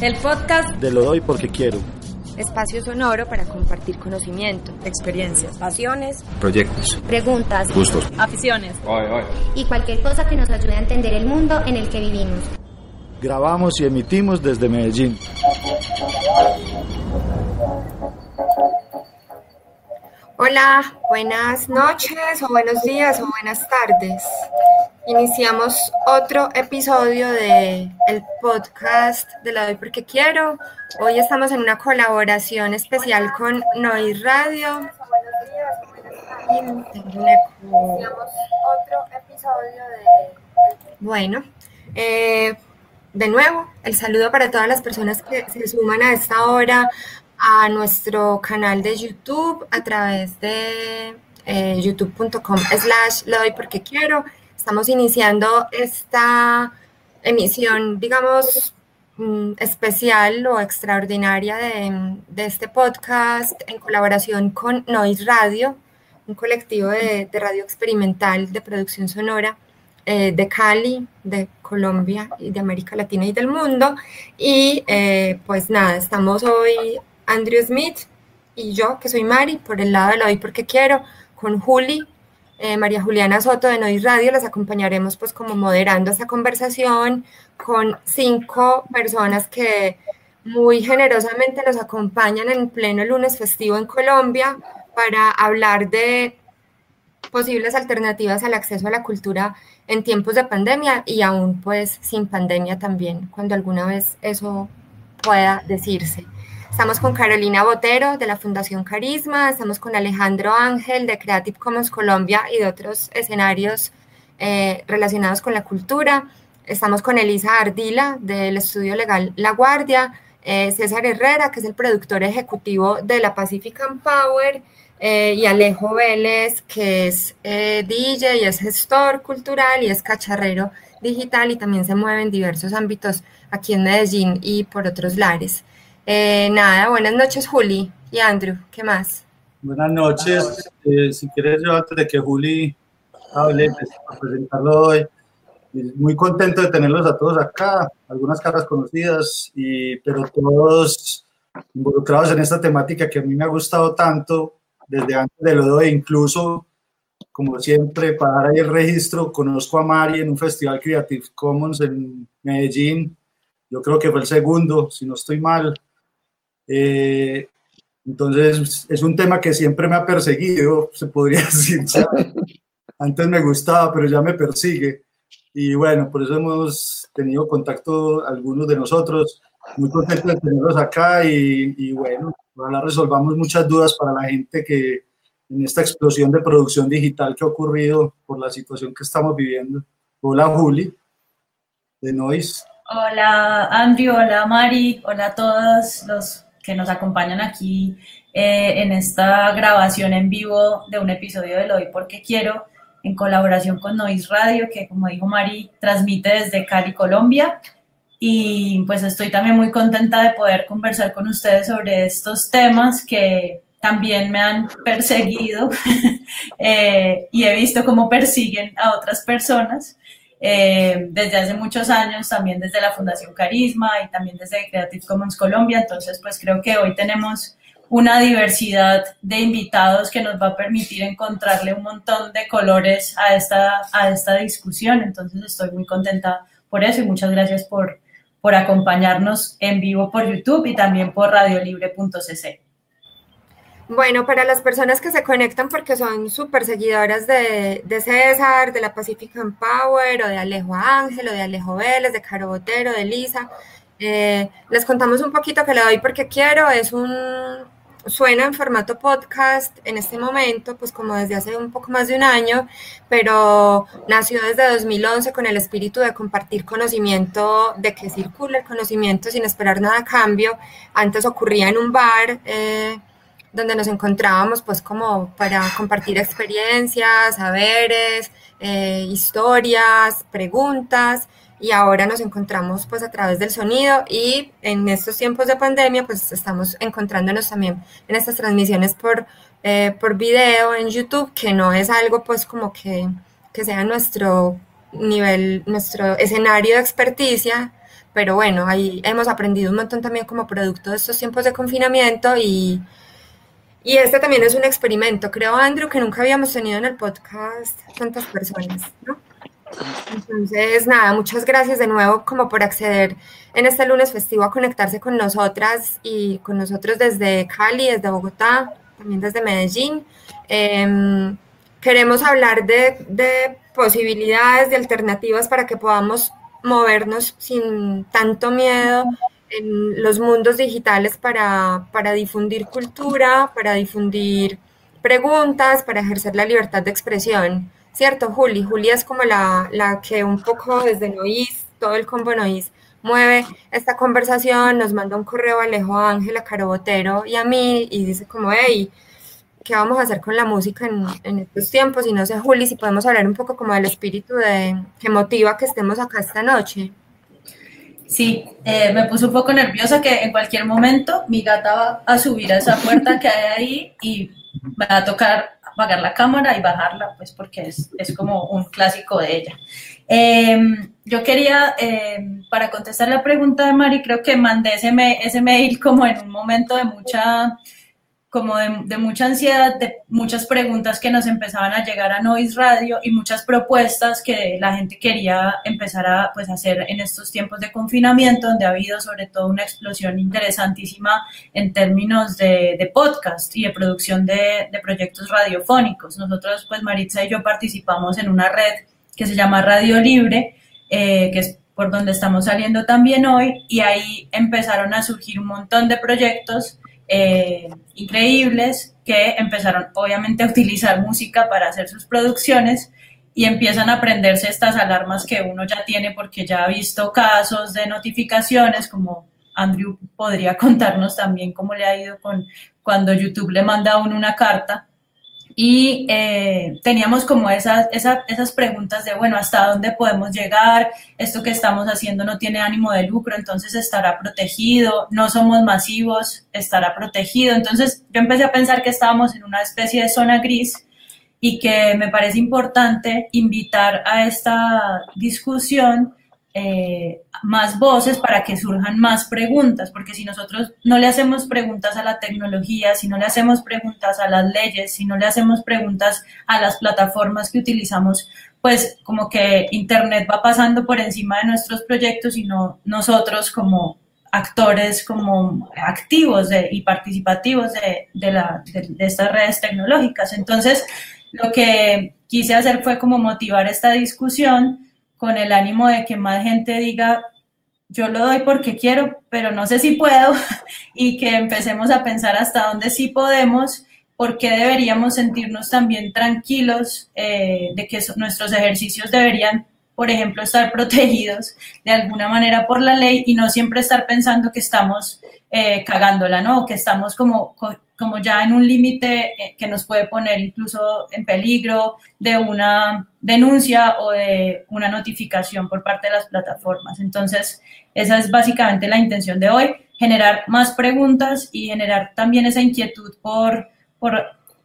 El podcast de Lo Doy Porque Quiero. Espacio sonoro para compartir conocimiento, experiencias, pasiones, proyectos, preguntas, gustos, aficiones y cualquier cosa que nos ayude a entender el mundo en el que vivimos. Grabamos y emitimos desde Medellín. Hola, buenas noches o buenos días o buenas tardes. Iniciamos otro episodio de el podcast de La Doy Porque Quiero. Hoy estamos en una colaboración especial con Nois Radio. Bueno, eh, de nuevo, el saludo para todas las personas que se suman a esta hora a nuestro canal de YouTube a través de eh, youtube.com slash lo doy porque quiero. Estamos iniciando esta emisión, digamos, mm, especial o extraordinaria de, de, este podcast en colaboración con Noise Radio, un colectivo de, de radio experimental de producción sonora eh, de Cali, de Colombia y de América Latina y del mundo. Y eh, pues nada, estamos hoy Andrew Smith y yo, que soy Mari, por el lado de hoy porque quiero, con Juli, eh, María Juliana Soto de Nois Radio, las acompañaremos pues como moderando esta conversación con cinco personas que muy generosamente nos acompañan en pleno lunes festivo en Colombia para hablar de posibles alternativas al acceso a la cultura en tiempos de pandemia y aún pues sin pandemia también, cuando alguna vez eso pueda decirse. Estamos con Carolina Botero de la Fundación Carisma, estamos con Alejandro Ángel de Creative Commons Colombia y de otros escenarios eh, relacionados con la cultura. Estamos con Elisa Ardila del estudio legal La Guardia, eh, César Herrera, que es el productor ejecutivo de la Pacific Power, eh, y Alejo Vélez, que es DJ y es gestor cultural y es cacharrero digital y también se mueve en diversos ámbitos aquí en Medellín y por otros lares. Eh, nada, buenas noches Juli y Andrew, ¿qué más? Buenas noches, eh, si quieres yo antes de que Juli hable, pues, para presentarlo hoy, muy contento de tenerlos a todos acá, algunas caras conocidas, y, pero todos involucrados en esta temática que a mí me ha gustado tanto desde antes de lo doy, incluso como siempre, para ahí el registro, conozco a Mari en un festival Creative Commons en Medellín, yo creo que fue el segundo, si no estoy mal, eh, entonces, es un tema que siempre me ha perseguido, se podría decir. Antes me gustaba, pero ya me persigue. Y bueno, por eso hemos tenido contacto algunos de nosotros. Muy contentos de tenerlos acá y, y bueno, ojalá resolvamos muchas dudas para la gente que en esta explosión de producción digital que ha ocurrido por la situación que estamos viviendo. Hola Juli, de Noise. Hola Andrew, hola Mari, hola a todos los que nos acompañan aquí eh, en esta grabación en vivo de un episodio de Lo Doy Porque Quiero, en colaboración con Noise Radio, que como dijo Mari, transmite desde Cali, Colombia. Y pues estoy también muy contenta de poder conversar con ustedes sobre estos temas que también me han perseguido eh, y he visto cómo persiguen a otras personas. Eh, desde hace muchos años, también desde la Fundación Carisma y también desde Creative Commons Colombia. Entonces, pues creo que hoy tenemos una diversidad de invitados que nos va a permitir encontrarle un montón de colores a esta, a esta discusión. Entonces, estoy muy contenta por eso y muchas gracias por, por acompañarnos en vivo por YouTube y también por radiolibre.cc. Bueno, para las personas que se conectan porque son súper seguidoras de, César, de la Pacific Power, o de Alejo Ángel, o de Alejo Vélez, de Caro Botero, de Lisa, eh, les contamos un poquito que le doy porque quiero. Es un, suena en formato podcast en este momento, pues como desde hace un poco más de un año, pero nació desde 2011 con el espíritu de compartir conocimiento, de que circule el conocimiento sin esperar nada a cambio. Antes ocurría en un bar. Eh, donde nos encontrábamos pues como para compartir experiencias, saberes, eh, historias, preguntas y ahora nos encontramos pues a través del sonido y en estos tiempos de pandemia pues estamos encontrándonos también en estas transmisiones por, eh, por video en YouTube que no es algo pues como que, que sea nuestro nivel, nuestro escenario de experticia, pero bueno, ahí hemos aprendido un montón también como producto de estos tiempos de confinamiento y, y este también es un experimento. Creo, Andrew, que nunca habíamos tenido en el podcast tantas personas, ¿no? Entonces, nada, muchas gracias de nuevo como por acceder en este lunes festivo a conectarse con nosotras y con nosotros desde Cali, desde Bogotá, también desde Medellín. Em, queremos hablar de, de posibilidades, de alternativas para que podamos movernos sin tanto miedo en los mundos digitales para, para difundir cultura, para difundir preguntas, para ejercer la libertad de expresión. ¿Cierto, Juli? Juli es como la, la que un poco desde Nois, todo el combo Nois, mueve esta conversación, nos manda un correo a Alejo Ángela Carobotero y a mí y dice como, hey, ¿qué vamos a hacer con la música en, en, estos tiempos? Y no sé, Juli, si podemos hablar un poco como del espíritu de, que motiva que estemos acá esta noche. Sí, eh, me puso un poco nerviosa que en cualquier momento mi gata va a subir a esa puerta que hay ahí y va a tocar apagar la cámara y bajarla, pues porque es, es como un clásico de ella. Eh, yo quería, eh, para contestar la pregunta de Mari, creo que mandé ese mail como en un momento de mucha como de, mucha ansiedad, de muchas preguntas que nos empezaban a llegar a Noise Radio y muchas propuestas que la gente quería empezar a pues, hacer en estos tiempos de confinamiento, donde ha habido sobre todo una explosión interesantísima en términos de, de podcast y de producción de, de, proyectos radiofónicos. Nosotros, pues Maritza y yo participamos en una red que se llama Radio Libre, eh, que es por donde estamos saliendo también hoy, y ahí empezaron a surgir un montón de proyectos eh, increíbles que empezaron obviamente a utilizar música para hacer sus producciones y empiezan a aprenderse estas alarmas que uno ya tiene porque ya ha visto casos de notificaciones como Andrew podría contarnos también cómo le ha ido con cuando YouTube le manda a uno una carta y eh, teníamos como esas, esas, esas preguntas de, bueno, ¿hasta dónde podemos llegar? Esto que estamos haciendo no tiene ánimo de lucro, entonces estará protegido, no somos masivos, estará protegido. Entonces yo empecé a pensar que estábamos en una especie de zona gris y que me parece importante invitar a esta discusión eh, más voces para que surjan más preguntas, porque si nosotros no le hacemos preguntas a la tecnología, si no le hacemos preguntas a las leyes, si no le hacemos preguntas a las plataformas que utilizamos, pues como que Internet va pasando por encima de nuestros proyectos y no nosotros como actores, como activos y participativos de, de estas redes tecnológicas. Entonces, lo que quise hacer fue como motivar esta discusión con el ánimo de que más gente diga, yo lo doy porque quiero, pero no sé si puedo, y que empecemos a pensar hasta dónde sí podemos, por qué deberíamos sentirnos también tranquilos eh, de que nuestros ejercicios deberían, por ejemplo, estar protegidos de alguna manera por la ley y no siempre estar pensando que estamos eh, cagándola, ¿no? Que estamos como como ya en un límite eh, que nos puede poner incluso en peligro de una denuncia o de una notificación por parte de las plataformas. Entonces, esa es básicamente la intención de hoy, generar más preguntas y generar también esa inquietud por, por,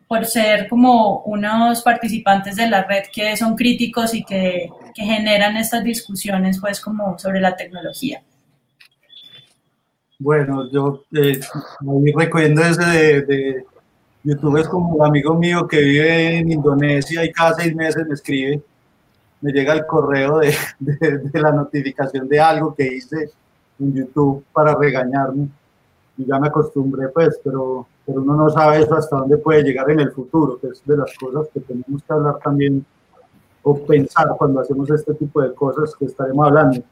por ser como unos participantes de la red que son críticos y que, que generan estas discusiones pues como sobre la tecnología. Bueno, yo eh, me voy recogiendo ese de, de, YouTube, es como un amigo mío que vive en Indonesia y cada seis meses me escribe, me llega el correo de, de, la notificación de algo que hice en YouTube para regañarme. Y ya me acostumbré, pues, pero, pero uno no sabe eso hasta dónde puede llegar en el futuro, que es de las cosas que tenemos que hablar también o pensar cuando hacemos este tipo de cosas que estaremos hablando.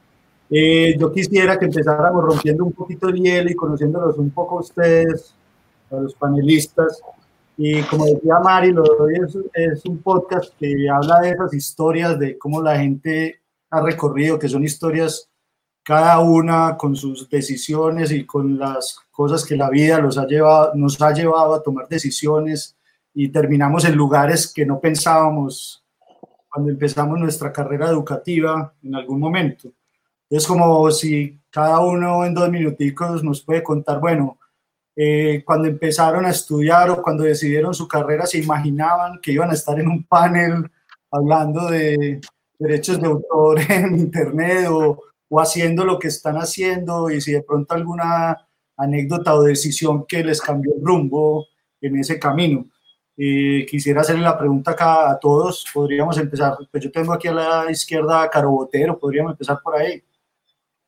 Eh, yo quisiera que empezáramos rompiendo un poquito el hielo y conociéndolos un poco a ustedes, a los panelistas. Y como decía Mari, lo es, es un podcast que habla de esas historias, de cómo la gente ha recorrido, que son historias cada una con sus decisiones y con las cosas que la vida los ha llevado, nos ha llevado a tomar decisiones y terminamos en lugares que no pensábamos cuando empezamos nuestra carrera educativa en algún momento. Es como si cada uno en dos minuticos nos puede contar, bueno, eh, cuando empezaron a estudiar o cuando decidieron su carrera, se imaginaban que iban a estar en un panel hablando de derechos de autor en Internet o, o haciendo lo que están haciendo y si de pronto alguna anécdota o decisión que les cambió el rumbo en ese camino. Eh, quisiera hacerle la pregunta acá a todos. Podríamos empezar, pues yo tengo aquí a la izquierda a Caro Botero, podríamos empezar por ahí.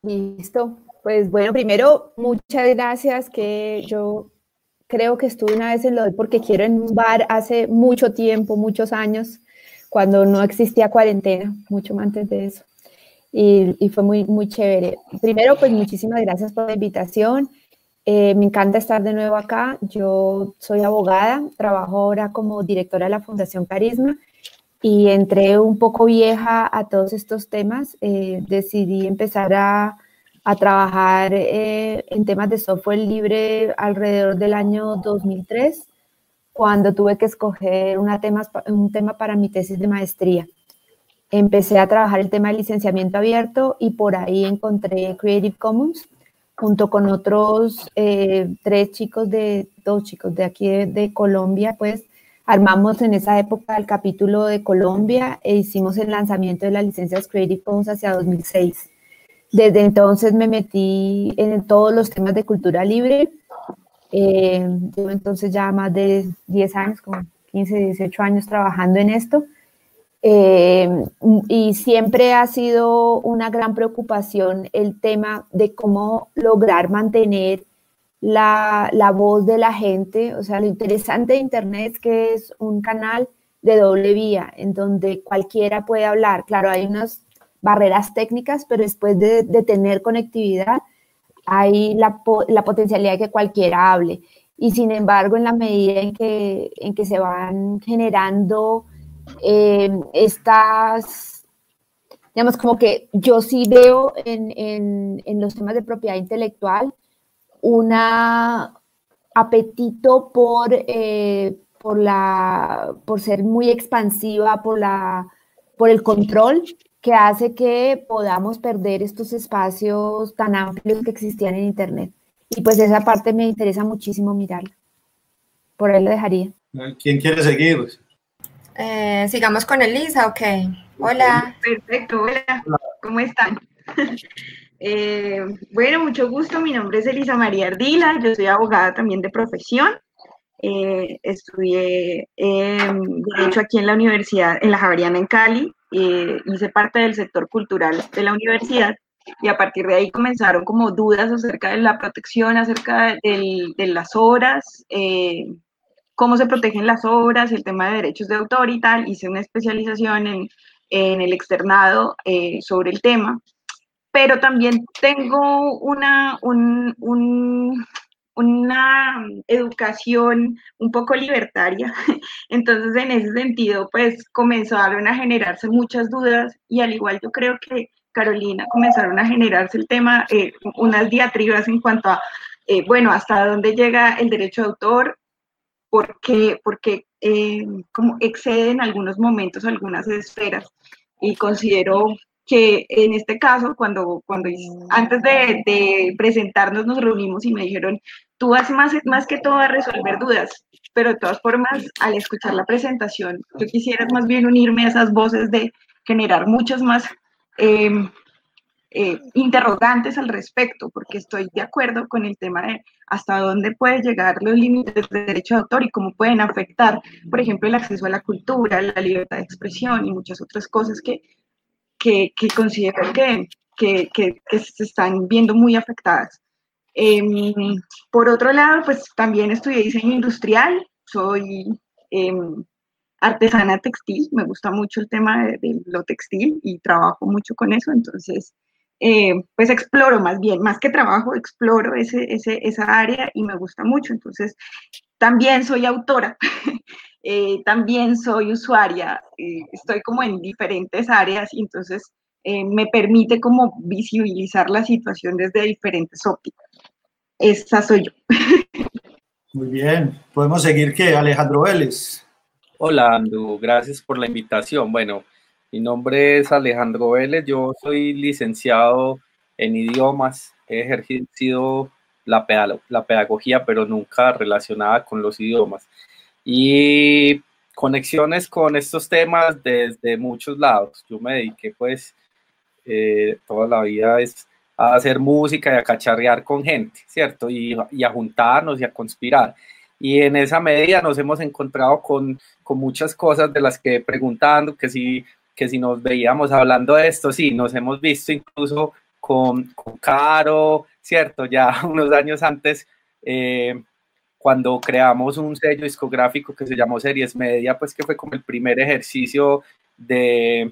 Listo. Pues bueno, primero, muchas gracias que yo creo que estuve una vez en lo de porque quiero en un bar hace mucho tiempo, muchos años, cuando no existía cuarentena, mucho antes de eso. Y, y fue muy, muy chévere. Primero, pues muchísimas gracias por la invitación. Eh, me encanta estar de nuevo acá. Yo soy abogada, trabajo ahora como directora de la Fundación Carisma y entré un poco vieja a todos estos temas. Eh, decidí empezar a, a trabajar eh, en temas de software libre alrededor del año 2003, cuando tuve que escoger una tema, un tema para mi tesis de maestría. Empecé a trabajar el tema de licenciamiento abierto y por ahí encontré Creative Commons junto con otros eh, tres chicos de, dos chicos de aquí de, Colombia, pues armamos en esa época el capítulo de Colombia e hicimos el lanzamiento de las licencias Creative Commons hacia 2006. Desde entonces me metí en todos los temas de cultura libre. Eh, llevo entonces ya más de 10 años, como 15, 18 años trabajando en esto. Eh, y siempre ha sido una gran preocupación el tema de cómo lograr mantener la, la, voz de la gente. O sea, lo interesante de Internet es que es un canal de doble vía, en donde cualquiera puede hablar. Claro, hay unas barreras técnicas, pero después de, de tener conectividad, hay la, la, potencialidad de que cualquiera hable. Y sin embargo, en la medida en que, en que se van generando eh, estas, digamos, como que yo sí veo en, los temas de propiedad intelectual un apetito por, eh, por, la, por ser muy expansiva, por, la, por el control que hace que podamos perder estos espacios tan amplios que existían en Internet. Y pues esa parte me interesa muchísimo mirarla. Por ahí lo dejaría. ¿Quién quiere seguir? Eh, sigamos con Elisa, ok. Hola. Perfecto, hola. ¿Cómo están? Eh, bueno, mucho gusto. Mi nombre es Elisa María Ardila. Yo soy abogada también de profesión. Eh, estudié Derecho aquí en la universidad, en la Javeriana en Cali. hice parte del sector cultural de la universidad y a partir de ahí comenzaron como dudas acerca de la protección, acerca de las horas, cómo se protegen las obras, el tema de derechos de autor y tal. Hice una especialización en, el externado eh, sobre el tema, pero también tengo una, una educación un poco libertaria. Entonces, en ese sentido, pues comenzaron a generarse muchas dudas y al igual yo creo que Carolina comenzaron a generarse el tema, eh, unas diatribas en cuanto a, eh, bueno, hasta dónde llega el derecho de autor, porque, porque eh, como excede en algunos momentos algunas esferas y considero que en este caso, cuando, cuando antes de, presentarnos nos reunimos y me dijeron, tú vas más, más que todo a resolver dudas, pero de todas formas, al escuchar la presentación, yo quisiera más bien unirme a esas voces de generar muchas más eh, eh, interrogantes al respecto, porque estoy de acuerdo con el tema de hasta dónde pueden llegar los límites de derecho de autor y cómo pueden afectar, por ejemplo, el acceso a la cultura, la libertad de expresión y muchas otras cosas que, que, considero que, que, que, se están viendo muy afectadas. Em, por otro lado, pues también estudié diseño industrial, soy em, artesana textil, me gusta mucho el tema de, de, lo textil y trabajo mucho con eso, entonces eh, pues exploro más bien, más que trabajo, exploro ese, ese, esa área y me gusta mucho. Entonces, también soy autora, eh, también soy usuaria, eh, estoy como en diferentes áreas y entonces me permite como visibilizar la situación desde diferentes ópticas. Esa soy yo. Muy bien, podemos seguir que Alejandro Vélez. Hola, Andu, gracias por la invitación. Bueno, mi nombre es Alejandro Vélez, yo soy licenciado en idiomas, he ejercido la, pedagogía, pero nunca relacionada con los idiomas. Y conexiones con estos temas desde muchos lados. Yo me dediqué pues eh, toda la vida es a hacer música y a cacharrear con gente, ¿cierto? Y, y, a juntarnos y a conspirar. Y en esa medida nos hemos encontrado con, con muchas cosas de las que preguntando, que si, que si nos veíamos hablando de esto, sí, nos hemos visto incluso con, Caro, ¿cierto? Ya unos años antes, eh, cuando creamos un sello discográfico que se llamó Series Media, pues que fue como el primer ejercicio de,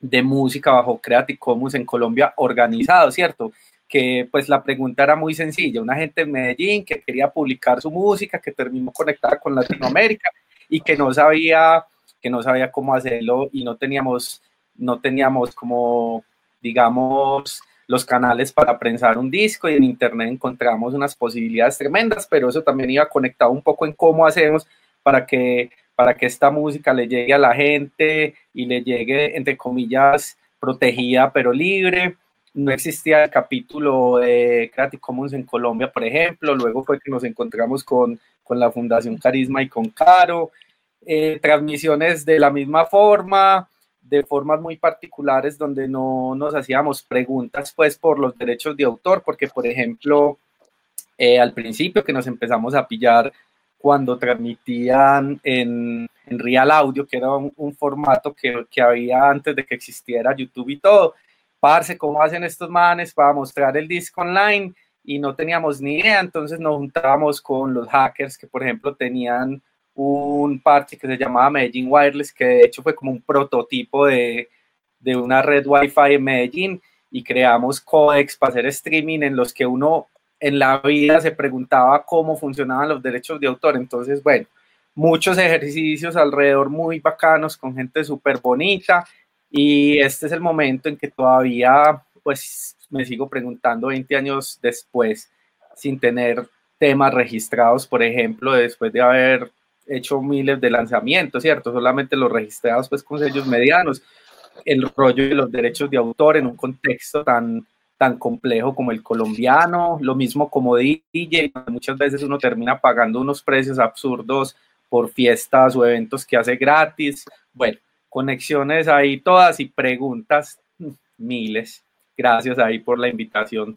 de música bajo Creative Commons en Colombia organizado, ¿cierto? Que pues la pregunta era muy sencilla, una gente en Medellín que quería publicar su música, que terminó conectada con Latinoamérica y que no sabía, que no sabía cómo hacerlo y no teníamos, no teníamos como, digamos, los canales para prensar un disco y en internet encontramos unas posibilidades tremendas, pero eso también iba conectado un poco en cómo hacemos para que, para que esta música le llegue a la gente y le llegue, entre comillas, protegida pero libre. No existía el capítulo de Creative Commons en Colombia, por ejemplo. Luego fue que nos encontramos con, con la Fundación Carisma y con Caro. Eh, transmisiones de la misma forma, de formas muy particulares donde no nos hacíamos preguntas pues por los derechos de autor, porque por ejemplo, eh, al principio que nos empezamos a pillar cuando transmitían en, en Real Audio, que era un, formato que, que, había antes de que existiera YouTube y todo, ¿cómo hacen estos manes para mostrar el disco online? Y no teníamos ni idea, entonces nos juntábamos con los hackers que por ejemplo tenían un parche que se llamaba Medellín Wireless, que de hecho fue como un prototipo de, de una red Wi-Fi en Medellín y creamos codecs para hacer streaming en los que uno en la vida se preguntaba cómo funcionaban los derechos de autor. Entonces, bueno, muchos ejercicios alrededor muy bacanos con gente súper bonita y este es el momento en que todavía pues me sigo preguntando 20 años después sin tener temas registrados, por ejemplo, después de haber hecho miles de lanzamientos, ¿cierto? Solamente los registrados pues con sellos medianos. El rollo de los derechos de autor en un contexto tan, tan complejo como el colombiano, lo mismo como DJ, muchas veces uno termina pagando unos precios absurdos por fiestas o eventos que hace gratis. Bueno, conexiones ahí todas y preguntas mm, miles. Gracias ahí por la invitación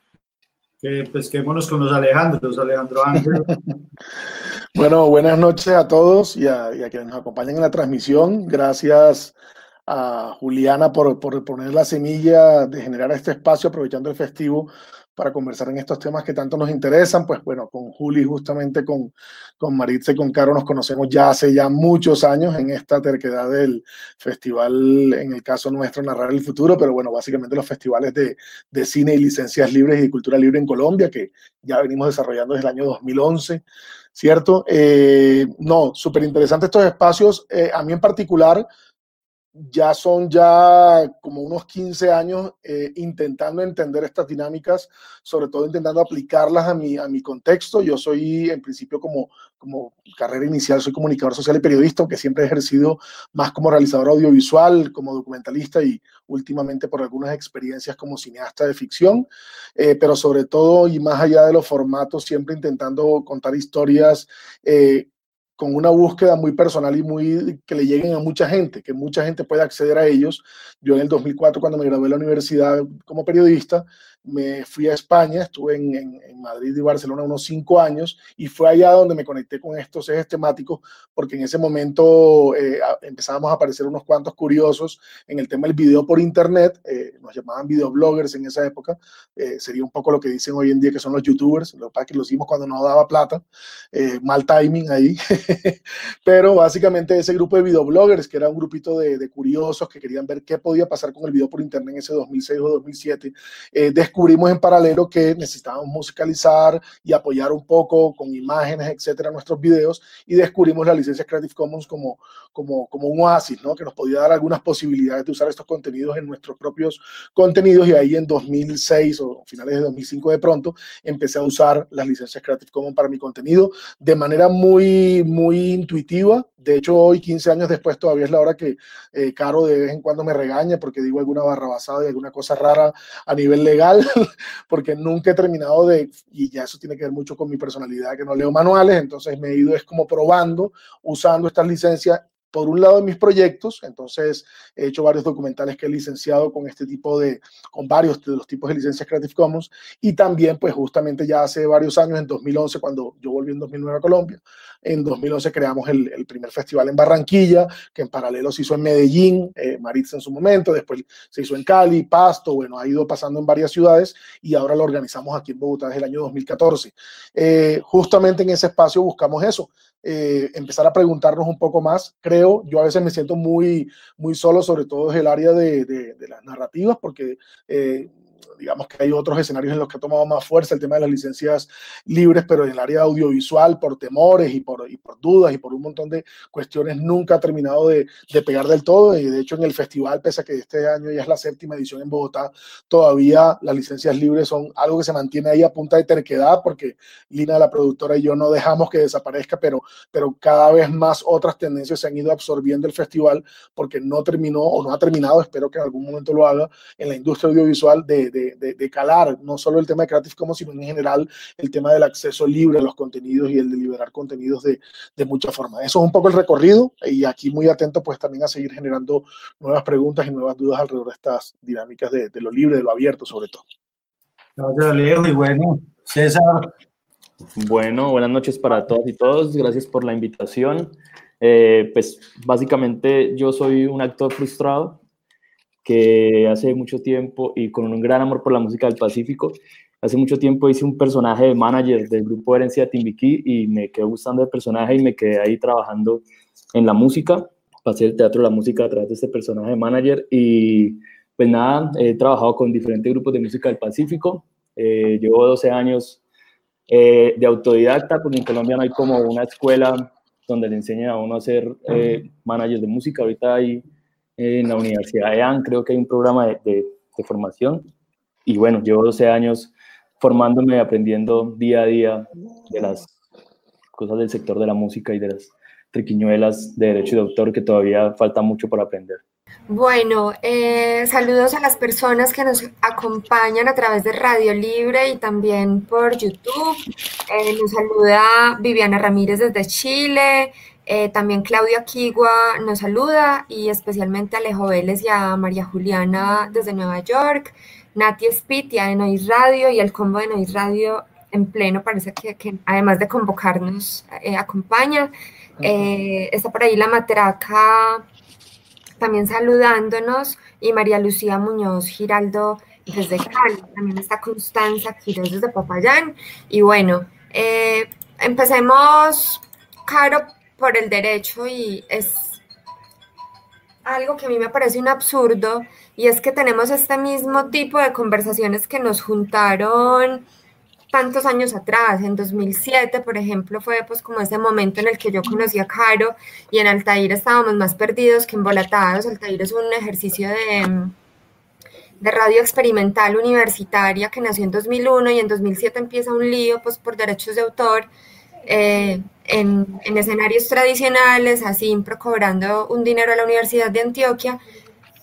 que pesquémonos con los Alejandros, Alejandro Ángel. bueno, buenas noches a todos y a, quienes nos acompañan en la transmisión. Gracias a Juliana por, por poner la semilla de generar este espacio aprovechando el festivo para conversar en estos temas que tanto nos interesan. Pues bueno, con Juli, justamente con, con Maritza y con Caro nos conocemos ya hace ya muchos años en esta terquedad del festival, en el caso nuestro, Narrar el Futuro, pero bueno, básicamente los festivales de, de cine y licencias libres y cultura libre en Colombia, que ya venimos desarrollando desde el año 2011. ¿Cierto? Eh, no, súper interesante estos espacios. Eh, a mí en particular, ya son ya como unos 15 años eh, intentando entender estas dinámicas, sobre todo intentando aplicarlas a mi, a mi contexto. Yo soy en principio como, como carrera inicial, soy comunicador social y periodista, aunque siempre he ejercido más como realizador audiovisual, como documentalista y últimamente por algunas experiencias como cineasta de ficción, eh, pero sobre todo y más allá de los formatos, siempre intentando contar historias. Eh, con una búsqueda muy personal y muy que le lleguen a mucha gente, que mucha gente pueda acceder a ellos. Yo en el 2004, cuando me gradué de la universidad como periodista, me fui a España, estuve en, en, Madrid y Barcelona unos cinco años y fue allá donde me conecté con estos ejes temáticos porque en ese momento eh, empezábamos a aparecer unos cuantos curiosos en el tema del video por internet, eh, nos llamaban videobloggers en esa época, eh, sería un poco lo que dicen hoy en día que son los youtubers, lo que que lo hicimos cuando no daba plata, mal timing ahí, pero básicamente ese grupo de videobloggers, que era un grupito de, de, curiosos que querían ver qué podía pasar con el video por internet en ese 2006 o 2007, eh, descubrimos en paralelo que necesitábamos musicalizar y apoyar un poco con imágenes, etcétera, nuestros videos y descubrimos la licencia Creative Commons como, como, como un oasis, ¿no? Que nos podía dar algunas posibilidades de usar estos contenidos en nuestros propios contenidos y ahí en 2006 o finales de 2005 de pronto empecé a usar las licencias Creative Commons para mi contenido de manera muy, muy intuitiva. De hecho, hoy, 15 años después, todavía es la hora que eh, Caro de vez en cuando me regaña porque digo alguna barra basada y alguna cosa rara a nivel legal, porque nunca he terminado de, y ya eso tiene que ver mucho con mi personalidad, que no leo manuales, entonces me he ido es como probando, usando estas licencias por un lado, en mis proyectos, entonces he hecho varios documentales que he licenciado con este tipo de, con varios de los tipos de licencias Creative Commons, y también, pues justamente ya hace varios años, en 2011, cuando yo volví en 2009 a Colombia, en 2011 creamos el, primer festival en Barranquilla, que en paralelo se hizo en Medellín, eh, Maritza en su momento, después se hizo en Cali, Pasto, bueno, ha ido pasando en varias ciudades y ahora lo organizamos aquí en Bogotá desde el año 2014. Eh, justamente en ese espacio buscamos eso, eh, empezar a preguntarnos un poco más. Creo, yo a veces me siento muy, muy solo, sobre todo en el área de, de, de las narrativas, porque eh, digamos que hay otros escenarios en los que ha tomado más fuerza el tema de las licencias libres, pero en el área audiovisual, por temores y por, y por dudas y por un montón de cuestiones, nunca ha terminado de, de, pegar del todo. Y de hecho, en el festival, pese a que este año ya es la séptima edición en Bogotá, todavía las licencias libres son algo que se mantiene ahí a punta de terquedad, porque Lina, la productora, y yo no dejamos que desaparezca, pero, pero cada vez más otras tendencias se han ido absorbiendo el festival porque no terminó o no ha terminado, espero que en algún momento lo haga, en la industria audiovisual de, de de, de, calar no solo el tema de Creative Commons, sino en general el tema del acceso libre a los contenidos y el de liberar contenidos de, de mucha forma. Eso es un poco el recorrido y aquí muy atento pues también a seguir generando nuevas preguntas y nuevas dudas alrededor de estas dinámicas de, de lo libre, de lo abierto sobre todo. Gracias, Alejo. Y bueno, César. Bueno, buenas noches para todas y todos. Gracias por la invitación. Eh, pues básicamente yo soy un actor frustrado que hace mucho tiempo y con un gran amor por la música del Pacífico, hace mucho tiempo hice un personaje de manager del grupo Herencia Timbiquí y me quedó gustando el personaje y me quedé ahí trabajando en la música, pasé el teatro de la música a través de este personaje de manager y pues nada, he trabajado con diferentes grupos de música del Pacífico, eh, llevo 12 años eh, de autodidacta, porque en Colombia no hay como una escuela donde le enseñan a uno a ser eh, manager de música, ahorita hay en la Universidad de AN, creo que hay un programa de, de, formación. Y bueno, llevo 12 años formándome aprendiendo día a día de las cosas del sector de la música y de las triquiñuelas de derecho de autor que todavía falta mucho por aprender. Bueno, eh, saludos a las personas que nos acompañan a través de Radio Libre y también por YouTube. Eh, nos saluda Viviana Ramírez desde Chile, eh, también Claudia Quigua nos saluda y especialmente a Alejo Vélez y a María Juliana desde Nueva York, Nati Spitia de Nois Radio y el combo de Nois Radio en pleno, parece que, que además de convocarnos, eh, acompaña. Eh, está por ahí la matraca también saludándonos y María Lucía Muñoz Giraldo desde Cali, también está Constanza Quiroz desde Popayán. Y bueno, empecemos, Caro, por el derecho y es algo que a mí me parece un absurdo y es que tenemos este mismo tipo de conversaciones que nos juntaron tantos años atrás, en 2007, por ejemplo, fue pues como ese momento en el que yo conocí a Caro y en Altair estábamos más perdidos que embolatados. Altair es un ejercicio de, de radio experimental universitaria que nació en 2001 y en 2007 empieza un lío pues por derechos de autor eh, en, en, escenarios tradicionales, así cobrando un dinero a la Universidad de Antioquia.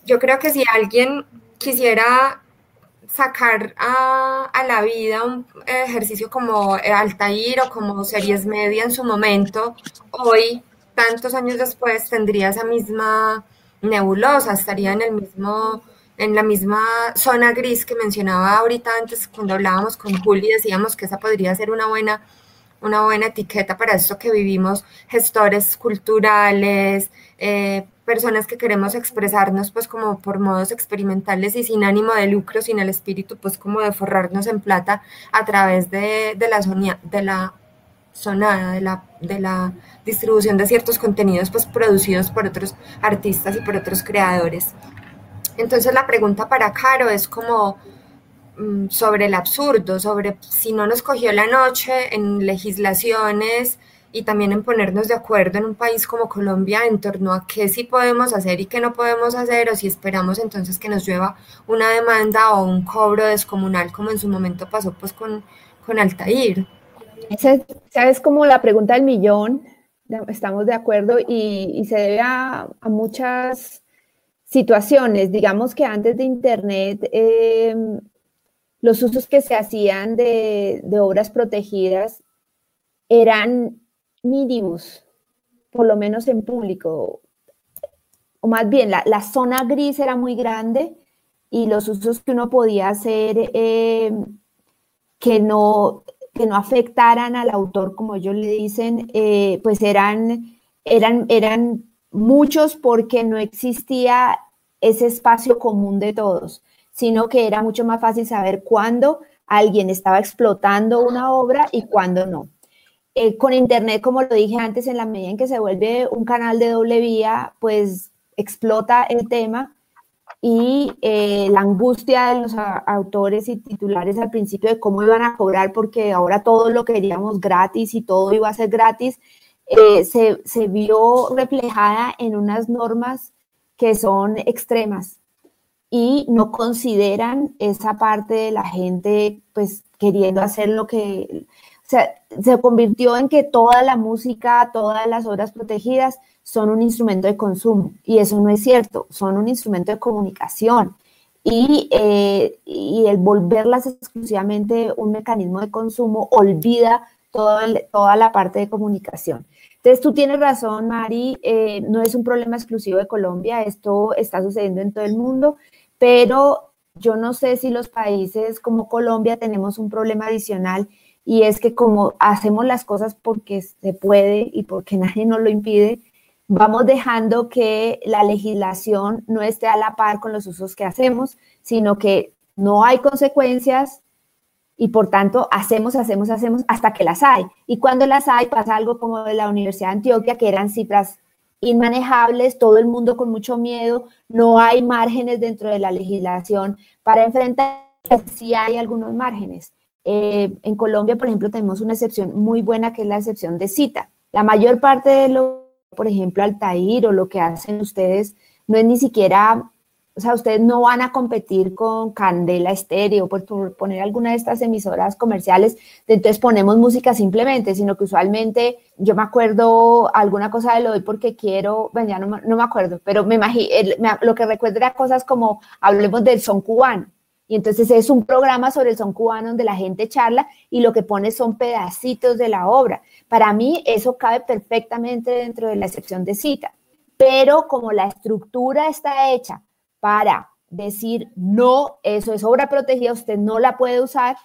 Yo creo que si alguien quisiera sacar a, a, la vida un ejercicio como Altair o como Series Media en su momento, hoy, tantos años después, tendría esa misma nebulosa, estaría en el mismo en la misma zona gris que mencionaba ahorita antes cuando hablábamos con Juli, decíamos que esa podría ser una buena una buena etiqueta para esto que vivimos, gestores culturales, eh, personas que queremos expresarnos pues como por modos experimentales y sin ánimo de lucro, sin el espíritu pues como de forrarnos en plata a través de, de la, sonia, de la sonada, de la, de la distribución de ciertos contenidos pues producidos por otros artistas y por otros creadores. Entonces la pregunta para Caro es como sobre el absurdo, sobre si no nos cogió la noche en legislaciones y también en ponernos de acuerdo en un país como Colombia en torno a qué sí podemos hacer y qué no podemos hacer, o si esperamos entonces que nos lleva una demanda o un cobro descomunal como en su momento pasó pues con, con Altair. Esa, es como la pregunta del millón, estamos de acuerdo y, se debe a, a, muchas situaciones, digamos que antes de Internet eh, los usos que se hacían de, obras protegidas eran mínimos, por lo menos en público. o más bien la, la, zona gris era muy grande y los usos que uno podía hacer eh, que, no, que no afectaran al autor, como ellos le dicen, eh, pues eran, eran, eran muchos porque no existía ese espacio común de todos, sino que era mucho más fácil saber cuándo alguien estaba explotando una obra y cuándo no. Eh, con Internet, como lo dije antes, en la medida en que se vuelve un canal de doble vía, pues explota el tema y eh, la angustia de los autores y titulares al principio de cómo iban a cobrar, porque ahora todo lo queríamos gratis y todo iba a ser gratis, eh, se, se, vio reflejada en unas normas que son extremas y no consideran esa parte de la gente pues queriendo hacer lo que, o sea, se convirtió en que toda la música, todas las obras protegidas son un instrumento de consumo y eso no es cierto, son un instrumento de comunicación y, eh, y el volverlas exclusivamente un mecanismo de consumo olvida toda la parte de comunicación. Entonces, tú tienes razón, Mari, eh, no es un problema exclusivo de Colombia, esto está sucediendo en todo el mundo, pero yo no sé si los países como Colombia tenemos un problema adicional y es que como hacemos las cosas porque se puede y porque nadie nos lo impide, vamos dejando que la legislación no esté a la par con los usos que hacemos, sino que no hay consecuencias, y por tanto hacemos, hacemos, hacemos hasta que las hay. Y cuando las hay pasa algo como de la Universidad de Antioquia, que eran cifras inmanejables, todo el mundo con mucho miedo, no hay márgenes dentro de la legislación para enfrentar, sí hay algunos márgenes. Eh, en Colombia, por ejemplo, tenemos una excepción muy buena que es la excepción de cita. La mayor parte de lo, por ejemplo, Altair o lo que hacen ustedes no es ni siquiera o sea, ustedes no van a competir con Candela Estéreo, por, poner alguna de estas emisoras comerciales, entonces ponemos música simplemente, sino que usualmente yo me acuerdo alguna cosa de lo doy porque quiero, bueno, ya no, me acuerdo, pero me imagino, lo que recuerdo era cosas como, hablemos del son cubano, y entonces es un programa sobre el son cubano donde la gente charla y lo que pone son pedacitos de la obra. Para mí eso cabe perfectamente dentro de la excepción de cita, pero como la estructura está hecha para decir, no, eso es obra protegida, usted no la puede usar,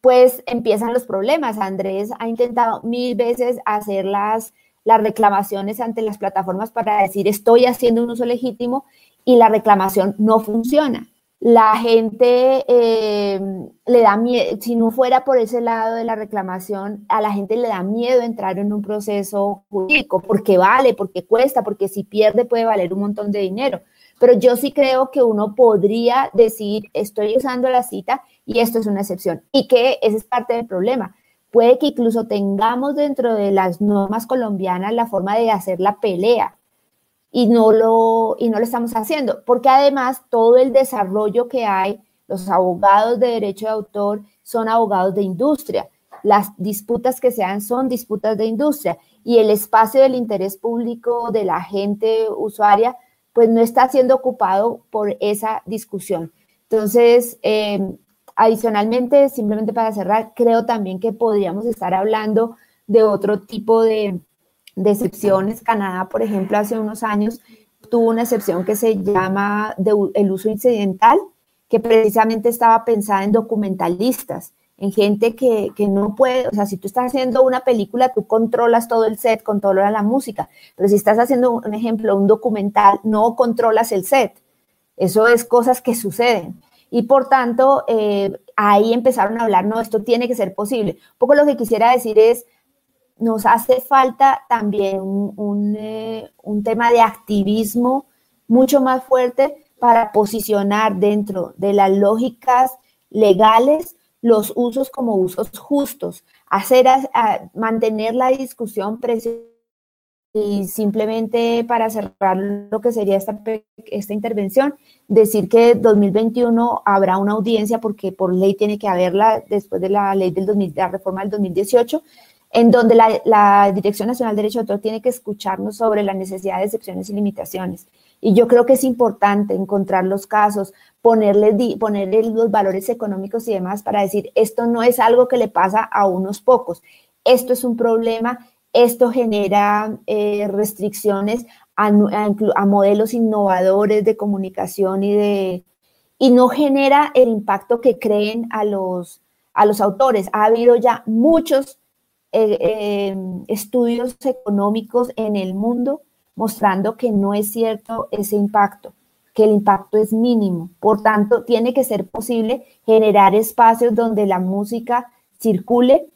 pues empiezan los problemas. Andrés ha intentado mil veces hacer las, las reclamaciones ante las plataformas para decir, estoy haciendo un uso legítimo y la reclamación no funciona. La gente eh, le da miedo, si no fuera por ese lado de la reclamación, a la gente le da miedo entrar en un proceso jurídico, porque vale, porque cuesta, porque si pierde puede valer un montón de dinero pero yo sí creo que uno podría decir, estoy usando la cita y esto es una excepción, y que ese es parte del problema. Puede que incluso tengamos dentro de las normas colombianas la forma de hacer la pelea y no lo, y no lo estamos haciendo, porque además todo el desarrollo que hay, los abogados de derecho de autor son abogados de industria. Las disputas que se dan son disputas de industria y el espacio del interés público de la gente usuaria pues no está siendo ocupado por esa discusión. Entonces, eh, adicionalmente, simplemente para cerrar, creo también que podríamos estar hablando de otro tipo de, excepciones. Canadá, por ejemplo, hace unos años tuvo una excepción que se llama el uso incidental, que precisamente estaba pensada en documentalistas en gente que, no puede, o sea, si tú estás haciendo una película, tú controlas todo el set, controlas la música, pero si estás haciendo un ejemplo, un documental, no controlas el set. Eso es cosas que suceden. Y por tanto, eh, ahí empezaron a hablar, no, esto tiene que ser posible. Un poco lo que quisiera decir es, nos hace falta también un, eh, un tema de activismo mucho más fuerte para posicionar dentro de las lógicas legales los usos como usos justos, hacer mantener la discusión y simplemente para cerrar lo que sería esta, esta intervención, decir que 2021 habrá una audiencia porque por ley tiene que haberla después de la ley del 2000, la reforma del 2018, en donde la, la Dirección Nacional de Derecho de Autor tiene que escucharnos sobre la necesidad de excepciones y limitaciones. Y yo creo que es importante encontrar los casos, ponerle, ponerle los valores económicos y demás para decir, esto no es algo que le pasa a unos pocos, esto es un problema, esto genera eh, restricciones a, a, modelos innovadores de comunicación y, de, y no genera el impacto que creen a los, a los autores. Ha habido ya muchos eh, eh, estudios económicos en el mundo mostrando que no es cierto ese impacto, que el impacto es mínimo. Por tanto, tiene que ser posible generar espacios donde la música circule,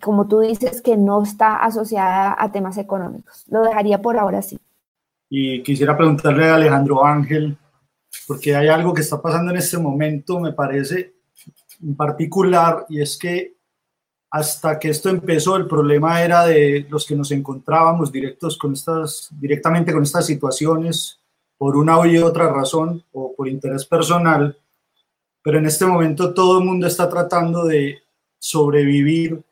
como tú dices, que no está asociada a temas económicos. Lo dejaría por ahora sí. Y quisiera preguntarle a Alejandro Ángel, porque hay algo que está pasando en este momento, me parece en particular, y es que hasta que esto empezó, el problema era de los que nos encontrábamos directos con estas, directamente con estas situaciones por una u otra razón o por interés personal, pero en este momento todo el mundo está tratando de sobrevivir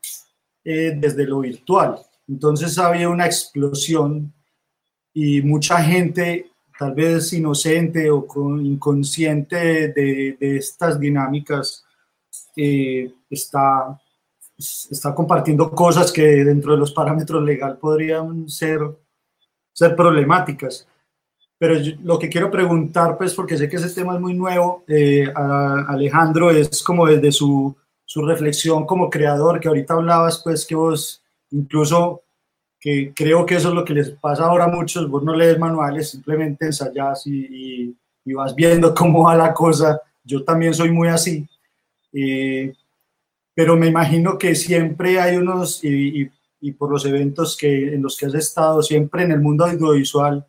eh, desde lo virtual. Entonces había una explosión y mucha gente, tal vez inocente o inconsciente de, estas dinámicas, eh, está está compartiendo cosas que dentro de los parámetros legal podrían ser, ser problemáticas. Pero lo que quiero preguntar, pues porque sé que ese tema es muy nuevo, eh, a Alejandro, es como desde su, su, reflexión como creador, que ahorita hablabas, pues que vos incluso, que creo que eso es lo que les pasa ahora a muchos, vos no lees manuales, simplemente ensayas y, y, vas viendo cómo va la cosa. Yo también soy muy así. Eh, pero me imagino que siempre hay unos, y, y, por los eventos que, en los que has estado, siempre en el mundo audiovisual,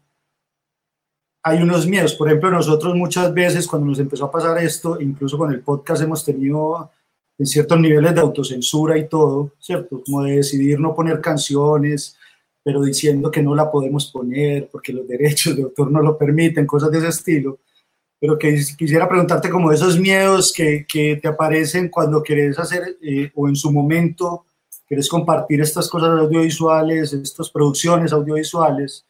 hay unos miedos. Por ejemplo, nosotros muchas veces cuando nos empezó a pasar esto, incluso con el podcast hemos tenido en ciertos niveles de autocensura y todo, ¿cierto? Como de decidir no poner canciones, pero diciendo que no la podemos poner porque los derechos de autor no lo permiten, cosas de ese estilo pero que quisiera preguntarte como esos miedos que, que te aparecen cuando querés hacer eh, o en su momento querés compartir estas cosas audiovisuales, estas producciones audiovisuales,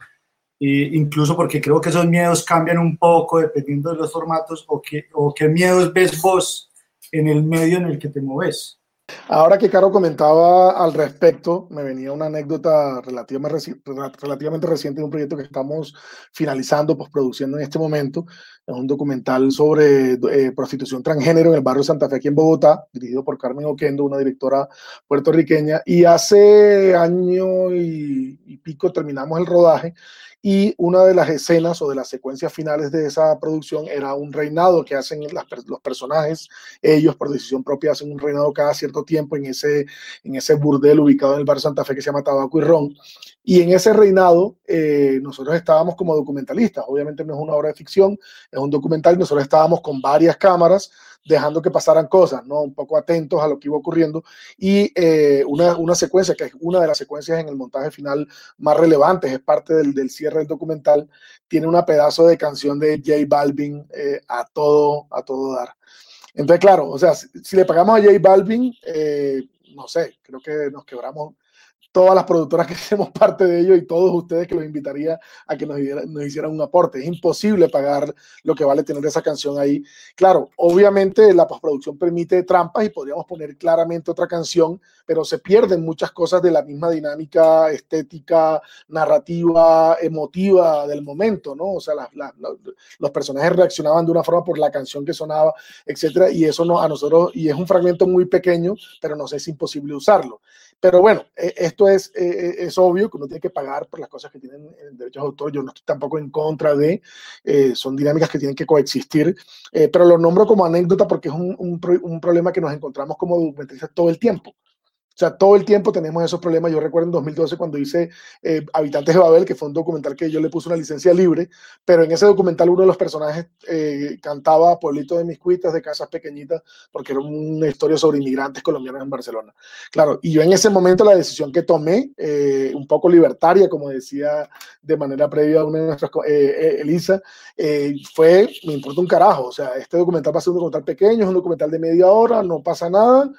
eh, incluso porque creo que esos miedos cambian un poco dependiendo de los formatos o, que, o qué miedos ves vos en el medio en el que te moves. Ahora que Caro comentaba al respecto, me venía una anécdota relativamente reciente de un proyecto que estamos finalizando, postproduciendo en este momento. Es un documental sobre eh, prostitución transgénero en el barrio Santa Fe, aquí en Bogotá, dirigido por Carmen Oquendo, una directora puertorriqueña. Y hace año y, y pico terminamos el rodaje y una de las escenas o de las secuencias finales de esa producción era un reinado que hacen los personajes, ellos por decisión propia hacen un reinado cada cierto tiempo en ese, en ese burdel ubicado en el barrio Santa Fe que se llama Tabaco y Ron. Y en ese reinado eh, nosotros estábamos como documentalistas, obviamente no es una obra de ficción, es un documental, nosotros estábamos con varias cámaras dejando que pasaran cosas, ¿no? Un poco atentos a lo que iba ocurriendo. Y eh, una, una, secuencia, que es una de las secuencias en el montaje final más relevantes, es parte del, del cierre del documental, tiene un pedazo de canción de J Balvin eh, a, todo, a todo dar. Entonces, claro, o sea, si, le pagamos a J Balvin, eh, no sé, creo que nos quebramos todas las productoras que hacemos parte de ello y todos ustedes que los invitaría a que nos, nos, hicieran un aporte. Es imposible pagar lo que vale tener esa canción ahí. Claro, obviamente la postproducción permite trampas y podríamos poner claramente otra canción, pero se pierden muchas cosas de la misma dinámica estética, narrativa, emotiva del momento, ¿no? O sea, la, la, los personajes reaccionaban de una forma por la canción que sonaba, etcétera, y eso no, a nosotros, y es un fragmento muy pequeño, pero nos es imposible usarlo. Pero bueno, e, esto es, e, e, es obvio que uno tiene que pagar por las cosas que tienen derechos de autor. Yo no estoy tampoco en contra de, eh, son dinámicas que tienen que coexistir, eh, pero lo nombro como anécdota porque es un, un, un problema que nos encontramos como documentalistas todo el tiempo. O sea, todo el tiempo tenemos esos problemas. Yo recuerdo en 2012 cuando hice eh, Habitantes de Babel, que fue un documental que yo le puse una licencia libre, pero en ese documental uno de los personajes eh, cantaba Pueblito de mis cuitas, de casas pequeñitas, porque era una historia sobre inmigrantes colombianos en Barcelona. Claro, y yo en ese momento la decisión que tomé, eh, un poco libertaria, como decía de manera previa una de nuestras, Elisa, fue, me importa un carajo. O sea, este documental va a ser un documental pequeño, es un documental de media hora, no pasa nada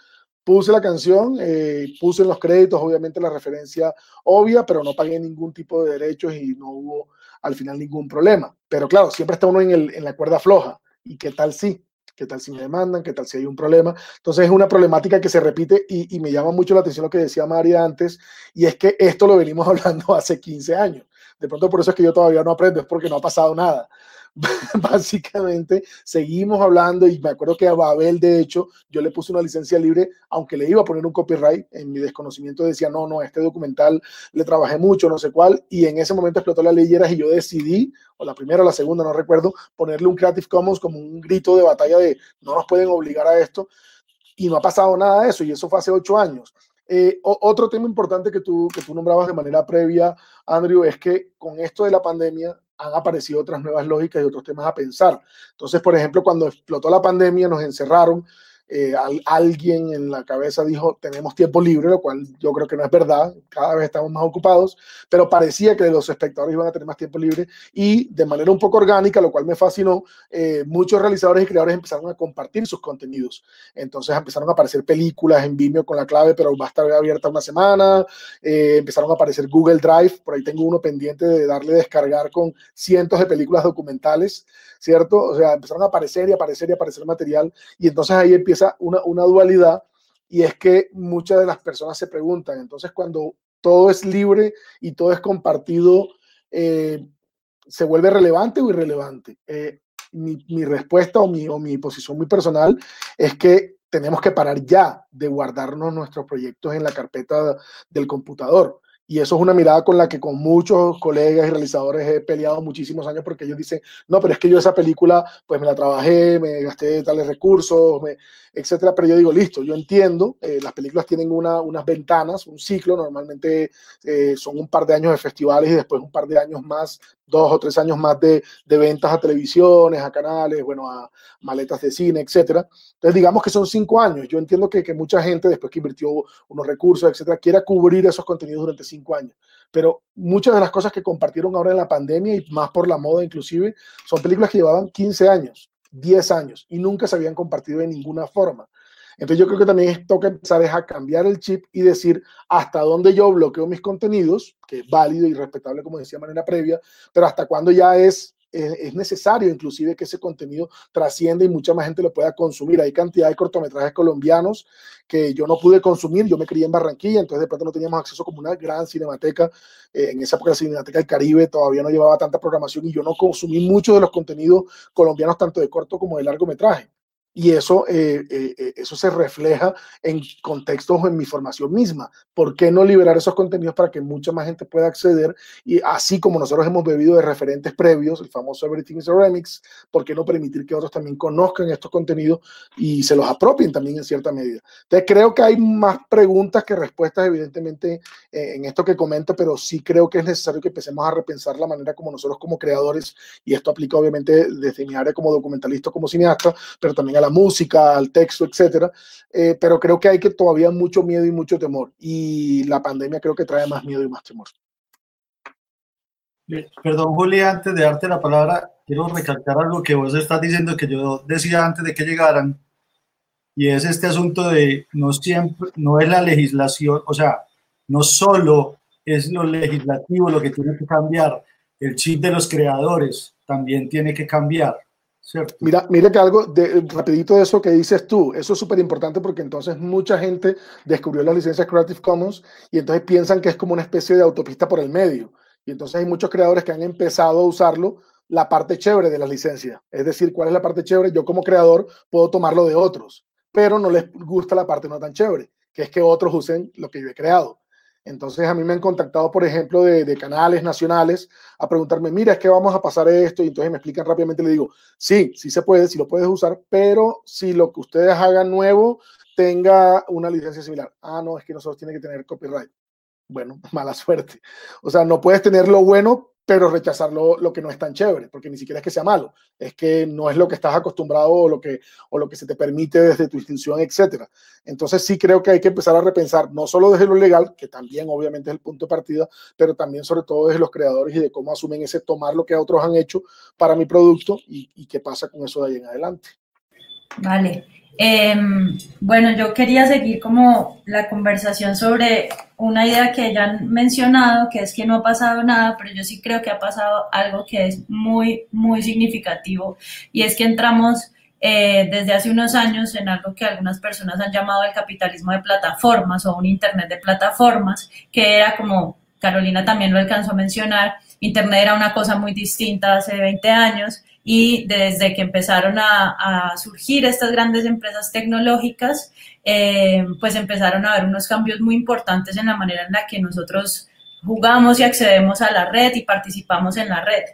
puse la canción, eh, puse en los créditos obviamente la referencia obvia, pero no pagué ningún tipo de derechos y no hubo al final ningún problema. Pero claro, siempre está uno en, el, en la cuerda floja. ¿Y qué tal si? ¿Qué tal si me demandan? ¿Qué tal si hay un problema? Entonces es una problemática que se repite y, y me llama mucho la atención lo que decía María antes, y es que esto lo venimos hablando hace 15 años. De pronto por eso es que yo todavía no aprendo, es porque no ha pasado nada. básicamente seguimos hablando y me acuerdo que a Babel, de hecho, yo le puse una licencia libre, aunque le iba a poner un copyright, en mi desconocimiento decía, no, no, este documental le trabajé mucho, no sé cuál, y en ese momento explotó la leyera y yo decidí, o la primera o la segunda, no recuerdo, ponerle un Creative Commons como un grito de batalla de no nos pueden obligar a esto, y no ha pasado nada de eso, y eso fue hace ocho años. Eh, otro tema importante que tú, que tú nombrabas de manera previa, Andrew, es que con esto de la pandemia han aparecido otras nuevas lógicas y otros temas a pensar. Entonces, por ejemplo, cuando explotó la pandemia, nos encerraron eh, alguien en la cabeza dijo, tenemos tiempo libre, lo cual yo creo que no es verdad, cada vez estamos más ocupados, pero parecía que los espectadores iban a tener más tiempo libre y de manera un poco orgánica, lo cual me fascinó, eh, muchos realizadores y creadores empezaron a compartir sus contenidos. Entonces empezaron a aparecer películas en Vimeo con la clave, pero va a estar abierta una semana, eh, empezaron a aparecer Google Drive, por ahí tengo uno pendiente de darle descargar con cientos de películas documentales, ¿cierto? O sea, empezaron a aparecer y aparecer y aparecer material y entonces ahí empieza una, una dualidad y es que muchas de las personas se preguntan, entonces cuando todo es libre y todo es compartido, eh, ¿se vuelve relevante o irrelevante? Eh, mi, mi, respuesta o mi, o mi posición muy personal es que tenemos que parar ya de guardarnos nuestros proyectos en la carpeta del computador. Y eso es una mirada con la que con muchos colegas y realizadores he peleado muchísimos años porque ellos dicen, no, pero es que yo esa película pues me la trabajé, me gasté tales recursos, etcétera. Pero yo digo, listo, yo entiendo, eh, las películas tienen una, unas ventanas, un ciclo, normalmente eh, son un par de años de festivales y después un par de años más, dos o tres años más de, ventas a televisiones, a canales, bueno, a maletas de cine, etcétera. Entonces, digamos que son cinco años. Yo entiendo que, que mucha gente, después que invirtió unos recursos, etcétera, quiera cubrir esos contenidos durante cinco años. Pero muchas de las cosas que compartieron ahora en la pandemia y más por la moda inclusive, son películas que llevaban 15 años 10 años y nunca se habían compartido de ninguna forma. Entonces yo creo que también toca empezar a cambiar el chip y decir hasta dónde yo bloqueo mis contenidos, que es válido y respetable como decía de manera previa, pero hasta cuándo ya es es necesario inclusive que ese contenido trascienda y mucha más gente lo pueda consumir. Hay cantidad de cortometrajes colombianos que yo no pude consumir, yo me crié en Barranquilla, entonces de pronto no teníamos acceso como una gran cinemateca. Eh, en esa época la Cinemateca del Caribe todavía no llevaba tanta programación y yo no consumí mucho de los contenidos colombianos, tanto de corto como de largometraje. Y eso, eh, eh, eh, eso se refleja en contextos o en mi formación misma. ¿Por qué no liberar esos contenidos para que mucha más gente pueda acceder? Y así como nosotros hemos bebido de referentes previos, el famoso Everything is a Remix, ¿por qué no permitir que otros también conozcan estos contenidos y se los apropien también en cierta medida? Entonces creo que hay más preguntas que respuestas, evidentemente, en esto que comento, pero sí creo que es necesario que empecemos a repensar la manera como nosotros como creadores, y esto aplica obviamente desde mi área como documentalista, como cineasta, pero también a la música, al texto, etcétera. Eh, pero creo que hay que todavía mucho miedo y mucho temor. Y la pandemia creo que trae más miedo y más temor. Perdón, Juli, antes de darte la palabra, quiero recalcar algo que vos estás diciendo que yo decía antes de que llegaran, y es este asunto de no siempre, no es la legislación, o sea, no solo es lo legislativo lo que tiene que cambiar, el chip de los creadores también tiene que cambiar. Mira, mira que algo de, rapidito de eso que dices tú, eso es súper importante porque entonces mucha gente descubrió las licencias Creative Commons y entonces piensan que es como una especie de autopista por el medio. Y entonces hay muchos creadores que han empezado a usarlo la parte chévere de la licencia. Es decir, ¿cuál es la parte chévere? Yo como creador puedo tomarlo de otros, pero no les gusta la parte no tan chévere, que es que otros usen lo que yo he creado. Entonces a mí me han contactado, por ejemplo, de, canales nacionales a preguntarme, mira, es que vamos a pasar esto, y entonces me explican rápidamente, le digo, sí, sí se puede, sí lo puedes usar, pero si lo que ustedes hagan nuevo tenga una licencia similar. Ah, no, es que nosotros tiene que tener copyright. Bueno, mala suerte. O sea, no puedes tener lo bueno, pero rechazar lo, que no es tan chévere, porque ni siquiera es que sea malo, es que no es lo que estás acostumbrado o lo que, o lo que se te permite desde tu institución, etcétera. Entonces sí creo que hay que empezar a repensar, no solo desde lo legal, que también obviamente es el punto de partida, pero también sobre todo desde los creadores y de cómo asumen ese tomar lo que otros han hecho para mi producto y qué pasa con eso de ahí en adelante. Vale. Em, bueno, yo quería seguir como la conversación sobre una idea que ya han mencionado, que es que no ha pasado nada, pero yo sí creo que ha pasado algo que es muy, muy significativo y es que entramos eh, desde hace unos años en algo que algunas personas han llamado el capitalismo de plataformas o un Internet de plataformas, que era como Carolina también lo alcanzó a mencionar, Internet era una cosa muy distinta hace 20 años y desde que empezaron a, surgir estas grandes empresas tecnológicas, eh, pues empezaron a haber unos cambios muy importantes en la manera en la que nosotros jugamos y accedemos a la red y participamos en la red.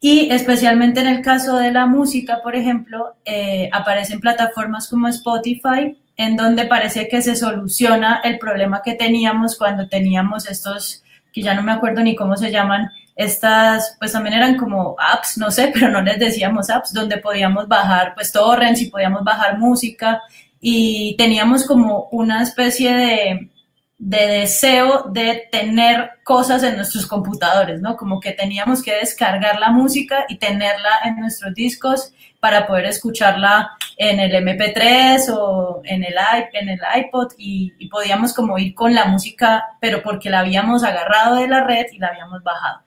Y especialmente en el caso de la música, por ejemplo, eh, aparecen plataformas como Spotify, en donde parece que se soluciona el problema que teníamos cuando teníamos estos, que ya no me acuerdo ni cómo se llaman, estas, pues también eran como apps, no sé, pero no les decíamos apps, donde podíamos bajar pues torrents y podíamos bajar música y teníamos como una especie de, de deseo de tener cosas en nuestros computadores, ¿no? Como que teníamos que descargar la música y tenerla en nuestros discos para poder escucharla en el MP3 o en el, en el iPod y, podíamos como ir con la música, pero porque la habíamos agarrado de la red y la habíamos bajado.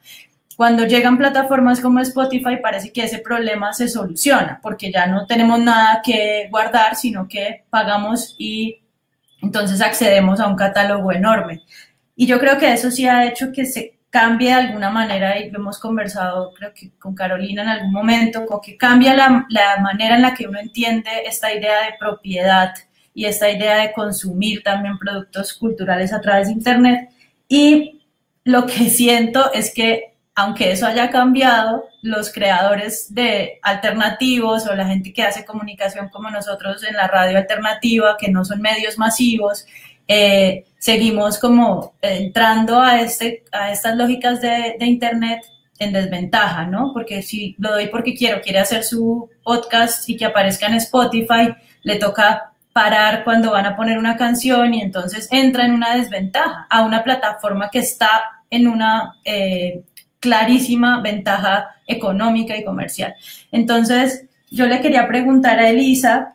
Cuando llegan plataformas como Spotify parece que ese problema se soluciona porque ya no tenemos nada que guardar, sino que pagamos y entonces accedemos a un catálogo enorme. Y yo creo que eso sí ha hecho que se cambie de alguna manera, y lo hemos conversado creo que con Carolina en algún momento, como que cambia la, la manera en la que uno entiende esta idea de propiedad y esta idea de consumir también productos culturales a través de Internet. Y lo que siento es que aunque eso haya cambiado, los creadores de alternativos o la gente que hace comunicación como nosotros en la radio alternativa, que no son medios masivos, eh, seguimos como entrando a, este, a estas lógicas de, Internet en desventaja, ¿no? Porque si lo doy porque quiero, quiere hacer su podcast y que aparezca en Spotify, le toca parar cuando van a poner una canción y entonces entra en una desventaja a una plataforma que está en una eh, clarísima ventaja económica y comercial. Entonces, yo le quería preguntar a Elisa,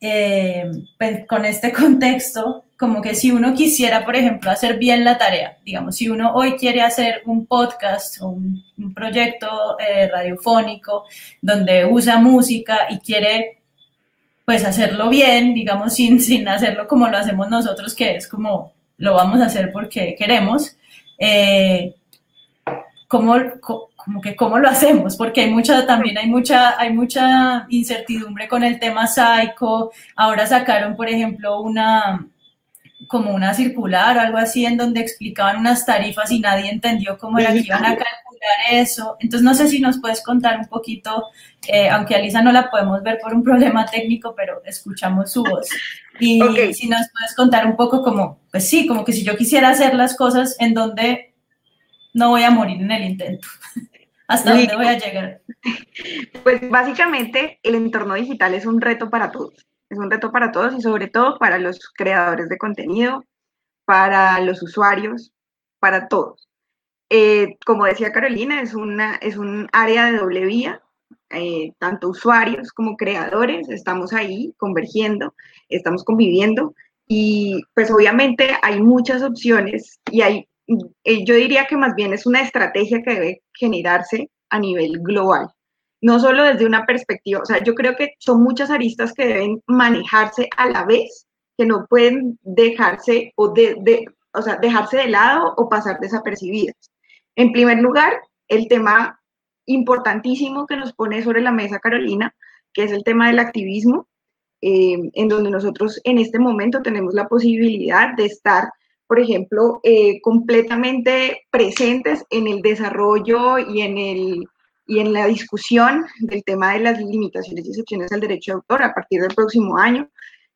eh, pues, con este contexto, como que si uno quisiera, por ejemplo, hacer bien la tarea, digamos, si uno hoy quiere hacer un podcast o un, proyecto eh, radiofónico donde usa música y quiere pues hacerlo bien, digamos, sin, sin hacerlo como lo hacemos nosotros, que es como lo vamos a hacer porque queremos, eh, cómo, como que cómo lo hacemos, porque hay mucha, también hay mucha, hay mucha incertidumbre con el tema psycho. Ahora sacaron, por ejemplo, una como una circular o algo así en donde explicaban unas tarifas y nadie entendió cómo era que iban a calcular eso. Entonces no sé si nos puedes contar un poquito, eh, aunque a Lisa no la podemos ver por un problema técnico, pero escuchamos su voz. Y si nos puedes contar un poco como, pues sí, como que si yo quisiera hacer las cosas en donde no voy a morir en el intento. ¿Hasta dónde voy a llegar? Pues básicamente el entorno digital es un reto para todos. Es un reto para todos y sobre todo para los creadores de contenido, para los usuarios, para todos. Eh, como decía Carolina, es, una, un área de doble vía. Eh, tanto usuarios como creadores estamos ahí convergiendo, estamos conviviendo y pues obviamente hay muchas opciones y hay eh, yo diría que más bien es una estrategia que debe generarse a nivel global, no solo desde una perspectiva, o sea, yo creo que son muchas aristas que deben manejarse a la vez, que no pueden dejarse o, de, o sea, dejarse de lado o pasar desapercibidas. En primer lugar, el tema importantísimo que nos pone sobre la mesa Carolina, que es el tema del activismo, eh, en donde nosotros en este momento tenemos la posibilidad de estar por ejemplo, eh, completamente presentes en el desarrollo y en, el, y en la discusión del tema de las limitaciones y excepciones al derecho de autor a partir del próximo año,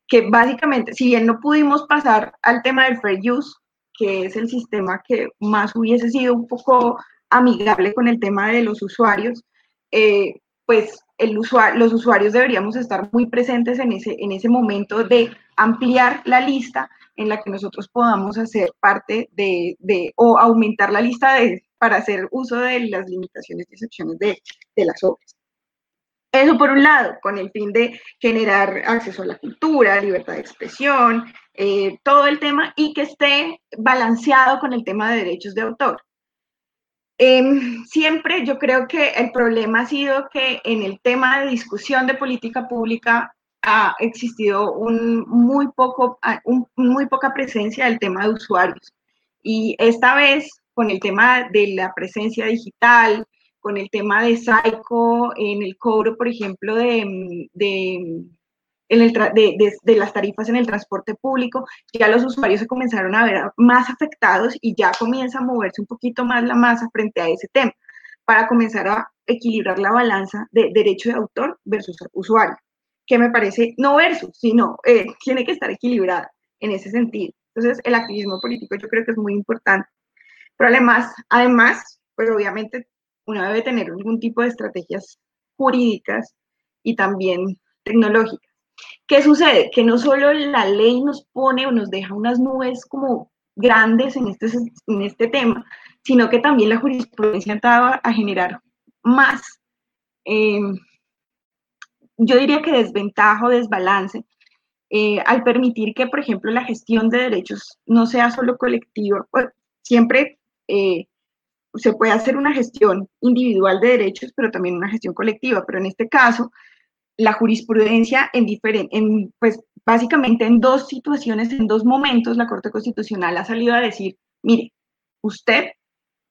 que básicamente, si bien no pudimos pasar al tema del fair use, que es el sistema que más hubiese sido un poco amigable con el tema de los usuarios, eh, pues el los usuarios deberíamos estar muy presentes en ese, en ese momento de ampliar la lista en la que nosotros podamos hacer parte de, de o aumentar la lista de, para hacer uso de las limitaciones y excepciones de, de las obras. Eso por un lado, con el fin de generar acceso a la cultura, libertad de expresión, eh, todo el tema y que esté balanceado con el tema de derechos de autor. Em, siempre yo creo que el problema ha sido que en el tema de discusión de política pública ha existido un muy, poco, un, muy poca presencia del tema de usuarios. Y esta vez, con el tema de la presencia digital, con el tema de Psycho en el cobro, por ejemplo, de, de, de, las tarifas en el transporte público, ya los usuarios se comenzaron a ver más afectados y ya comienza a moverse un poquito más la masa frente a ese tema, para comenzar a equilibrar la balanza de derecho de autor versus usuario, que me parece no versus, sino eh, tiene que estar equilibrada en ese sentido. Entonces, el activismo político yo creo que es muy importante. Pero además, pues obviamente uno debe tener algún tipo de estrategias jurídicas y también tecnológicas. ¿Qué sucede? Que no solo la ley nos pone o nos deja unas nubes como grandes en este, en este tema, sino que también la jurisprudencia estaba a generar más, eh, yo diría que desventaja o desbalance, eh, al permitir que, por ejemplo, la gestión de derechos no sea solo colectiva, pues, siempre eh, se puede hacer una gestión individual de derechos, pero también una gestión colectiva, pero en este caso, la jurisprudencia en diferente, en, pues básicamente en dos situaciones, en dos momentos, la Corte Constitucional ha salido a decir, mire, usted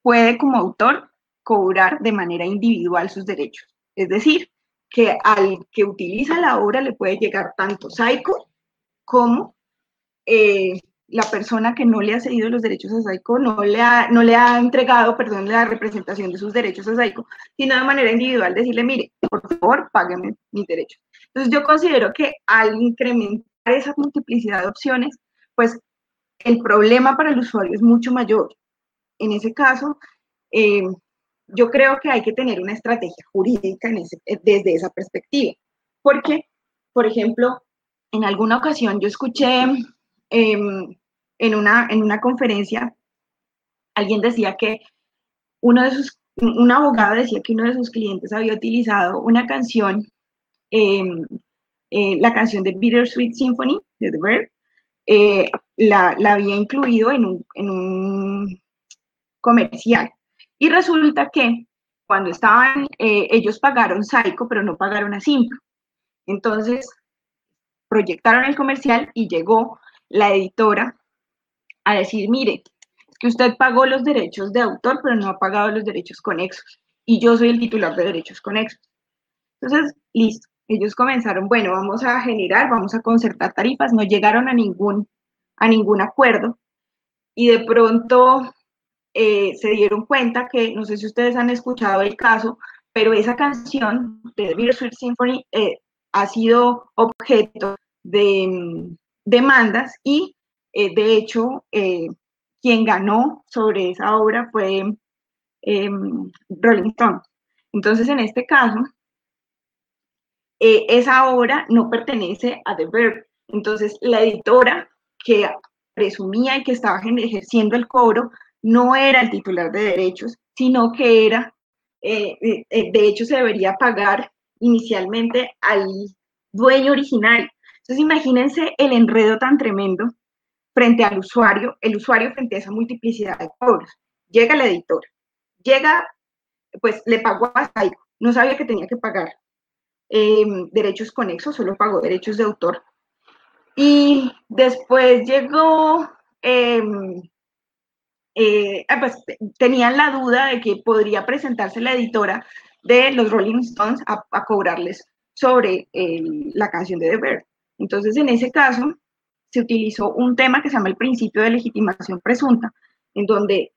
puede como autor cobrar de manera individual sus derechos. Es decir, que al que utiliza la obra le puede llegar tanto Saico como eh, la persona que no le ha cedido los derechos a Saico, no le ha, no le ha entregado, perdón, la representación de sus derechos a Saico, sino de manera individual decirle, mire, por favor, págueme mis derechos. Entonces yo considero que al incrementar esa multiplicidad de opciones, pues el problema para el usuario es mucho mayor. En ese caso, eh, yo creo que hay que tener una estrategia jurídica desde esa perspectiva. Porque, por ejemplo, en alguna ocasión yo escuché em, en, una, en una conferencia, alguien decía que uno de sus, un abogado decía que uno de sus clientes había utilizado una canción, em, eh, la canción de Bittersweet Symphony de The Bird, eh, la, la, había incluido en un, en un comercial. Y resulta que cuando estaban, eh, ellos pagaron Psycho, pero no pagaron a Simplo. Entonces, proyectaron el comercial y llegó la editora a decir, mire, es que usted pagó los derechos de autor, pero no ha pagado los derechos conexos. Y yo soy el titular de derechos conexos. Entonces, listo. Ellos comenzaron, bueno, vamos a generar, vamos a concertar tarifas, no llegaron a ningún, a ningún acuerdo. Y de pronto eh, se dieron cuenta que, no sé si ustedes han escuchado el caso, pero esa canción de The Symphony eh, ha sido objeto de mm, demandas y, eh, de hecho, quien ganó sobre esa obra fue em, Rolling Stone. Entonces, en este caso, esa obra no pertenece a The Verb. Entonces, la editora que presumía y que estaba ejerciendo el cobro no era el titular de derechos, sino que era, eh, eh, eh, de hecho, se debería pagar inicialmente al dueño original. Entonces, imagínense el enredo tan tremendo frente al usuario, el usuario frente a esa multiplicidad de cobros. Llega la editora, llega, pues le pagó a Saico, no sabía que tenía que pagar em, derechos conexos, solo pagó derechos de autor. Y después llegó em, eh, ah, pues, tenían la duda de que podría presentarse la editora de los Rolling Stones a, cobrarles sobre la canción de The. Entonces, en ese caso, se utilizó un tema que se llama el principio de legitimación presunta, en donde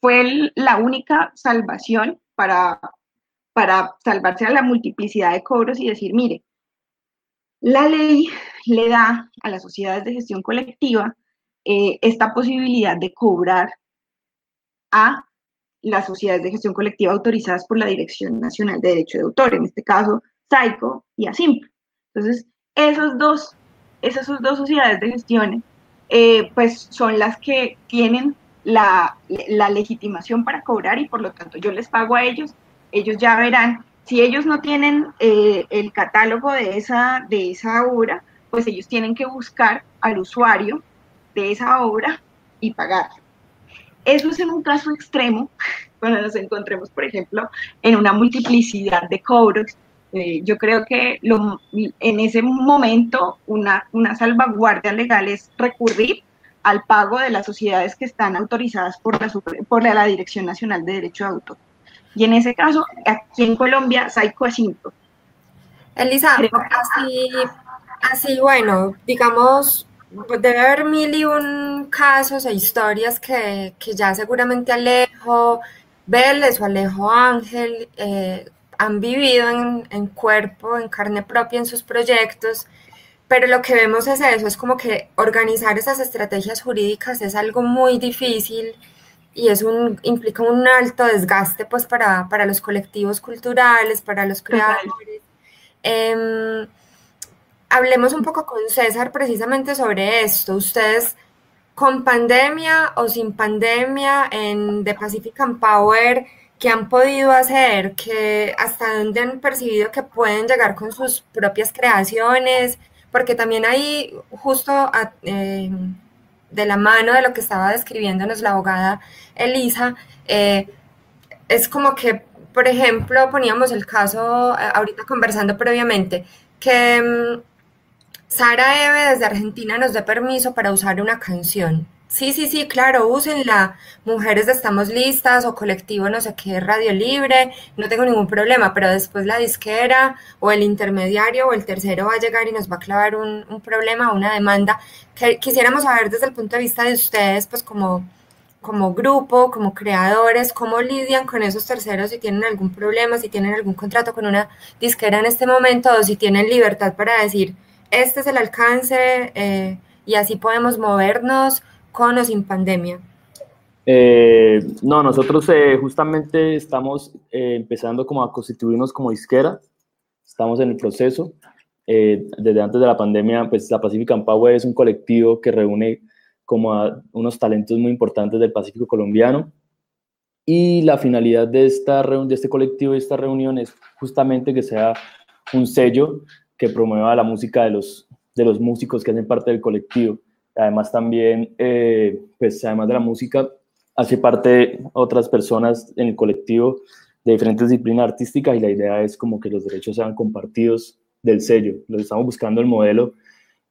fue la única salvación para, para salvarse a la multiplicidad de cobros y decir, mire, la ley le da a las sociedades de gestión colectiva eh, esta posibilidad de cobrar a las sociedades de gestión colectiva autorizadas por la Dirección Nacional de Derecho de Autor, en este caso SAICO y ASIMP. Entonces, esos dos, esas dos sociedades de gestión eh, pues son las que tienen la, legitimación para cobrar y por lo tanto yo les pago a ellos, ellos ya verán, si ellos no tienen eh, el catálogo de esa, de esa obra, pues ellos tienen que buscar al usuario de esa obra y pagar. Eso es en un caso extremo, cuando nos encontremos, por ejemplo, en una multiplicidad de cobros. Eh, yo creo que lo, en ese momento una, una salvaguardia legal es recurrir al pago de las sociedades que están autorizadas por la, por la Dirección Nacional de Derecho de Autor. Y en ese caso, aquí en Colombia, Saico Asinto. Elisa, así, así, bueno, digamos, debe haber mil y un casos e historias que, que ya seguramente Alejo Vélez o Alejo Ángel eh, han vivido en, en, cuerpo, en carne propia en sus proyectos, pero lo que vemos es eso, es como que organizar esas estrategias jurídicas es algo muy difícil y es un, implica un alto desgaste pues para, para los colectivos culturales, para los creadores. Eh, hablemos un poco con César precisamente sobre esto. Ustedes con pandemia o sin pandemia en The Pacific Power, ¿qué han podido hacer? ¿Qué, ¿Hasta dónde han percibido que pueden llegar con sus propias creaciones? Porque también ahí, justo eh, de la mano de lo que estaba describiéndonos la abogada Elisa, eh, es como que, por ejemplo, poníamos el caso, eh, ahorita conversando previamente, que mm, Sara Eve desde Argentina nos da permiso para usar una canción. Sí, sí, sí, claro, úsenla. Mujeres de Estamos Listas o colectivo no sé qué, Radio Libre, no tengo ningún problema, pero después la disquera o el intermediario o el tercero va a llegar y nos va a clavar un, problema una demanda. Que quisiéramos saber desde el punto de vista de ustedes, pues como, como grupo, como creadores, cómo lidian con esos terceros, si tienen algún problema, si tienen algún contrato con una disquera en este momento o si tienen libertad para decir este es el alcance eh, y así podemos movernos con o sin pandemia? Eh, no, nosotros eh, justamente estamos empezando como a constituirnos como disquera, estamos en el proceso. desde antes de la pandemia, pues la Pacific Power es un colectivo que reúne como a unos talentos muy importantes del Pacífico colombiano. Y la finalidad de, esta, de este colectivo, de esta reunión, es justamente que sea un sello que promueva la música de los, de los músicos que hacen parte del colectivo. Además también, eh, pues además de la música, hace parte otras personas en el colectivo de diferentes disciplinas artísticas y la idea es como que los derechos sean compartidos del sello. Los estamos buscando el modelo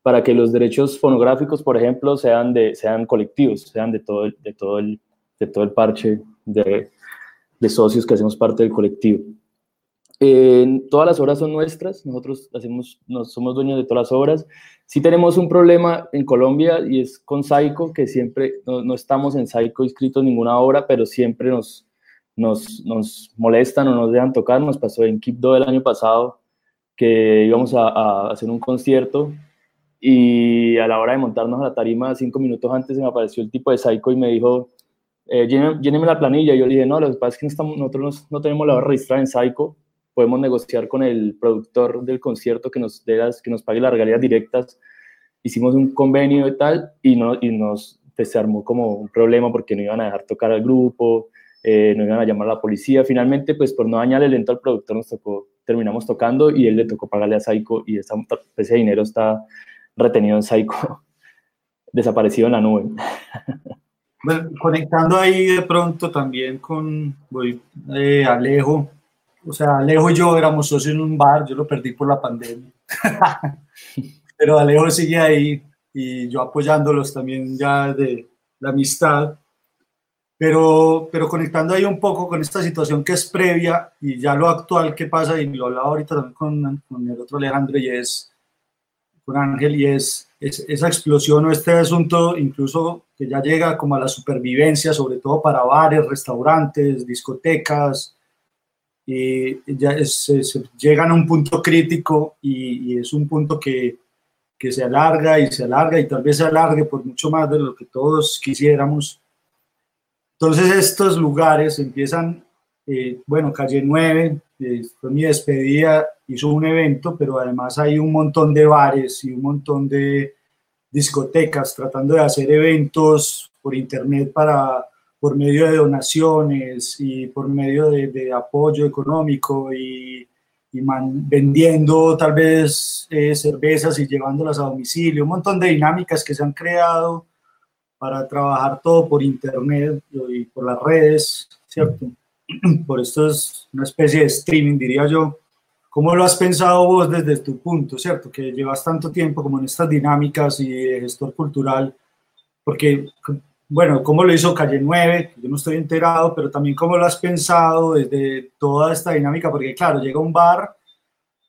para que los derechos fonográficos, por ejemplo, sean, de, sean colectivos, sean de todo el, de todo el, de todo el parche de, de socios que hacemos parte del colectivo todas las obras son nuestras, nosotros hacemos, somos dueños de todas las obras. Sí tenemos un problema en Colombia y es con Saico, que siempre no, estamos en Saico inscritos ninguna obra, pero siempre nos, nos, nos, molestan o nos dejan tocar. Nos pasó en Quibdó el año pasado que íbamos a, hacer un concierto y a la hora de montarnos a la tarima, cinco minutos antes, me apareció el tipo de Saico y me dijo, eh, lléneme, la planilla. Yo le dije, no, lo que pasa es que no estamos, nosotros no, tenemos la hora registrada en Saico podemos negociar con el productor del concierto que nos, dé que nos pague las regalías directas. Hicimos un convenio y tal y, no, y nos se armó como un problema porque no iban a dejar tocar al grupo, eh, no iban a llamar a la policía. Finalmente, pues por no dañarle lento al productor, nos tocó, terminamos tocando y él le tocó pagarle a Saiko y ese dinero está retenido en Saiko, desaparecido en la nube. Bueno, conectando ahí de pronto también con voy, eh, Alejo, o sea, Alejo y yo éramos socios en un bar, yo lo perdí por la pandemia. Pero Alejo sigue ahí y yo apoyándolos también ya de la amistad. Pero, pero conectando ahí un poco con esta situación que es previa y ya lo actual que pasa, y lo hablaba ahorita también con, con el otro Alejandro, y es con Ángel, y es, es, esa explosión o este asunto, incluso que ya llega como a la supervivencia, sobre todo para bares, restaurantes, discotecas, y ya se, llegan a un punto crítico y, es un punto que, que, se alarga y se alarga y tal vez se alargue por mucho más de lo que todos quisiéramos. Entonces estos lugares empiezan, eh, bueno, calle 9, eh, fue mi despedida, hizo un evento, pero además hay un montón de bares y un montón de discotecas tratando de hacer eventos por internet para por medio de donaciones y por medio de, apoyo económico y, vendiendo tal vez eh, cervezas y llevándolas a domicilio, un montón de dinámicas que se han creado para trabajar todo por internet y por las redes, ¿cierto? Por esto es una especie de streaming, diría yo. ¿Cómo lo has pensado vos desde tu punto, cierto? Que llevas tanto tiempo como en estas dinámicas y de gestor cultural porque, bueno, cómo lo hizo Calle 9, yo no estoy enterado, pero también cómo lo has pensado desde toda esta dinámica, porque claro, llega un bar,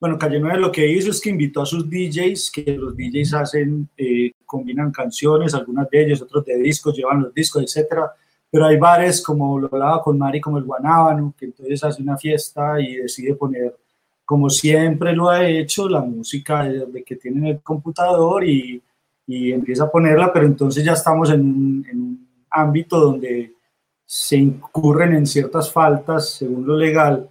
bueno, Calle 9 lo que hizo es que invitó a sus DJs, que los DJs hacen, eh, combinan canciones, algunas de ellos, otros de discos, llevan los discos, etcétera, pero hay bares como lo hablaba con Mari, como el Guanábano, que entonces hace una fiesta y decide poner, como siempre lo ha hecho, la música de, que tiene en el computador y, y, empieza a ponerla, pero entonces ya estamos en un, en un ámbito donde se incurren en ciertas faltas según lo legal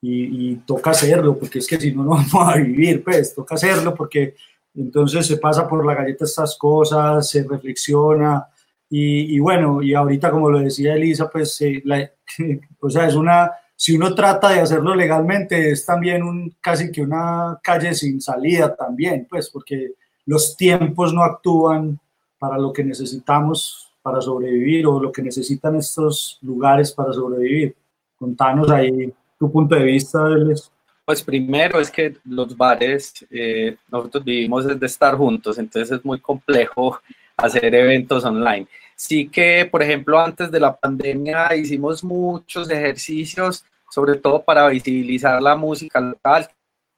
y, y, toca hacerlo, porque es que si no, no vamos a vivir, pues toca hacerlo porque entonces se pasa por la galleta estas cosas, se reflexiona, y, bueno, y ahorita como lo decía Elisa, pues eh, o sea, es una, si uno trata de hacerlo legalmente, es también un, casi que una calle sin salida también, pues porque los tiempos no actúan para lo que necesitamos para sobrevivir o lo que necesitan estos lugares para sobrevivir. Contanos ahí tu punto de vista. Pues primero es que los bares, eh, nosotros vivimos desde estar juntos, entonces es muy complejo hacer eventos online. Sí que, por ejemplo, antes de la pandemia hicimos muchos ejercicios, sobre todo para visibilizar la música local,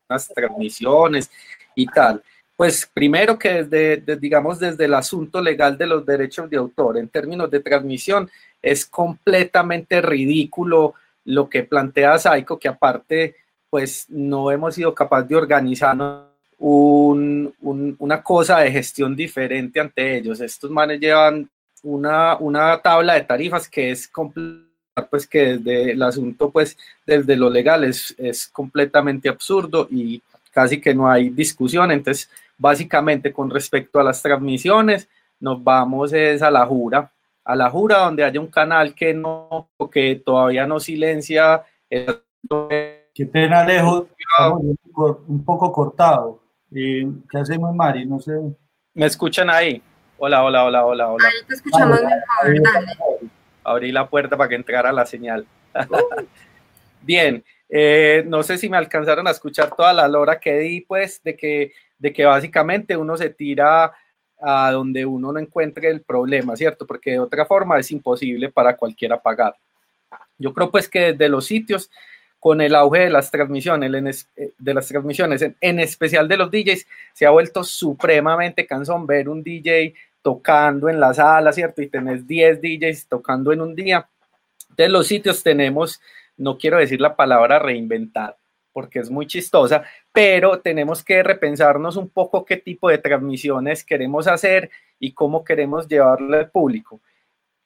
las transmisiones y tal. Pues primero que desde, digamos, desde el asunto legal de los derechos de autor en términos de transmisión, es completamente ridículo lo que plantea Saiko, que aparte, pues no hemos sido capaces de organizarnos una cosa de gestión diferente ante ellos. Estos manes llevan una, una tabla de tarifas que es pues que desde el asunto, pues desde lo legal es, es completamente absurdo y casi que no hay discusión. Entonces, básicamente con respecto a las transmisiones, nos vamos es a la jura, a la jura donde haya un canal que no, que todavía no silencia. Qué pena, lejos, un poco cortado. Eh, ¿Qué hacemos, Mari? No sé. ¿Me escuchan ahí? Hola, hola, hola, hola, hola. Ahí te escuchamos mejor, dale. Abrí la puerta para que entrara la señal. Bien, eh, no sé si me alcanzaron a escuchar toda la lora que di, pues, de que, de que básicamente uno se tira a donde uno no encuentre el problema, ¿cierto? Porque de otra forma es imposible para cualquiera pagar. Yo creo pues que desde los sitios con el auge de las transmisiones, eh, de las transmisiones, en, especial de los DJs, se ha vuelto supremamente cansón ver un DJ tocando en la sala, ¿cierto? Y tenés 10 DJs tocando en un día. De los sitios tenemos, no quiero decir la palabra reinventar, porque es muy chistosa, pero tenemos que repensarnos un poco qué tipo de transmisiones queremos hacer y cómo queremos llevarle al público.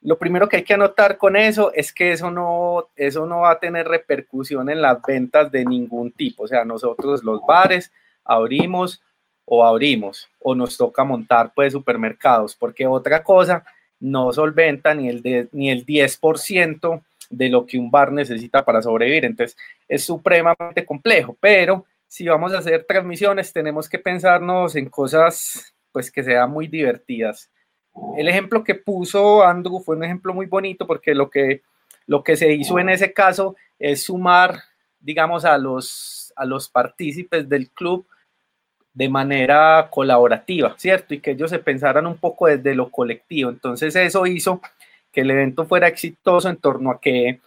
Lo primero que hay que anotar con eso es que eso no, eso no va a tener repercusión en las ventas de ningún tipo. O sea, nosotros los bares abrimos o abrimos o nos toca montar pues supermercados, porque otra cosa no solventa ni el, ni el 10% de lo que un bar necesita para sobrevivir. Entonces es supremamente complejo, pero si vamos a hacer transmisiones tenemos que pensarnos en cosas pues que sean muy divertidas el ejemplo que puso Andrew fue un ejemplo muy bonito porque lo que, lo que se hizo en ese caso es sumar, digamos, a los, a los partícipes del club de manera colaborativa, ¿cierto? Y que ellos se pensaran un poco desde lo colectivo. Entonces eso hizo que el evento fuera exitoso en torno a que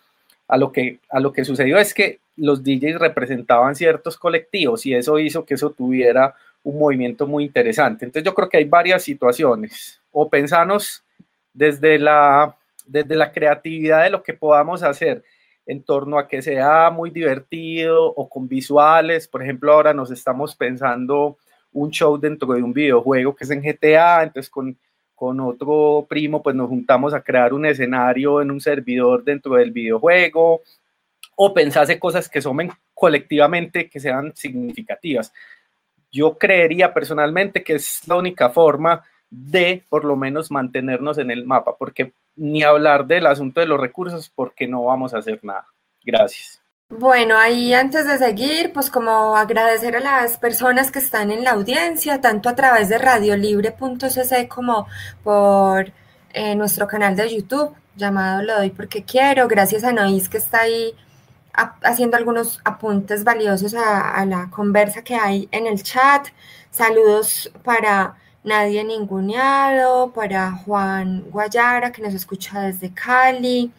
a lo que a lo que sucedió es que los DJs representaban ciertos colectivos y eso hizo que eso tuviera un movimiento muy interesante. Entonces yo creo que hay varias situaciones o pensarnos desde la, desde la creatividad de lo que podamos hacer en torno a que sea muy divertido o con visuales. Por ejemplo, ahora nos estamos pensando un show dentro de un videojuego que es en GTA, entonces con, con otro primo pues nos juntamos a crear un escenario en un servidor dentro del videojuego o pensarse cosas que sumen colectivamente que sean significativas. Yo creería personalmente que es la única forma de por lo menos mantenernos en el mapa, porque ni hablar del asunto de los recursos, porque no vamos a hacer nada. Gracias. Bueno, ahí antes de seguir, pues como agradecer a las personas que están en la audiencia, tanto a través de radiolibre.cc como por eh, nuestro canal de YouTube llamado Lo doy porque quiero. Gracias a Nois que está ahí haciendo algunos apuntes valiosos a, a la conversa que hay en el chat. Saludos para Nadie Ninguneado, para Juan Guayara, que nos escucha desde Cali,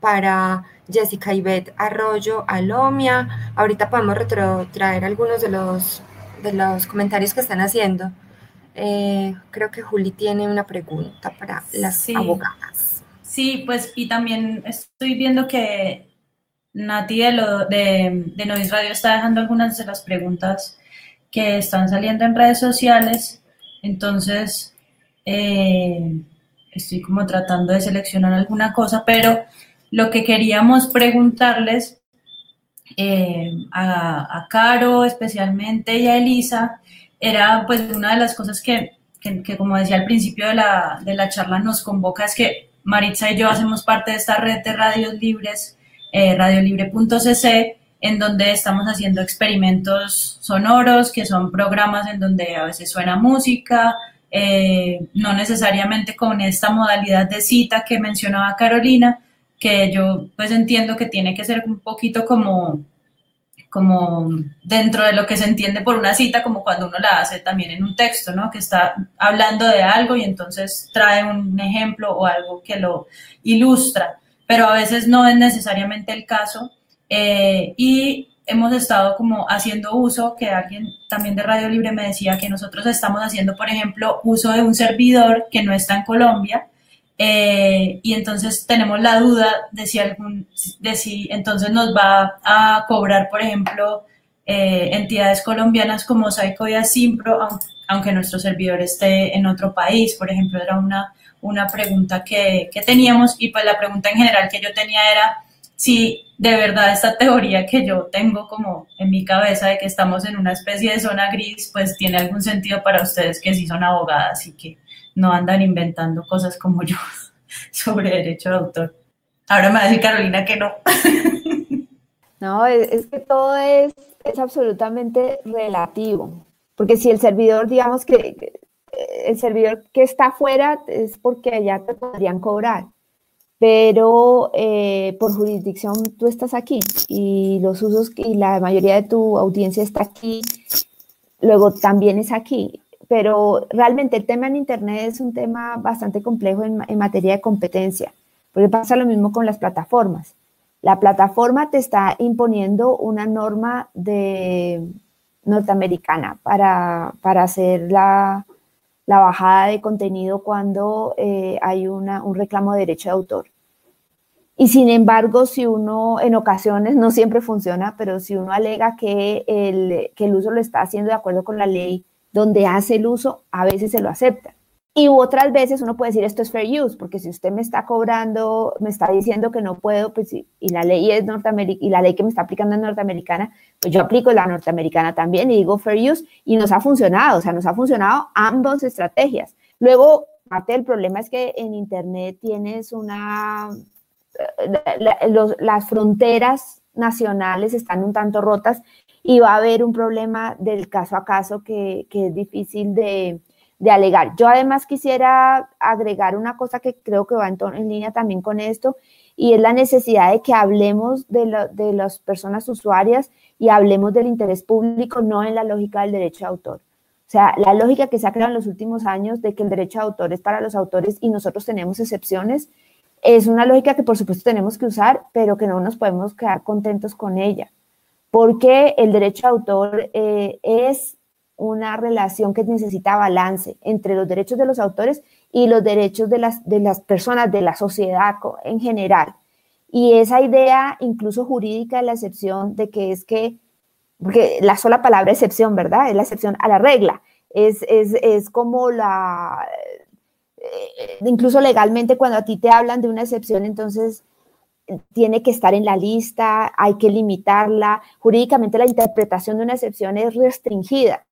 para Jessica Ivette Arroyo Alomia. Ahorita podemos retrotraer algunos de los, de los comentarios que están haciendo. Eh, creo que Juli tiene una pregunta para las abogadas. Sí, pues y también estoy viendo que Nati de, lo, de, de Nois Radio está dejando algunas de las preguntas que están saliendo en redes sociales. Entonces, eh, estoy como tratando de seleccionar alguna cosa, pero lo que queríamos preguntarles eh, a, Caro especialmente y a Elisa era pues una de las cosas que, que, como decía al principio de la, de la, charla nos convoca es que Maritza y yo hacemos parte de esta red de radios libres, eh, radiolibre.cc, en donde estamos haciendo experimentos sonoros, que son programas en donde a veces suena música, eh, no necesariamente con esta modalidad de cita que mencionaba Carolina, que yo pues entiendo que tiene que ser un poquito como, como dentro de lo que se entiende por una cita, como cuando uno la hace también en un texto, ¿no? Que está hablando de algo y entonces trae un ejemplo o algo que lo ilustra, pero a veces no es necesariamente el caso eh, y hemos estado como haciendo uso, que alguien también de Radio Libre me decía que nosotros estamos haciendo, por ejemplo, uso de un servidor que no está en Colombia, eh, y entonces tenemos la duda de si, algún, de si entonces nos va a cobrar, por ejemplo, eh, entidades colombianas como Saico y Asimpro, aunque nuestro servidor esté en otro país. Por ejemplo, era una, una pregunta que, que teníamos y pues la pregunta en general que yo tenía era si de verdad esta teoría que yo tengo como en mi cabeza de que estamos en una especie de zona gris, pues tiene algún sentido para ustedes que sí son abogadas y que no andan inventando cosas como yo sobre derecho de autor. Ahora me va a decir Carolina que no. No, es, que todo es, es absolutamente relativo, porque si el servidor, digamos que el servidor que está afuera es porque allá te podrían cobrar, pero eh, por jurisdicción tú estás aquí y los usos y la mayoría de tu audiencia está aquí, luego también es aquí pero realmente el tema en Internet es un tema bastante complejo en, materia de competencia, porque pasa lo mismo con las plataformas. La plataforma te está imponiendo una norma de norteamericana para, hacer la, bajada de contenido cuando eh, hay una, un reclamo de derecho de autor. Y sin embargo, si uno, en ocasiones, no siempre funciona, pero si uno alega que el, que el uso lo está haciendo de acuerdo con la ley donde hace el uso, a veces se lo acepta. Y otras veces uno puede decir esto es fair use, porque si usted me está cobrando, me está diciendo que no puedo, pues y la ley es norteamericana, y la ley que me está aplicando es norteamericana, pues yo aplico la norteamericana también y digo fair use y nos ha funcionado, o sea, nos ha funcionado ambas estrategias. Luego, parte del problema es que en Internet tienes una, las fronteras nacionales están un tanto rotas y va a haber un problema del caso a caso que, es difícil de, alegar. Yo además quisiera agregar una cosa que creo que va en, en línea también con esto, y es la necesidad de que hablemos de, de las personas usuarias y hablemos del interés público, no en la lógica del derecho de autor. O sea, la lógica que se ha creado en los últimos años de que el derecho de autor es para los autores y nosotros tenemos excepciones, es una lógica que por supuesto tenemos que usar, pero que no nos podemos quedar contentos con ella porque el derecho de autor eh, es una relación que necesita balance entre los derechos de los autores y los derechos de las, de las personas, de la sociedad en general. Y esa idea, incluso jurídica, de la excepción de que es que, porque la sola palabra excepción, ¿verdad? Es la excepción a la regla. Es, es, es como la, eh, incluso legalmente cuando a ti te hablan de una excepción, entonces tiene que estar en la lista, hay que limitarla. Jurídicamente la interpretación de una excepción es restringida.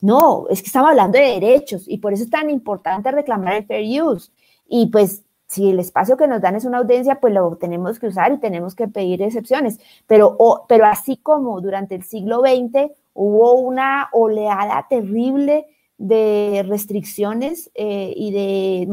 No, es que estamos hablando de derechos y por eso es tan importante reclamar el fair use. Y pues si el espacio que nos dan es una audiencia, pues lo tenemos que usar y tenemos que pedir excepciones. Pero, pero así como durante el siglo XX hubo una oleada terrible de restricciones eh, y de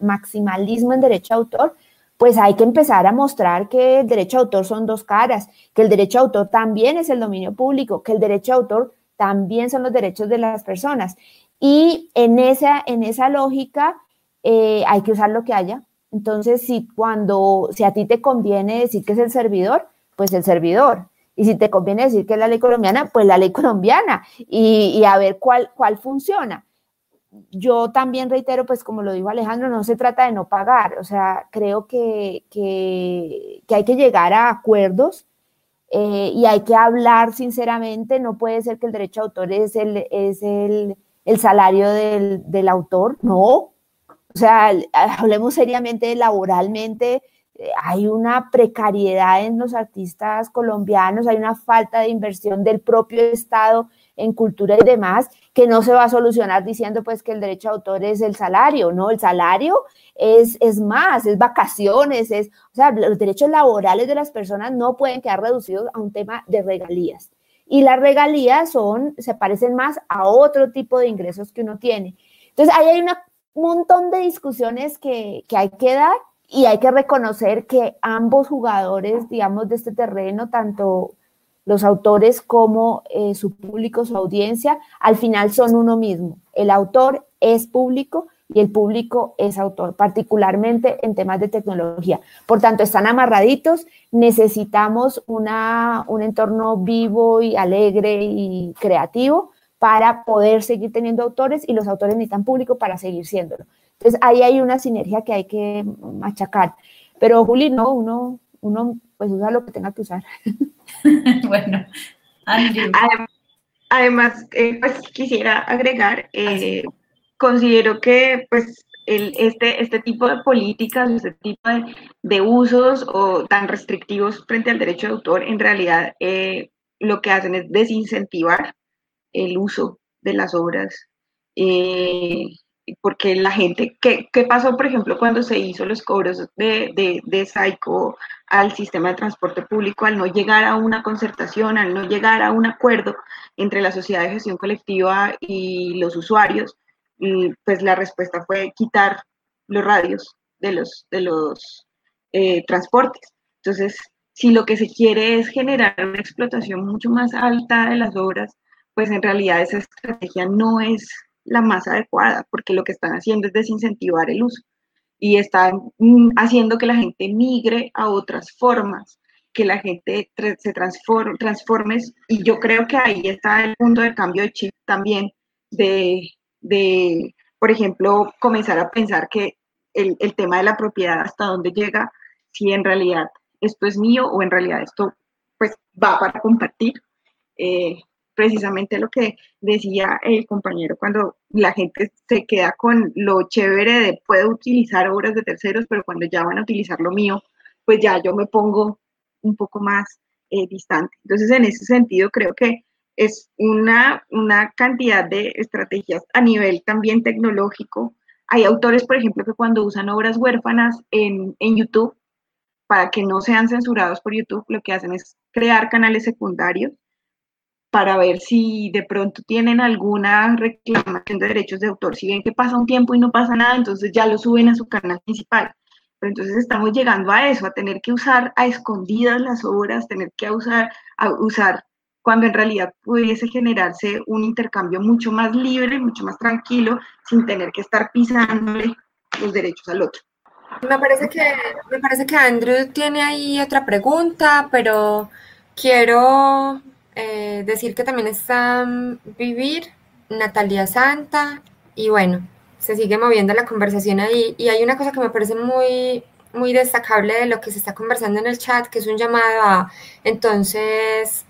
maximalismo en derecho a autor, pues hay que empezar a mostrar que el derecho de autor son dos caras, que el derecho de autor también es el dominio público, que el derecho de autor también son los derechos de las personas. Y en esa, en esa lógica eh, hay que usar lo que haya. Entonces, si cuando, si a ti te conviene decir que es el servidor, pues el servidor. Y si te conviene decir que es la ley colombiana, pues la ley colombiana. Y, y a ver cuál, cuál funciona yo también reitero, pues como lo dijo Alejandro, no se trata de no pagar, o sea, creo que, que, hay que llegar a acuerdos eh, y hay que hablar sinceramente, no puede ser que el derecho de autor es el, es el, el salario del, del, autor, no, o sea, hablemos seriamente laboralmente, hay una precariedad en los artistas colombianos, hay una falta de inversión del propio Estado en cultura y demás, que no se va a solucionar diciendo pues que el derecho de autor es el salario, no, el salario es, es más, es vacaciones, es, o sea, los derechos laborales de las personas no pueden quedar reducidos a un tema de regalías. Y las regalías son, se parecen más a otro tipo de ingresos que uno tiene. Entonces, ahí hay un montón de discusiones que, que hay que dar y hay que reconocer que ambos jugadores, digamos, de este terreno, tanto los autores como eh, su público, su audiencia, al final son uno mismo. El autor es público y el público es autor, particularmente en temas de tecnología. Por tanto, están amarraditos, necesitamos una, un entorno vivo y alegre y creativo para poder seguir teniendo autores y los autores necesitan público para seguir siéndolo. Entonces, ahí hay una sinergia que hay que machacar. Pero, Juli, no, uno, uno pues usa lo que tenga que usar. bueno, Además, eh, pues quisiera agregar, eh, considero que pues el, este, este tipo de políticas, este tipo de, usos o tan restrictivos frente al derecho de autor, en realidad eh, lo que hacen es desincentivar el uso de las obras porque la gente, ¿qué, ¿qué, pasó, por ejemplo, cuando se hizo los cobros de, de, de Saico al sistema de transporte público, al no llegar a una concertación, al no llegar a un acuerdo entre la sociedad de gestión colectiva y los usuarios? pues la respuesta fue quitar los radios de los, de los eh, transportes. Entonces, si lo que se quiere es generar una explotación mucho más alta de las obras, pues en realidad esa estrategia no es la más adecuada, porque lo que están haciendo es desincentivar el uso y están mm, haciendo que la gente migre a otras formas, que la gente se transforme, transforme y yo creo que ahí está el punto de cambio de chip también, de, de por ejemplo, comenzar a pensar que el, el, tema de la propiedad, hasta dónde llega, si en realidad esto es mío o en realidad esto pues va para compartir. Eh, precisamente lo que decía el compañero cuando la gente se queda con lo chévere de puedo utilizar obras de terceros, pero cuando ya van a utilizar lo mío, pues ya yo me pongo un poco más eh, distante. Entonces, en ese sentido, creo que es una, una cantidad de estrategias a nivel también tecnológico. Hay autores, por ejemplo, que cuando usan obras huérfanas en, en YouTube, para que no sean censurados por YouTube, lo que hacen es crear canales secundarios para ver si de pronto tienen alguna reclamación de derechos de autor. Si ven que pasa un tiempo y no pasa nada, entonces ya lo suben a su canal principal. Pero entonces estamos llegando a eso, a tener que usar a escondidas las obras, tener que usar, a usar cuando en realidad pudiese generarse un intercambio mucho más libre, mucho más tranquilo, sin tener que estar pisándole los derechos al otro. Me parece que, me parece que Andrew tiene ahí otra pregunta, pero quiero eh, decir que también está Vivir, Natalia Santa, y bueno, se sigue moviendo la conversación ahí. Y hay una cosa que me parece muy, muy destacable de lo que se está conversando en el chat, que es un llamado a entonces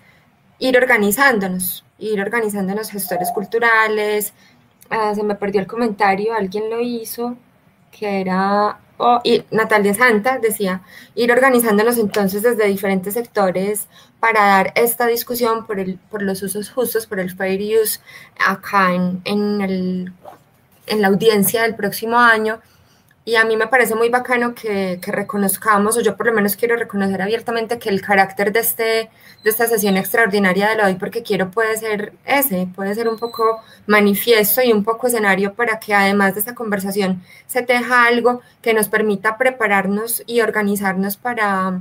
ir organizándonos, ir organizándonos gestores culturales. Ah, se me perdió el comentario, alguien lo hizo, que era y Natalia Santa decía, ir organizándonos entonces desde diferentes sectores para dar esta discusión por, el, por los usos justos, por el fair use acá en, en, el, en la audiencia del próximo año y a mí me parece muy bacano que, que, reconozcamos, o yo por lo menos quiero reconocer abiertamente que el carácter de, este, de esta sesión extraordinaria de hoy, porque quiero puede ser ese, puede ser un poco manifiesto y un poco escenario para que además de esta conversación se teja algo que nos permita prepararnos y organizarnos para,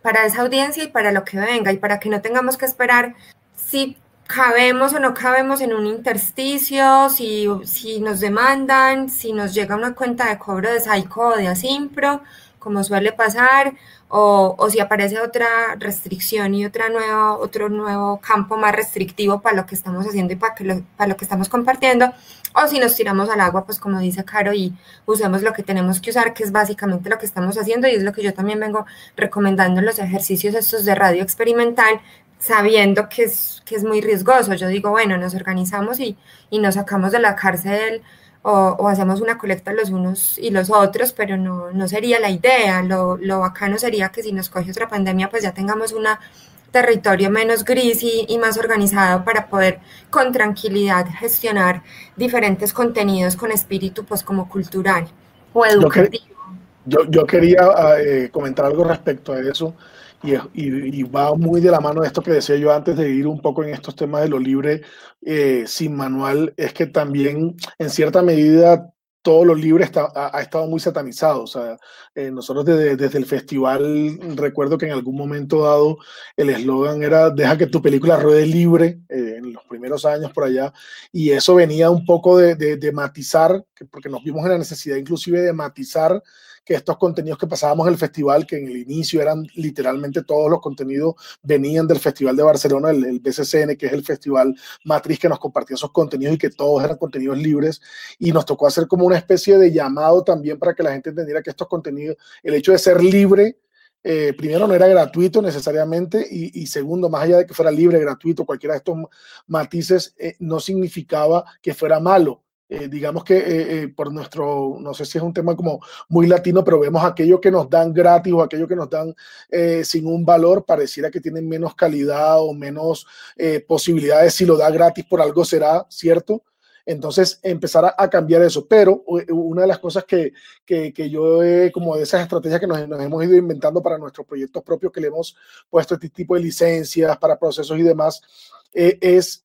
para esa audiencia y para lo que venga, y para que no tengamos que esperar si cabemos o no cabemos en un intersticio, si, si nos demandan, si nos llega una cuenta de cobro de Saico o de Asimpro, como suele pasar, o, o, si aparece otra restricción y otra nueva, otro nuevo campo más restrictivo para lo que estamos haciendo y para, que lo, para lo que estamos compartiendo, o si nos tiramos al agua, pues como dice Caro, y usemos lo que tenemos que usar, que es básicamente lo que estamos haciendo, y es lo que yo también vengo recomendando en los ejercicios estos de radio experimental, sabiendo que es, que es muy riesgoso. Yo digo, bueno, nos organizamos y, y nos sacamos de la cárcel o, hacemos una colecta los unos y los otros, pero no, no sería la idea. Lo, lo, bacano sería que si nos coge otra pandemia, pues ya tengamos un territorio menos gris y, y, más organizado para poder con tranquilidad gestionar diferentes contenidos con espíritu pues como cultural o educativo. Yo, yo, quería eh, comentar algo respecto a eso y, va muy de la mano de esto que decía yo antes de ir un poco en estos temas de lo libre eh, sin manual, es que también en cierta medida todo lo libre ha, estado muy satanizado. O sea, eh, nosotros desde, desde, el festival recuerdo que en algún momento dado el eslogan era deja que tu película ruede libre eh, en los primeros años por allá y eso venía un poco de, de, de matizar, porque nos vimos en la necesidad inclusive de matizar que estos contenidos que pasábamos en el festival, que en el inicio eran literalmente todos los contenidos, venían del Festival de Barcelona, el, BCCN, que es el festival matriz que nos compartía esos contenidos y que todos eran contenidos libres. Y nos tocó hacer como una especie de llamado también para que la gente entendiera que estos contenidos, el hecho de ser libre, eh, primero no era gratuito necesariamente y, segundo, más allá de que fuera libre, gratuito, cualquiera de estos matices, eh, no significaba que fuera malo. Eh, digamos que eh, eh, por nuestro, no sé si es un tema como muy latino, pero vemos aquello que nos dan gratis o aquello que nos dan sin un valor, pareciera que tienen menos calidad o menos posibilidades. Si lo da gratis por algo será, ¿cierto? Entonces, empezar a, cambiar eso. Pero una de las cosas que, que, que yo, he, como de esas estrategias que nos, nos, hemos ido inventando para nuestros proyectos propios, que le hemos puesto este tipo de licencias para procesos y demás, es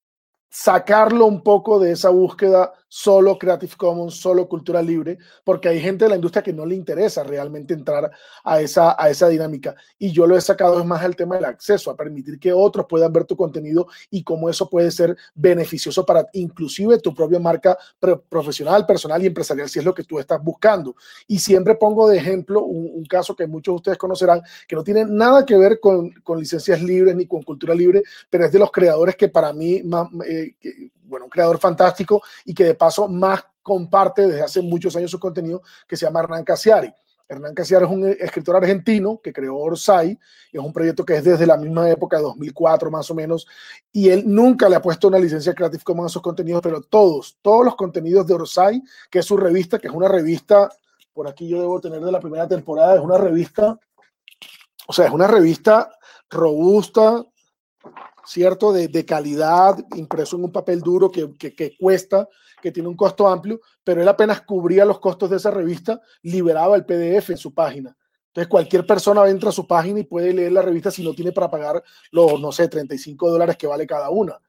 sacarlo un poco de esa búsqueda solo Creative Commons, solo cultura libre, porque hay gente de la industria que no le interesa realmente entrar a esa, a esa dinámica. Y yo lo he sacado es más al tema del acceso, a permitir que otros puedan ver tu contenido y cómo eso puede ser beneficioso para inclusive tu propia marca profesional, personal y empresarial, si es lo que tú estás buscando. Y siempre pongo de ejemplo un, caso que muchos de ustedes conocerán, que no tiene nada que ver con, con, licencias libres ni con cultura libre, pero es de los creadores que para mí, eh, bueno, un creador fantástico y que de paso más comparte desde hace muchos años su contenido, que se llama Hernán Casiari. Hernán Casiari es un escritor argentino que creó Orsay, es un proyecto que es desde la misma época, de 2004 más o menos, y él nunca le ha puesto una licencia Creative Commons a sus contenidos, pero todos, todos los contenidos de Orsay, que es su revista, que es una revista, por aquí yo debo tener de la primera temporada, es una revista, o sea, es una revista robusta, ¿cierto? De, de, calidad, impreso en un papel duro que, que, que, cuesta, que tiene un costo amplio, pero él apenas cubría los costos de esa revista, liberaba el PDF en su página. Entonces cualquier persona entra a su página y puede leer la revista si no tiene para pagar los, no sé, 35 dólares que vale cada una,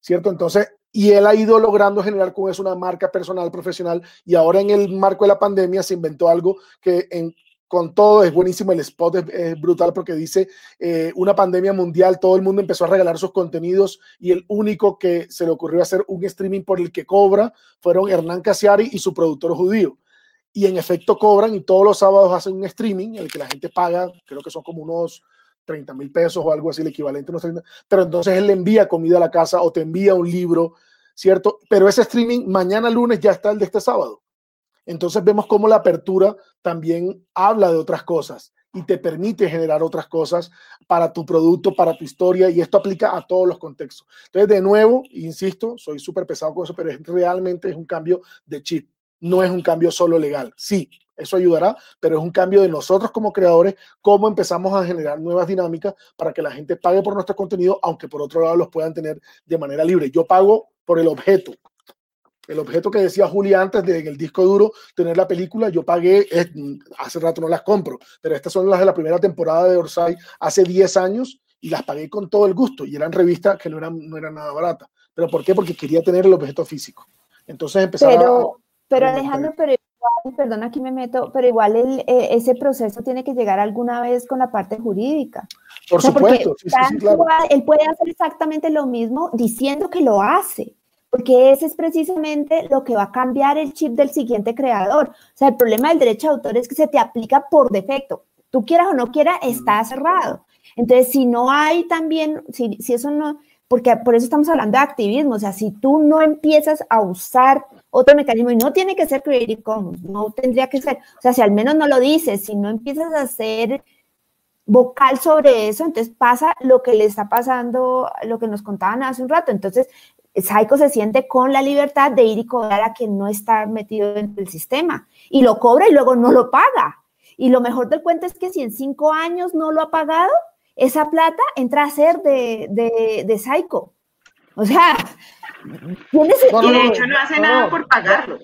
¿cierto? Entonces, y él ha ido logrando generar con eso una marca personal, profesional, y ahora en el marco de la pandemia se inventó algo que en con todo, es buenísimo, el spot es, brutal porque dice eh, una pandemia mundial, todo el mundo empezó a regalar sus contenidos y el único que se le ocurrió hacer un streaming por el que cobra fueron Hernán Casiari y su productor judío. Y en efecto cobran y todos los sábados hacen un streaming en el que la gente paga, creo que son como unos 30 mil pesos o algo así, el equivalente, pero entonces él le envía comida a la casa o te envía un libro, ¿cierto? Pero ese streaming mañana lunes ya está el de este sábado. Entonces vemos cómo la apertura también habla de otras cosas y te permite generar otras cosas para tu producto, para tu historia, y esto aplica a todos los contextos. Entonces, de nuevo, insisto, soy súper pesado con eso, pero es, realmente es un cambio de chip, no es un cambio solo legal. Sí, eso ayudará, pero es un cambio de nosotros como creadores, cómo empezamos a generar nuevas dinámicas para que la gente pague por nuestro contenido, aunque por otro lado los puedan tener de manera libre. Yo pago por el objeto, el objeto que decía Julia antes de en el disco duro tener la película, yo pagué, hace rato no las compro, pero estas son las de la primera temporada de Orsay hace 10 años y las pagué con todo el gusto y eran revistas que no eran, no eran nada baratas. ¿Pero por qué? Porque quería tener el objeto físico. Entonces empezaba Pero, pero Alejandro, pero igual, perdón, aquí me meto, pero igual el, eh, ese proceso tiene que llegar alguna vez con la parte jurídica. Por O sea, supuesto, sí, sí, sí, claro. él puede hacer exactamente lo mismo diciendo que lo hace, porque ese es precisamente lo que va a cambiar el chip del siguiente creador. O sea, el problema del derecho de autor es que se te aplica por defecto. Tú quieras o no quieras, está cerrado. Entonces, si no hay también, si, si eso no, porque por eso estamos hablando de activismo, o sea, si tú no empiezas a usar otro mecanismo, y no tiene que ser Creative Commons, no tendría que ser, o sea, si al menos no lo dices, si no empiezas a hacer vocal sobre eso, entonces pasa lo que le está pasando, lo que nos contaban hace un rato. Entonces, Saiko se siente con la libertad de ir y cobrar a quien no está metido en el sistema y lo cobra y luego no lo paga. Y lo mejor del cuento es que si en cinco años no lo ha pagado, esa plata entra a ser de, de, de Saiko. O sea, tiene No, no, Y de no, hecho no hace no, nada por pagarlo.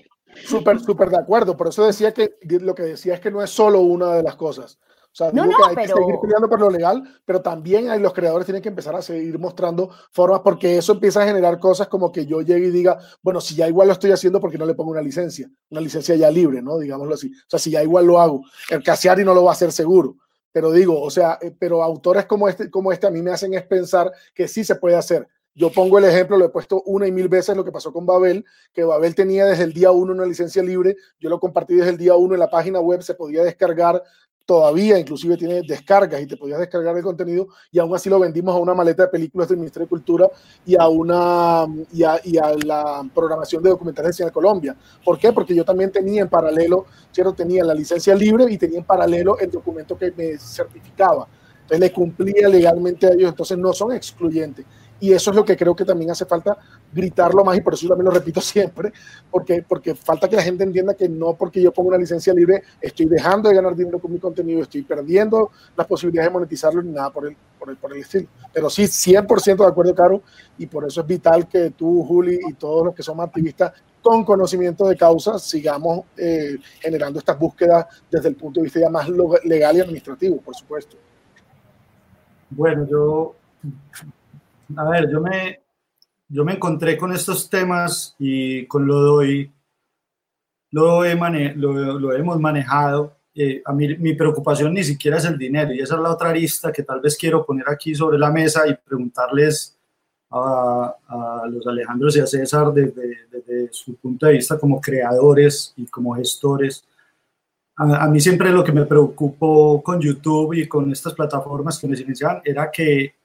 Súper, súper de acuerdo. Por eso decía que lo que decía es que no es solo una de las cosas. O sea, No, que hay pero- que seguir peleando por lo legal, pero también hay, los creadores tienen que empezar a seguir mostrando formas porque eso empieza a generar cosas como que yo llegue y diga, bueno, si ya igual lo estoy haciendo, ¿por qué no le pongo una licencia? Una licencia ya libre, ¿no? Digámoslo así. O sea, si ya igual lo hago. El Casiari no lo va a hacer seguro. Pero digo, o sea, eh, pero autores como este, como este a mí me hacen es pensar que sí se puede hacer. Yo pongo el ejemplo, lo he puesto una y mil veces lo que pasó con Babel, que Babel tenía desde el día uno una licencia libre, yo lo compartí desde el día uno en la página web, se podía descargar todavía, inclusive tiene descargas y te podías descargar el contenido y aún así lo vendimos a una maleta de películas del Ministerio de Cultura y a una y a, y a la programación de documentales de cine de Colombia. ¿Por qué? Porque yo también tenía en paralelo, ¿cierto? Tenía la licencia libre y tenía en paralelo el documento que me certificaba. Entonces le cumplía legalmente a ellos, entonces no son excluyentes. Y eso es lo que creo que también hace falta gritarlo más y por eso también lo repito siempre, porque, porque falta que la gente entienda que no porque yo pongo una licencia libre estoy dejando de ganar dinero con mi contenido, estoy perdiendo las posibilidades de monetizarlo ni nada por el, por el, por estilo. Pero sí, 100% de acuerdo, Caro, y por eso es vital que tú, Juli, y todos los que somos activistas con conocimiento de causa sigamos eh, generando estas búsquedas desde el punto de vista ya más legal y administrativo, por supuesto. Bueno, yo, a ver, yo me, yo me encontré con estos temas y con lo doy, lo, he mane- lo, lo hemos manejado. Eh, a mí mi preocupación ni siquiera es el dinero y esa es la otra arista que tal vez quiero poner aquí sobre la mesa y preguntarles a, a los Alejandros y a César desde, desde su punto de vista como creadores y como gestores. A, a mí siempre lo que me preocupó con YouTube y con estas plataformas que me silenciaban era que,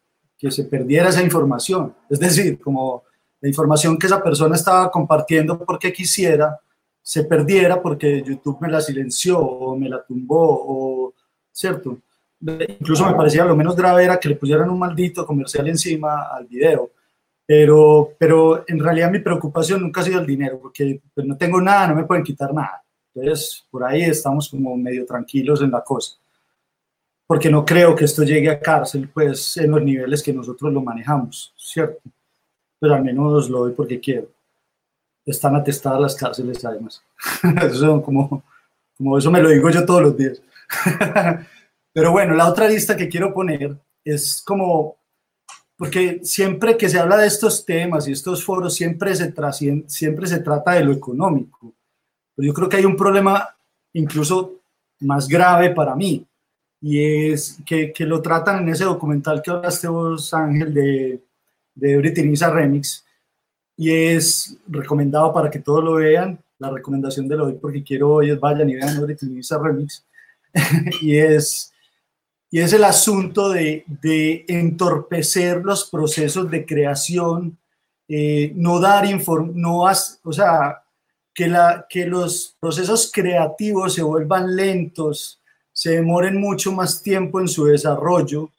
que se perdiera esa información. Es decir, como la información que esa persona estaba compartiendo porque quisiera, se perdiera porque YouTube me la silenció o me la tumbó, o, ¿cierto? Incluso me parecía lo menos grave era que le pusieran un maldito comercial encima al video. Pero, pero en realidad mi preocupación nunca ha sido el dinero, porque pues, no tengo nada, no me pueden quitar nada. Entonces, por ahí estamos como medio tranquilos en la cosa. Porque no creo que esto llegue a cárcel, pues, en los niveles que nosotros lo manejamos, ¿cierto? Pero al menos lo doy porque quiero. Están atestadas las cárceles, además. eso, como, como eso me lo digo yo todos los días. Pero bueno, la otra lista que quiero poner es como, porque siempre que se habla de estos temas y estos foros, siempre se, siempre se trata de lo económico. Pero yo creo que hay un problema incluso más grave para mí, y es que, que lo tratan en ese documental que hablaste vos, Ángel, de, de Everything is a Remix, y es recomendado para que todos lo vean. La recomendación de lo hoy, porque quiero hoy es vayan y vean Everything is a Remix, y es, y es el asunto de, de entorpecer los procesos de creación, eh, no dar inform no has, o sea, que, la, que los procesos creativos se vuelvan lentos, se demoren mucho más tiempo en su desarrollo,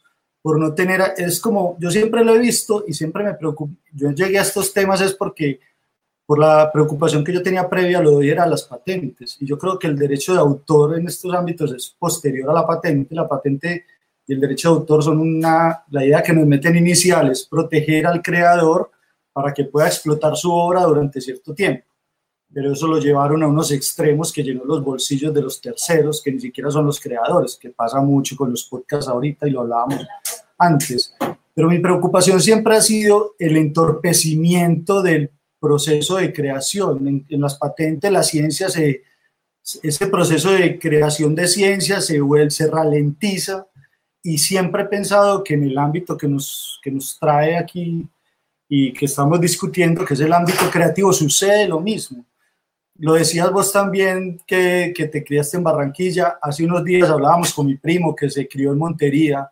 por no tener, es como, yo siempre lo he visto y siempre me preocupo, yo llegué a estos temas es porque por la preocupación que yo tenía previa lo doy era las patentes, y yo creo que el derecho de autor en estos ámbitos es posterior a la patente, la patente y el derecho de autor son una, la idea que nos meten iniciales, proteger al creador para que pueda explotar su obra durante cierto tiempo pero eso lo llevaron a unos extremos que llenó los bolsillos de los terceros, que ni siquiera son los creadores, que pasa mucho con los podcasts ahorita y lo hablábamos antes. Pero mi preocupación siempre ha sido el entorpecimiento del proceso de creación. En, en las patentes, la ciencia se, ese proceso de creación de ciencia se, se ralentiza y siempre he pensado que en el ámbito que nos, que nos trae aquí y que estamos discutiendo, que es el ámbito creativo, sucede lo mismo. Lo decías vos también que, que te criaste en Barranquilla. Hace unos días hablábamos con mi primo que se crió en Montería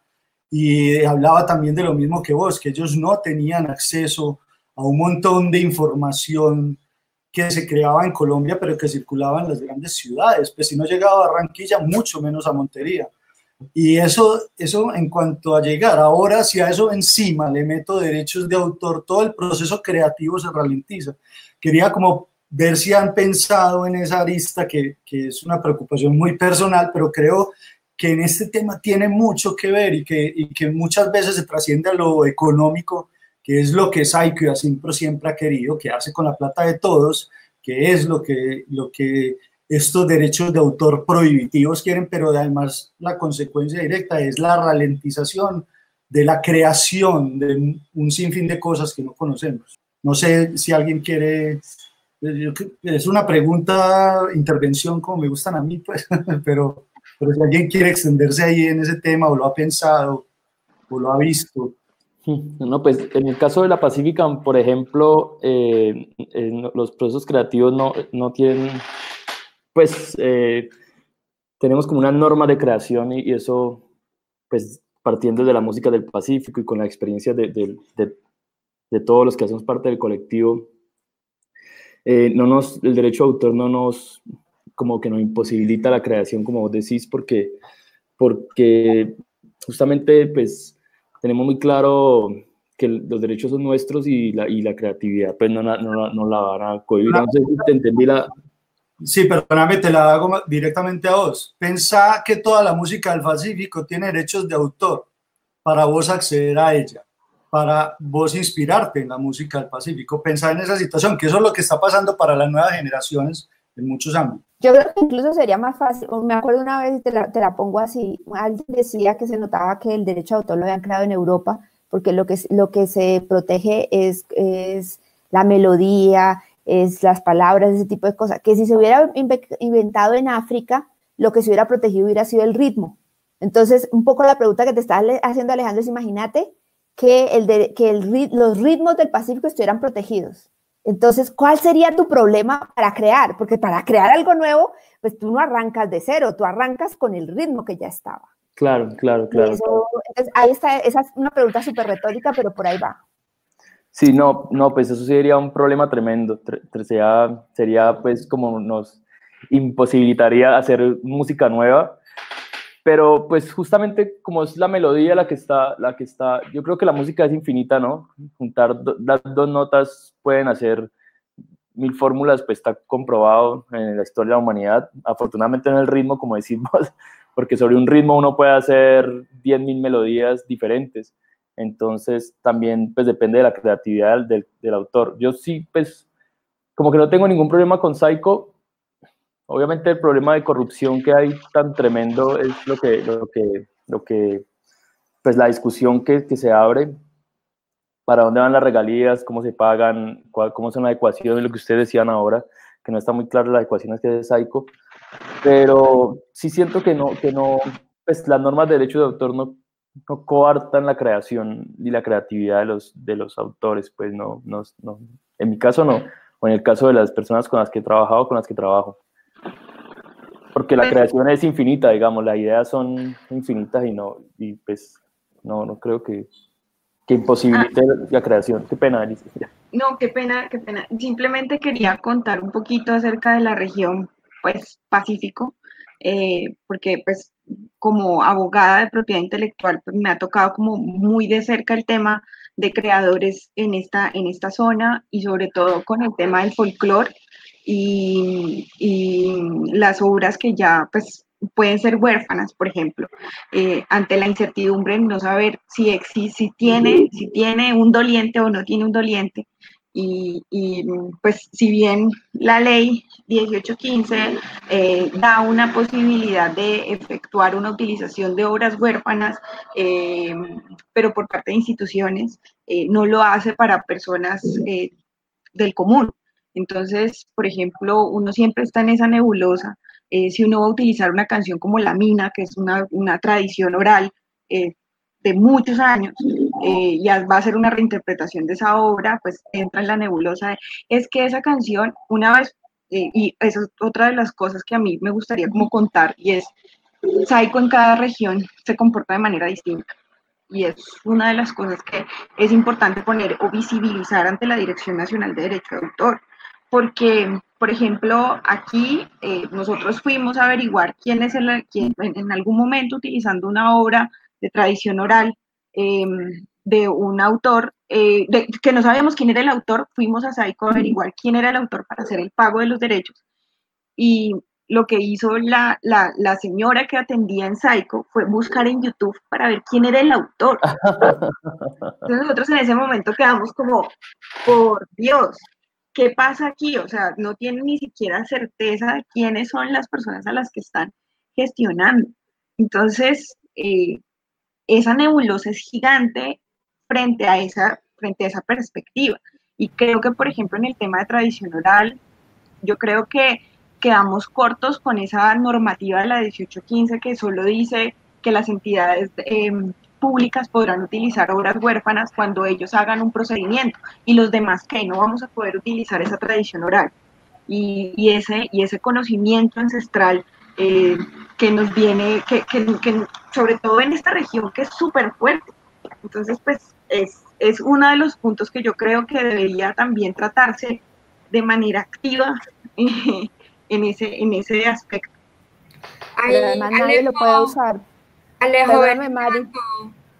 y hablaba también de lo mismo que vos, que ellos no tenían acceso a un montón de información que se creaba en Colombia, pero que circulaba en las grandes ciudades. Pues si no llegaba a Barranquilla, mucho menos a Montería. Y eso, eso en cuanto a llegar, ahora si a eso encima le meto derechos de autor, todo el proceso creativo se ralentiza. Quería como ver si han pensado en esa arista, que, que es una preocupación muy personal, pero creo que en este tema tiene mucho que ver y que, y que muchas veces se trasciende a lo económico, que es lo que Saiko y Asimpro siempre ha querido, quedarse con la plata de todos, que es lo que, lo que estos derechos de autor prohibitivos quieren, pero además la consecuencia directa es la ralentización de la creación de un sinfín de cosas que no conocemos. No sé si alguien quiere, es una pregunta, intervención como me gustan a mí, pues, pero, pero si alguien quiere extenderse ahí en ese tema o lo ha pensado o lo ha visto. No, pues en el caso de la Pacífica, por ejemplo, eh, los procesos creativos no, no tienen pues eh, tenemos como una norma de creación y, eso, pues partiendo de la música del Pacífico y con la experiencia de, de, todos los que hacemos parte del colectivo, eh, no nos, el derecho de autor no nos, como que nos imposibilita la creación, como vos decís, porque, porque justamente pues tenemos muy claro que los derechos son nuestros y la, y la creatividad pues no, no, no, la van a cohibir. No si te la, Sí, perdóname, te la hago directamente a vos. Pensá que toda la música del Pacífico tiene derechos de autor para vos acceder a ella, para vos inspirarte en la música del Pacífico. Pensá en esa situación, que eso es lo que está pasando para las nuevas generaciones en muchos ámbitos. Yo creo que incluso sería más fácil, me acuerdo una vez, te la, te la pongo así, alguien decía que se notaba que el derecho de autor lo habían creado en Europa, porque lo que, lo que se protege es, es la melodía, es las palabras, ese tipo de cosas, que si se hubiera inventado en África, lo que se hubiera protegido hubiera sido el ritmo. Entonces, un poco la pregunta que te está haciendo Alejandro es, imagínate que, el de, que el, los ritmos del Pacífico estuvieran protegidos. Entonces, ¿cuál sería tu problema para crear? Porque para crear algo nuevo, pues tú no arrancas de cero, tú arrancas con el ritmo que ya estaba. Claro, claro, claro. entonces, ahí está, esa es una pregunta súper retórica, pero por ahí va. Sí, no, no, pues eso sería un problema tremendo. Sería, sería pues como nos imposibilitaría hacer música nueva. Pero pues justamente como es la melodía la que está, la que está, yo creo que la música es infinita, ¿no? Juntar las dos notas pueden hacer mil fórmulas, pues está comprobado en la historia de la humanidad. Afortunadamente en el ritmo, como decimos, porque sobre un ritmo uno puede hacer mil melodías diferentes. Entonces, también, pues, depende de la creatividad del, del, autor. Yo sí, pues, como que no tengo ningún problema con Psycho. Obviamente el problema de corrupción que hay tan tremendo es lo que, lo que, lo que pues, la discusión que, se abre. ¿Para dónde van las regalías? ¿Cómo se pagan? ¿Cómo son las ecuaciones? Lo que ustedes decían ahora, que no está muy claro las ecuaciones que es Psycho. Pero sí siento que no, que no, pues las normas de derecho de autor no no coartan la creación y la creatividad de los, de los autores, pues no, no, no, en mi caso no, o en el caso de las personas con las que he trabajado, con las que trabajo. Porque la pues creación es infinita, digamos, las ideas son infinitas y no, y pues no, no creo que, que imposibilite ah. la creación. Qué pena, Alicia. No, qué pena, qué pena. Simplemente quería contar un poquito acerca de la región, pues, Pacífico, eh, porque pues como abogada de propiedad intelectual, pues me ha tocado como muy de cerca el tema de creadores en esta, en esta zona y sobre todo con el tema del folclore y, las obras que ya pues pueden ser huérfanas, por ejemplo, eh, ante la incertidumbre de no saber si, existe, si, tiene, si tiene un doliente o no tiene un doliente, y, pues si bien la ley 1815 eh, da una posibilidad de efectuar una utilización de obras huérfanas, eh, pero por parte de instituciones, eh, no lo hace para personas del común. Entonces, por ejemplo, uno siempre está en esa nebulosa. si uno va a utilizar una canción como La Mina, que es una, una tradición oral, eh, de muchos años eh, y va a ser una reinterpretación de esa obra, pues entra en la nebulosa. es que esa canción, una vez, eh, y eso es otra de las cosas que a mí me gustaría como contar, y es, Psycho en cada región se comporta de manera distinta. Y es una de las cosas que es importante poner o visibilizar ante la Dirección Nacional de Derecho de Autor. Porque, por ejemplo, aquí eh, nosotros fuimos a averiguar quién es el, quién, en algún momento utilizando una obra de tradición oral em, de un autor, eh, que no sabíamos quién era el autor, fuimos a Saico a averiguar quién era el autor para hacer el pago de los derechos. Y lo que hizo la, la, la señora que atendía en Saico fue buscar en YouTube para ver quién era el autor. Entonces nosotros en ese momento quedamos como, por Dios, ¿qué pasa aquí? O sea, no tienen ni siquiera certeza de quiénes son las personas a las que están gestionando. Entonces, eh, esa nebulosa es gigante frente a esa, frente a esa perspectiva. Y creo que, por ejemplo, en el tema de tradición oral, yo creo que quedamos cortos con esa normativa de la 1815 que solo dice que las entidades em, públicas podrán utilizar obras huérfanas cuando ellos hagan un procedimiento y los demás que no vamos a poder utilizar esa tradición oral. Y, ese, y ese conocimiento ancestral eh, que nos viene, que, que, sobre todo en esta región que es súper fuerte. Entonces, pues es, es uno de los puntos que yo creo que debería también tratarse de manera activa en, ese, en ese aspecto. además nadie lo puede usar. Alejo,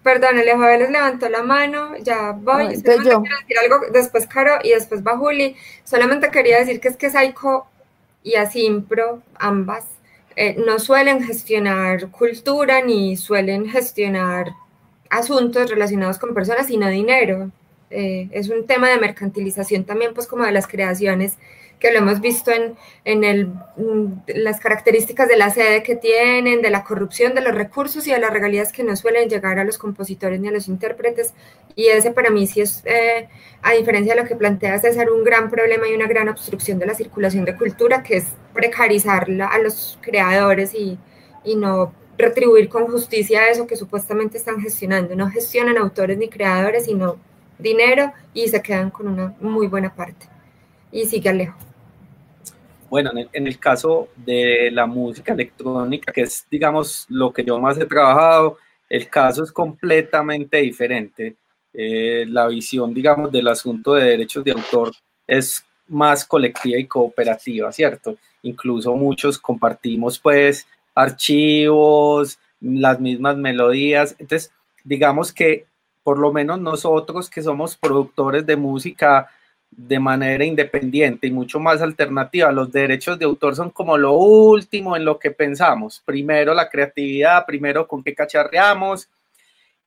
Perdón, Alejo les levantó la mano, ya voy. yo. quiero decir algo, después Caro y después va Juli. Solamente quería decir que es que Saiko y Asimpro, ambas, eh, no suelen gestionar cultura ni suelen gestionar asuntos relacionados con personas, sino dinero. Eh, es un tema de mercantilización también, pues como de las creaciones que lo hemos visto en, en el, mm, las características de la sede que tienen, de la corrupción de los recursos y de las regalías que no suelen llegar a los compositores ni a los intérpretes. Y ese para mí sí es, eh, a diferencia de lo que plantea César, un gran problema y una gran obstrucción de la circulación de cultura, que es precarizarla a los creadores y, y no retribuir con justicia eso que supuestamente están gestionando. No gestionan autores ni creadores, sino dinero y se quedan con una muy buena parte. Y sigue Alejo. Bueno, en el, caso de la música electrónica, que es, digamos, lo que yo más he trabajado, el caso es completamente diferente. Eh, la visión, digamos, del asunto de derechos de autor es más colectiva y cooperativa, ¿cierto? Incluso muchos compartimos, pues, archivos, las mismas melodías. Entonces, digamos que por lo menos nosotros que somos productores de música de manera independiente y mucho más alternativa. Los derechos de autor son como lo último en lo que pensamos. Primero la creatividad, primero con qué cacharreamos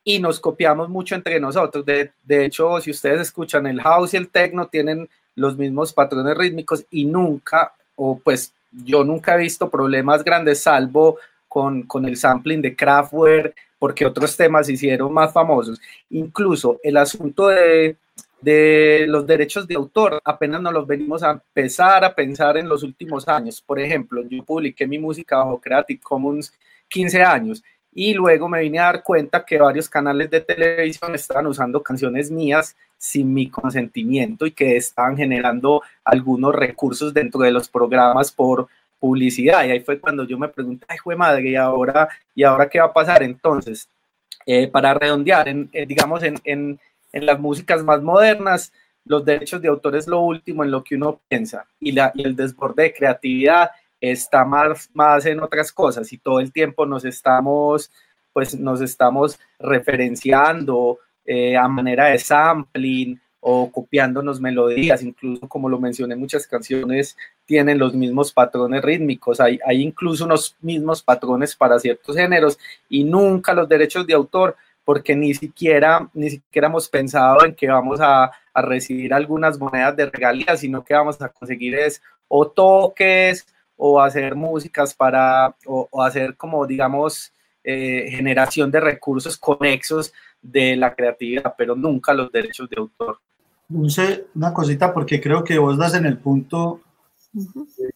y nos copiamos mucho entre nosotros. De, hecho, si ustedes escuchan el house y el techno, tienen los mismos patrones rítmicos y nunca, o pues yo nunca he visto problemas grandes, salvo con, con el sampling de Kraftwerk, porque otros temas hicieron más famosos. Incluso el asunto de de los derechos de autor apenas nos los venimos a empezar a pensar en los últimos años. Por ejemplo, yo publiqué mi música bajo Creative Commons 15 años y luego me vine a dar cuenta que varios canales de televisión estaban usando canciones mías sin mi consentimiento y que estaban generando algunos recursos dentro de los programas por publicidad. Y ahí fue cuando yo me pregunté, ay, fue madre, ¿y ahora, ¿y ahora qué va a pasar? Entonces, eh, para redondear, en, eh, digamos, en, en en las músicas más modernas, los derechos de autor es lo último en lo que uno piensa y, la, y el desborde de creatividad está más, más en otras cosas y todo el tiempo nos estamos, pues nos estamos referenciando eh, a manera de sampling o copiándonos melodías, incluso como lo mencioné, muchas canciones tienen los mismos patrones rítmicos, hay, hay incluso unos mismos patrones para ciertos géneros y nunca los derechos de autor porque ni siquiera, ni siquiera hemos pensado en que vamos a, a recibir algunas monedas de regalías, sino que vamos a conseguir es o toques o hacer músicas para, o, hacer como, digamos, eh, generación de recursos conexos de la creatividad, pero nunca los derechos de autor. Dulce, una cosita, porque creo que vos das en el punto,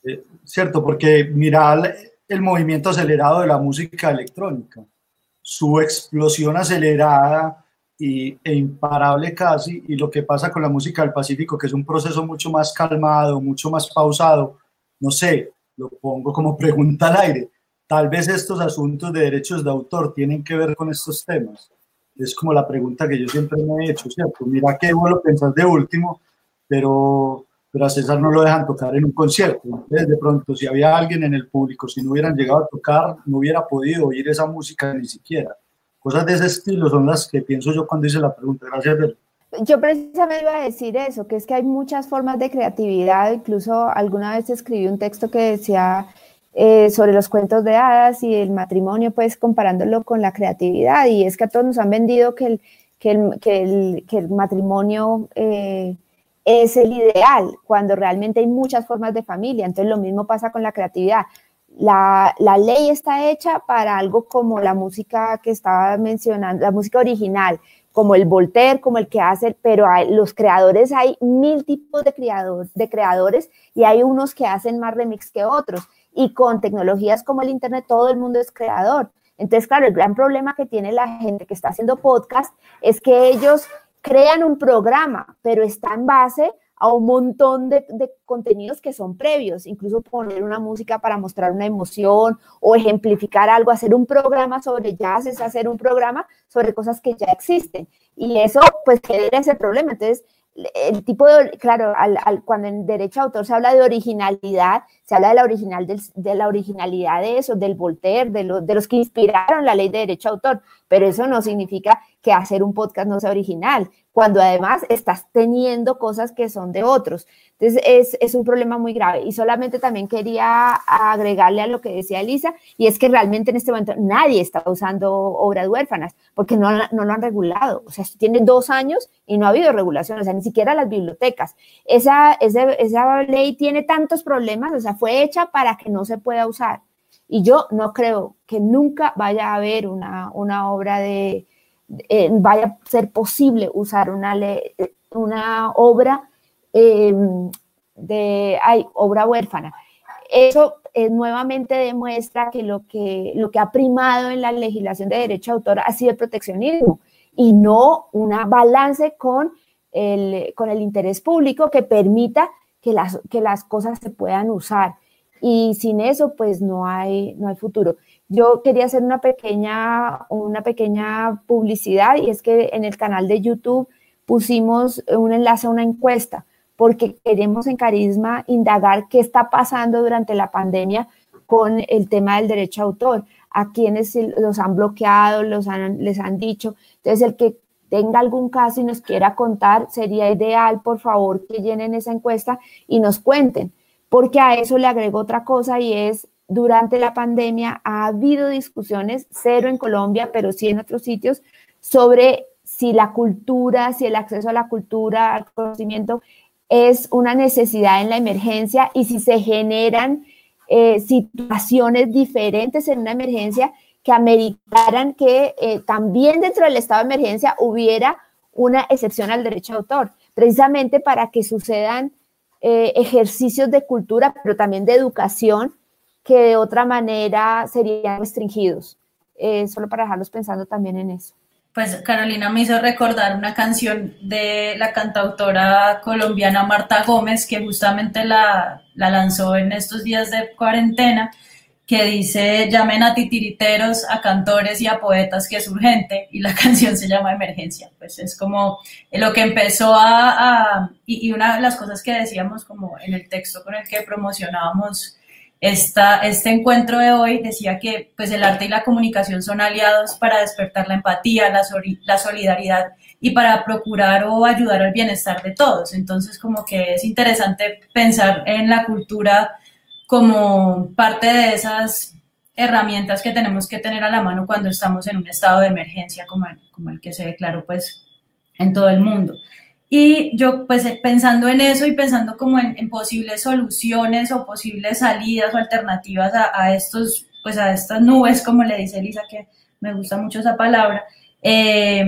eh, ¿cierto? Porque mira el movimiento acelerado de la música electrónica su explosión acelerada y, e imparable casi, y lo que pasa con la música del Pacífico, que es un proceso mucho más calmado, mucho más pausado, no sé, lo pongo como pregunta al aire. Tal vez estos asuntos de derechos de autor tienen que ver con estos temas. Es como la pregunta que yo siempre me he hecho, ¿cierto? Mira que vos lo de último, pero, pero a César no lo dejan tocar en un concierto. Entonces, de pronto, si había alguien en el público, si no hubieran llegado a tocar, no hubiera podido oír esa música ni siquiera. Cosas de ese estilo son las que pienso yo cuando hice la pregunta. Gracias, Bel. Yo precisamente iba a decir eso, que es que hay muchas formas de creatividad. Incluso alguna vez escribí un texto que decía eh, sobre los cuentos de hadas y el matrimonio, pues comparándolo con la creatividad. Y es que a todos nos han vendido que el, que el, que el, matrimonio eh, es el ideal, cuando realmente hay muchas formas de familia. Entonces lo mismo pasa con la creatividad. La, la, ley está hecha para algo como la música que estaba mencionando, la música original, como el Voltaire, como el que hace, pero hay, los creadores, hay mil tipos de, creador, de creadores y hay unos que hacen más remix que otros. Y con tecnologías como el Internet, todo el mundo es creador. Entonces, claro, el gran problema que tiene la gente que está haciendo podcast es que ellos crean un programa, pero está en base a un montón de, contenidos que son previos, incluso poner una música para mostrar una emoción o ejemplificar algo, hacer un programa sobre jazz es hacer un programa sobre cosas que ya existen. Y eso pues genera ese problema. Entonces, el tipo de, claro, al, cuando en derecho de autor se habla de originalidad, se habla de la, original de la originalidad de eso, del Voltaire, de, de los que inspiraron la ley de derecho de autor, pero eso no significa que hacer un podcast no sea original, cuando además estás teniendo cosas que son de otros. Entonces es, un problema muy grave. Y solamente también quería agregarle a lo que decía Elisa, y es que realmente en este momento nadie está usando obras huérfanas, porque no, no lo han regulado. O sea, tiene dos años y no ha habido regulación, o sea, ni siquiera las bibliotecas. Esa, esa, esa ley tiene tantos problemas, o sea, fue hecha para que no se pueda usar. Y yo no creo que nunca vaya a haber una, una obra de eh, vaya a ser posible usar una, una obra eh, de ay, obra huérfana. Eso eh, nuevamente demuestra que lo, que lo que ha primado en la legislación de derecho de autor ha sido el proteccionismo y no una balance con el, con el interés público que permita que las, que las cosas se puedan usar. Y sin eso, pues no hay, no hay futuro. Yo quería hacer una pequeña, una pequeña publicidad y es que en el canal de YouTube pusimos un enlace a una encuesta porque queremos en Carisma indagar qué está pasando durante la pandemia con el tema del derecho a autor, a quienes los han bloqueado, los han, les han dicho. Entonces, el que tenga algún caso y nos quiera contar, sería ideal, por favor, que llenen esa encuesta y nos cuenten, porque a eso le agrego otra cosa y es durante la pandemia ha habido discusiones, cero en Colombia, pero sí en otros sitios, sobre si la cultura, si el acceso a la cultura, al conocimiento, es una necesidad en la emergencia y si se generan eh, situaciones diferentes en una emergencia que ameritaran que eh, también dentro del estado de emergencia hubiera una excepción al derecho de autor, precisamente para que sucedan eh, ejercicios de cultura, pero también de educación que de otra manera serían restringidos. Eh, solo para dejarlos pensando también en eso. Pues Carolina me hizo recordar una canción de la cantautora colombiana Marta Gómez, que justamente la, la lanzó en estos días de cuarentena, que dice, llamen a titiriteros, a cantores y a poetas que es urgente, y la canción se llama Emergencia. Pues es como lo que empezó a, a y, y, una de las cosas que decíamos como en el texto con el que promocionábamos esta, este encuentro de hoy decía que pues, el arte y la comunicación son aliados para despertar la empatía, la, la solidaridad y para procurar o ayudar al bienestar de todos. Entonces, como que es interesante pensar en la cultura como parte de esas herramientas que tenemos que tener a la mano cuando estamos en un estado de emergencia como el, como el que se declaró pues en todo el mundo. Y yo, pues pensando en eso y pensando como en, en posibles soluciones o posibles salidas o alternativas a, a, estos, pues a estas nubes, como le dice Elisa, que me gusta mucho esa palabra, eh,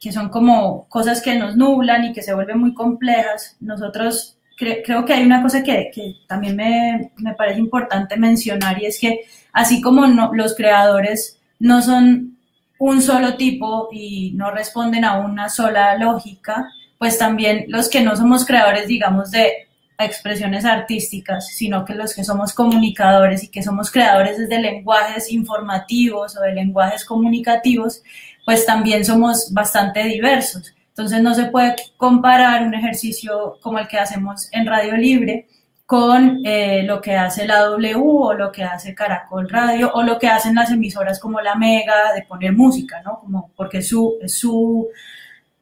que son como cosas que nos nublan y que se vuelven muy complejas. Nosotros cre creo que hay una cosa que, también me, me, parece importante mencionar y es que así como los creadores no son un solo tipo y no responden a una sola lógica, pues también los que no somos creadores, digamos, de expresiones artísticas, sino que los que somos comunicadores y que somos creadores desde lenguajes informativos o de lenguajes comunicativos, pues también somos bastante diversos. Entonces no se puede comparar un ejercicio como el que hacemos en Radio Libre con eh, lo que hace la W o lo que hace Caracol Radio o lo que hacen las emisoras como la Mega de poner música, ¿no? Como porque su, su,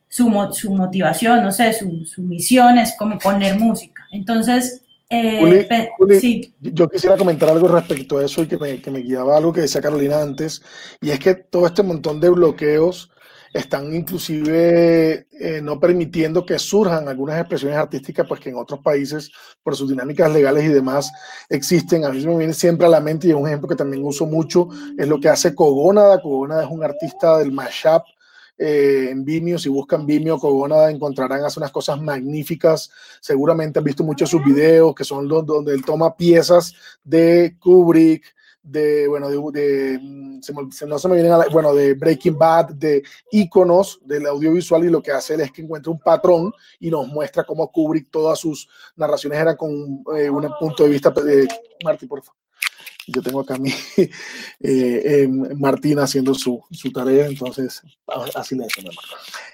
su, su motivación, no sé, su, su, misión es como poner música. Entonces, eh, sí. yo quisiera comentar algo respecto a eso y que me, que me guiaba algo que decía Carolina antes, y es que todo este montón de bloqueos están inclusive eh, no permitiendo que surjan algunas expresiones artísticas, pues que en otros países, por sus dinámicas legales y demás, existen. A mí me viene siempre a la mente, y es un ejemplo que también uso mucho, es lo que hace Cogónada. Cogónada es un artista del mashup eh, en Vimeo. Si buscan Vimeo, Cogónada, encontrarán, hace unas cosas magníficas. Seguramente han visto muchos sus videos, que son donde él toma piezas de Kubrick, de, bueno, de, mm, no se me vienen a bueno, de Breaking Bad, de iconos del audiovisual y lo que hace él es que encuentra un patrón y nos muestra cómo Kubrick todas sus narraciones eran con eh, un punto de vista de Marty, por favor. Yo tengo acá a mi eh, eh, Martín haciendo su, su, tarea, entonces así le decimos.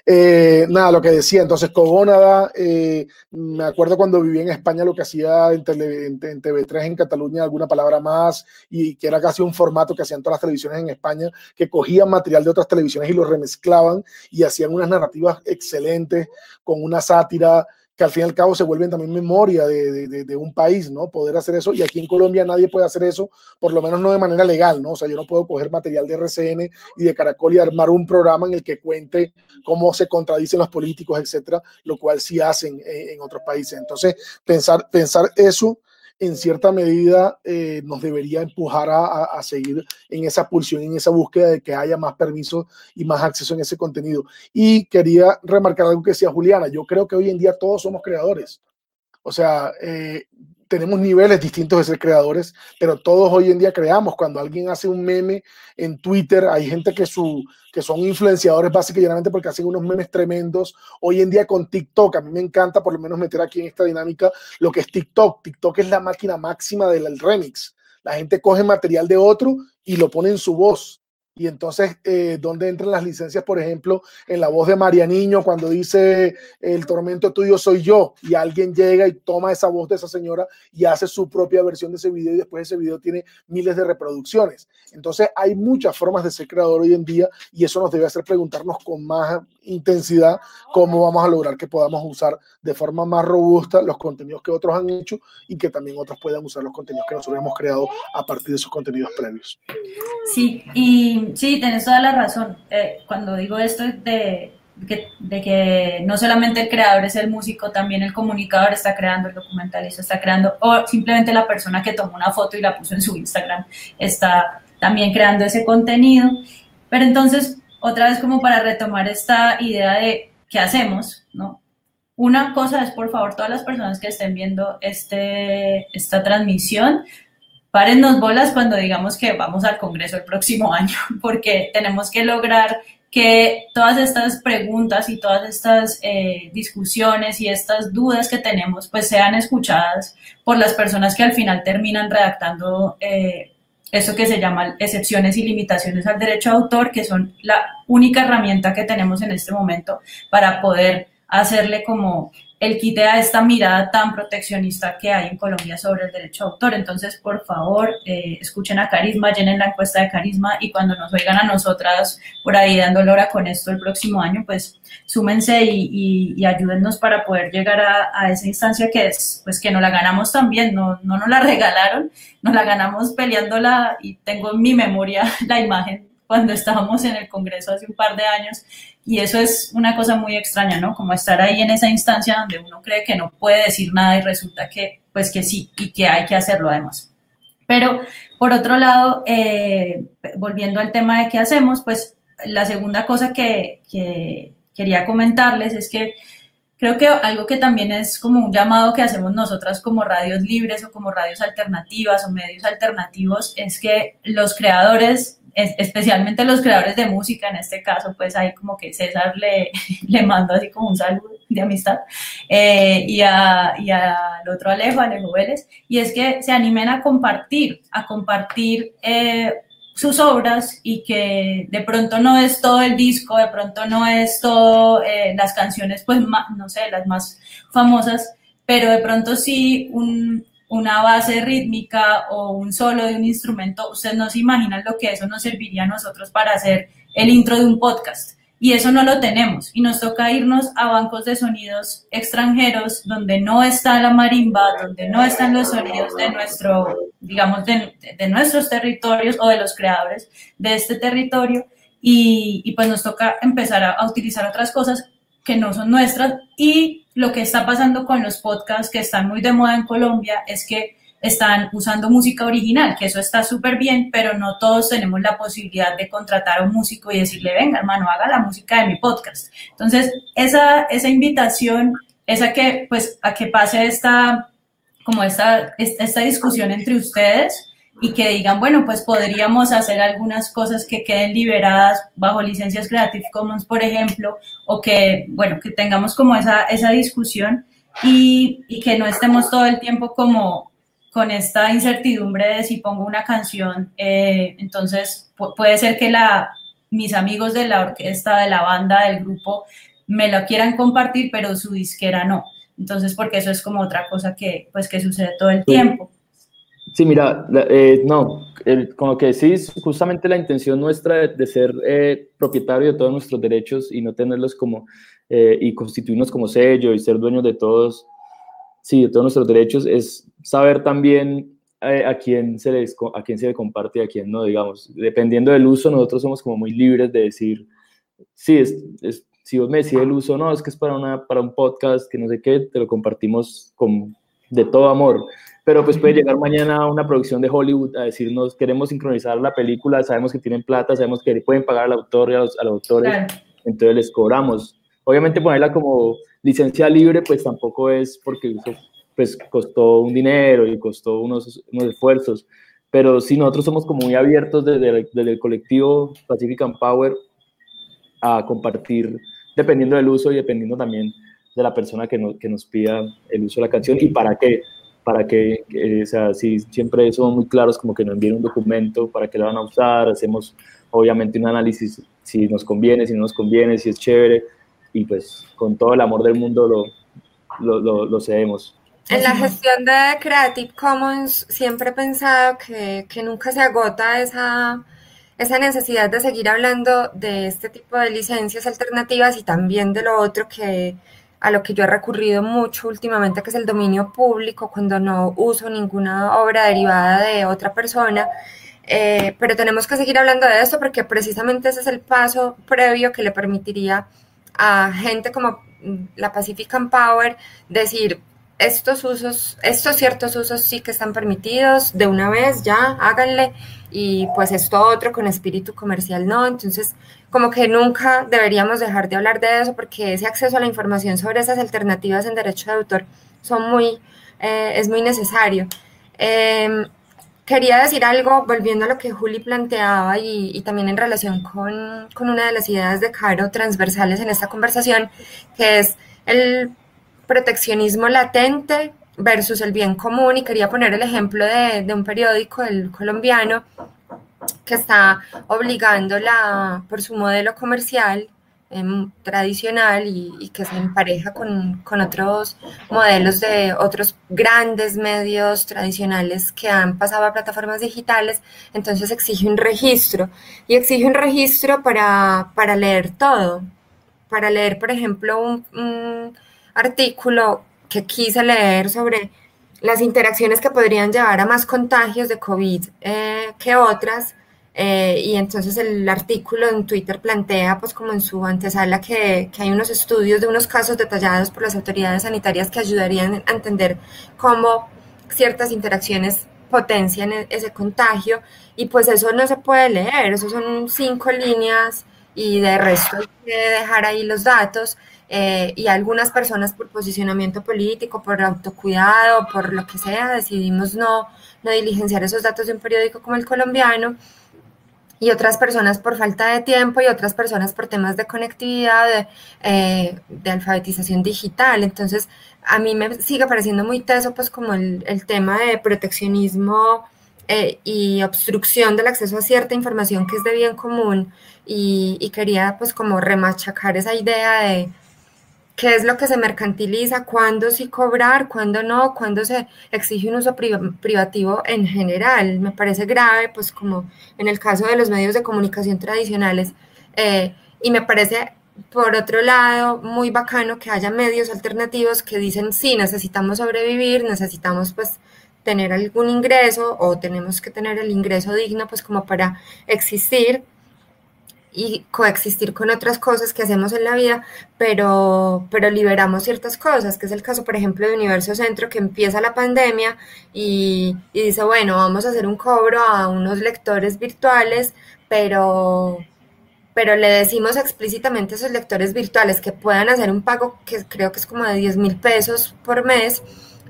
Eh, nada, lo que decía, entonces Cogónada, eh, me acuerdo cuando vivía en España lo que hacía en, en, TV3 en Cataluña, alguna palabra más, y que era casi un formato que hacían todas las televisiones en España, que cogían material de otras televisiones y lo remezclaban y hacían unas narrativas excelentes con una sátira que al fin y al cabo se vuelven también memoria de, de, un país, ¿no? Poder hacer eso. Y aquí en Colombia nadie puede hacer eso, por lo menos no de manera legal, ¿no? O sea, yo no puedo coger material de RCN y de Caracol y armar un programa en el que cuente cómo se contradicen los políticos, etcétera, lo cual sí hacen en, en otros países. Entonces, pensar, pensar eso en cierta medida eh, nos debería empujar a, a, seguir en esa pulsión, en esa búsqueda de que haya más permisos y más acceso en ese contenido. Y quería remarcar algo que decía Juliana, yo creo que hoy en día todos somos creadores. O sea, eh, tenemos niveles distintos de ser creadores, pero todos hoy en día creamos. Cuando alguien hace un meme en Twitter, hay gente que, su, que son influenciadores básicamente porque hacen unos memes tremendos. Hoy en día con TikTok, a mí me encanta por lo menos meter aquí en esta dinámica lo que es TikTok. TikTok es la máquina máxima del remix. La gente coge material de otro y lo pone en su voz. Y entonces, eh, ¿dónde entran las licencias, por ejemplo, en la voz de María Niño cuando dice el tormento tuyo soy yo? Y alguien llega y toma esa voz de esa señora y hace su propia versión de ese video y después ese video tiene miles de reproducciones. Entonces, hay muchas formas de ser creador hoy en día y eso nos debe hacer preguntarnos con más intensidad cómo vamos a lograr que podamos usar de forma más robusta los contenidos que otros han hecho y que también otros puedan usar los contenidos que nosotros hemos creado a partir de esos contenidos previos. Sí, y sí, tienes toda la razón. Eh, cuando digo esto de que, de que no solamente el creador es el músico, también el comunicador está creando, el documentalista está creando, o simplemente la persona que tomó una foto y la puso en su Instagram está también creando ese contenido. Pero entonces, otra vez como para retomar esta idea de qué hacemos, ¿no? Una cosa es, por favor, todas las personas que estén viendo este, esta transmisión, párennos bolas cuando digamos que vamos al Congreso el próximo año, porque tenemos que lograr que todas estas preguntas y todas estas eh, discusiones y estas dudas que tenemos pues sean escuchadas por las personas que al final terminan redactando eh, eso que se llama excepciones y limitaciones al derecho de autor, que son la única herramienta que tenemos en este momento para poder hacerle como el quite a esta mirada tan proteccionista que hay en Colombia sobre el derecho de autor. Entonces, por favor, eh, escuchen a Carisma, llenen la encuesta de Carisma y cuando nos oigan a nosotras por ahí dando hora con esto el próximo año, pues súmense y, y, y ayúdennos para poder llegar a, a, esa instancia que es, pues que no la ganamos también, no, no nos la regalaron, nos la ganamos peleándola y tengo en mi memoria la imagen cuando estábamos en el Congreso hace un par de años y eso es una cosa muy extraña, ¿no? Como estar ahí en esa instancia donde uno cree que no puede decir nada y resulta que, pues que sí, y que hay que hacerlo además. Pero, por otro lado, eh, volviendo al tema de qué hacemos, pues la segunda cosa que, que quería comentarles es que creo que algo que también es como un llamado que hacemos nosotras como radios libres o como radios alternativas o medios alternativos es que los creadores especialmente los creadores de música, en este caso, pues ahí como que César le, le mando así como un saludo de amistad, eh, y, a, y al otro Alejo, Alejo Vélez, y es que se animen a compartir, a compartir eh, sus obras y que de pronto no es todo el disco, de pronto no es todo eh, las canciones, pues no sé, las más famosas, pero de pronto sí un, una base rítmica o un solo de un instrumento, ustedes no se imaginan lo que eso nos serviría a nosotros para hacer el intro de un podcast. Y eso no lo tenemos. Y nos toca irnos a bancos de sonidos extranjeros donde no está la marimba, donde no están los sonidos de nuestro, digamos, de, nuestros territorios o de los creadores de este territorio. Y, pues nos toca empezar a utilizar otras cosas que no son nuestras y lo que está pasando con los podcasts que están muy de moda en Colombia es que están usando música original, que eso está súper bien, pero no todos tenemos la posibilidad de contratar a un músico y decirle, venga, hermano, haga la música de mi podcast. Entonces, esa, esa invitación, esa que, pues, a que pase esta, como esta, esta discusión entre ustedes, y que digan, bueno, pues podríamos hacer algunas cosas que queden liberadas bajo licencias Creative Commons, por ejemplo, o que, bueno, que tengamos como esa, esa discusión y, y que no estemos todo el tiempo como con esta incertidumbre de si pongo una canción, eh, entonces puede ser que la, mis amigos de la orquesta, de la banda, del grupo, me lo quieran compartir, pero su disquera no. Entonces, porque eso es como otra cosa que, pues, que sucede todo el tiempo. Sí, mira, eh, no, con lo que decís, justamente la intención nuestra de, ser eh, propietario de todos nuestros derechos y no tenerlos como, eh, y constituirnos como sello y ser dueños de todos, sí, de todos nuestros derechos, es saber también a quién se les, a quién se le comparte y a quién no, digamos. Dependiendo del uso, nosotros somos como muy libres de decir, sí, es, si vos me decís el uso, no, es que es para, una, para un podcast, que no sé qué, te lo compartimos con, de todo amor pero pues puede llegar mañana una producción de Hollywood a decirnos, queremos sincronizar la película, sabemos que tienen plata, sabemos que pueden pagar al autor y a los, autores, entonces les cobramos. Obviamente ponerla como licencia libre, pues tampoco es porque pues costó un dinero y costó unos, unos esfuerzos, pero si nosotros somos como muy abiertos desde, desde el colectivo Pacific and Power a compartir dependiendo del uso y dependiendo también de la persona que, que nos pida el uso de la canción y para qué para que, o sea, si siempre somos muy claros, como que nos envíen un documento para que lo van a usar, hacemos obviamente un análisis si nos conviene, si no nos conviene, si es chévere, y pues con todo el amor del mundo lo, lo, lo, cedemos. En la gestión de Creative Commons siempre he pensado que, que nunca se agota esa, esa necesidad de seguir hablando de este tipo de licencias alternativas y también de lo otro que, a lo que yo he recurrido mucho últimamente, que es el dominio público, cuando no uso ninguna obra derivada de otra persona. Eh, pero tenemos que seguir hablando de esto porque precisamente ese es el paso previo que le permitiría a gente como la Pacific Power decir, estos usos, estos ciertos usos sí que están permitidos, de una vez ya háganle, y pues esto otro con espíritu comercial no. Entonces, como que nunca deberíamos dejar de hablar de eso porque ese acceso a la información sobre esas alternativas en derecho de autor son muy, eh, es muy necesario. Em, quería decir algo, volviendo a lo que Juli planteaba y, y también en relación con, con, una de las ideas de Caro transversales en esta conversación, que es el proteccionismo latente versus el bien común. Y quería poner el ejemplo de, de un periódico, el colombiano, que está obligándola por su modelo comercial em, tradicional y, que se empareja con, con, otros modelos de otros grandes medios tradicionales que han pasado a plataformas digitales, entonces exige un registro y exige un registro para, para leer todo, para leer, por ejemplo, un, artículo que quise leer sobre las interacciones que podrían llevar a más contagios de COVID eh, que otras. Eh, y entonces el artículo en Twitter plantea, pues como en su antesala, que, que, hay unos estudios de unos casos detallados por las autoridades sanitarias que ayudarían a entender cómo ciertas interacciones potencian e-, ese contagio. Y pues eso no se puede leer, eso son cinco líneas y de resto hay que dejar ahí los datos. Eh, y algunas personas por posicionamiento político, por autocuidado, por lo que sea, decidimos no, no diligenciar esos datos de un periódico como el colombiano. Y otras personas por falta de tiempo y otras personas por temas de conectividad, de, eh, alfabetización digital. Entonces, a mí me sigue pareciendo muy teso pues como el, el tema de proteccionismo eh, y obstrucción del acceso a cierta información que es de bien común y, y, quería pues como remachacar esa idea de qué es lo que se mercantiliza, cuándo sí cobrar, cuándo no, cuándo se exige un uso privativo en general. Me parece grave pues como en el caso de los medios de comunicación tradicionales eh, y me parece por otro lado, muy bacano que haya medios alternativos que dicen, sí, necesitamos sobrevivir, necesitamos pues tener algún ingreso o tenemos que tener el ingreso digno pues como para existir y coexistir con otras cosas que hacemos en la vida, pero, pero liberamos ciertas cosas, que es el caso, por ejemplo, de Universo Centro, que empieza la pandemia y, dice, bueno, vamos a hacer un cobro a unos lectores virtuales, pero pero le decimos explícitamente a esos lectores virtuales que puedan hacer un pago que creo que es como de 10 mil pesos por mes,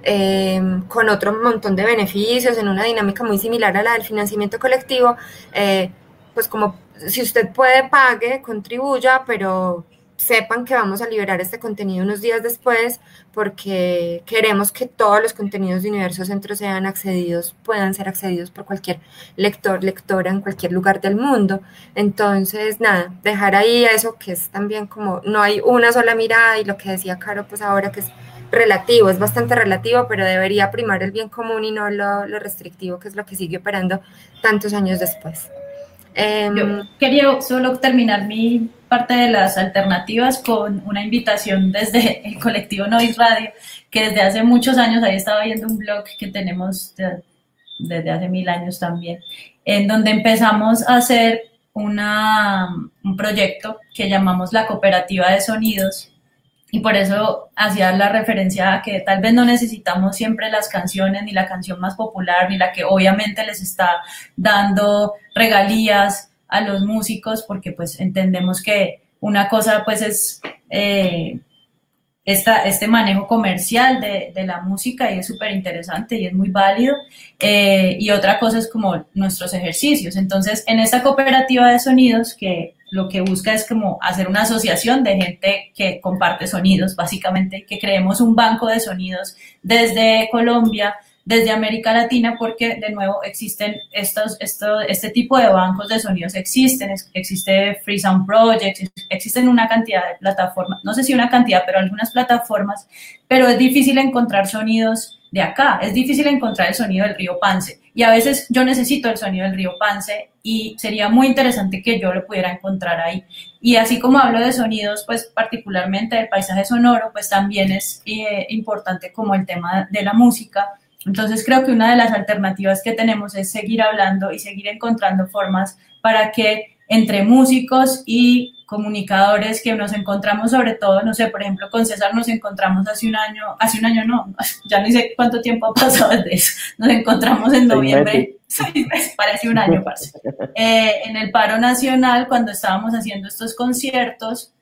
eh, con otro montón de beneficios, en una dinámica muy similar a la del financiamiento colectivo, eh, pues como si usted puede, pague, contribuya, pero sepan que vamos a liberar este contenido unos días después porque queremos que todos los contenidos de Universo Centro sean accedidos, puedan ser accedidos por cualquier lector, lectora en cualquier lugar del mundo. Entonces, nada, dejar ahí eso que es también como, no hay una sola mirada y lo que decía Caro, pues ahora que es relativo, es bastante relativo, pero debería primar el bien común y no lo, lo restrictivo, que es lo que sigue operando tantos años después. Yo quería solo terminar mi parte de las alternativas con una invitación desde el colectivo Noise Radio, que desde hace muchos años, ahí estaba viendo un blog que tenemos desde hace mil años también, en donde empezamos a hacer una, un proyecto que llamamos la Cooperativa de Sonidos, y por eso hacía la referencia a que tal vez no necesitamos siempre las canciones, ni la canción más popular, ni la que obviamente les está dando regalías a los músicos, porque pues entendemos que una cosa pues es eh, esta, este manejo comercial de, de, la música y es súper interesante y es muy válido. Eh, y otra cosa es como nuestros ejercicios. Entonces, en esta cooperativa de sonidos que lo que busca es como hacer una asociación de gente que comparte sonidos, básicamente, que creemos un banco de sonidos desde Colombia, desde América Latina, porque de nuevo existen estos, esto, este tipo de bancos de sonidos, existen, existe Free Sound Project, existen una cantidad de plataformas, no sé si una cantidad, pero algunas plataformas, pero es difícil encontrar sonidos de acá, es difícil encontrar el sonido del río Pance y a veces yo necesito el sonido del río Pance y sería muy interesante que yo lo pudiera encontrar ahí. Y así como hablo de sonidos, pues particularmente del paisaje sonoro, pues también es eh, importante como el tema de la música. Entonces creo que una de las alternativas que tenemos es seguir hablando y seguir encontrando formas para que entre músicos y comunicadores que nos encontramos sobre todo, no sé, por ejemplo, con César nos encontramos hace un año, hace un año no, ya no sé cuánto tiempo ha pasado desde eso, nos encontramos en noviembre, parece un año, parce. Eh, en el paro nacional cuando estábamos haciendo estos conciertos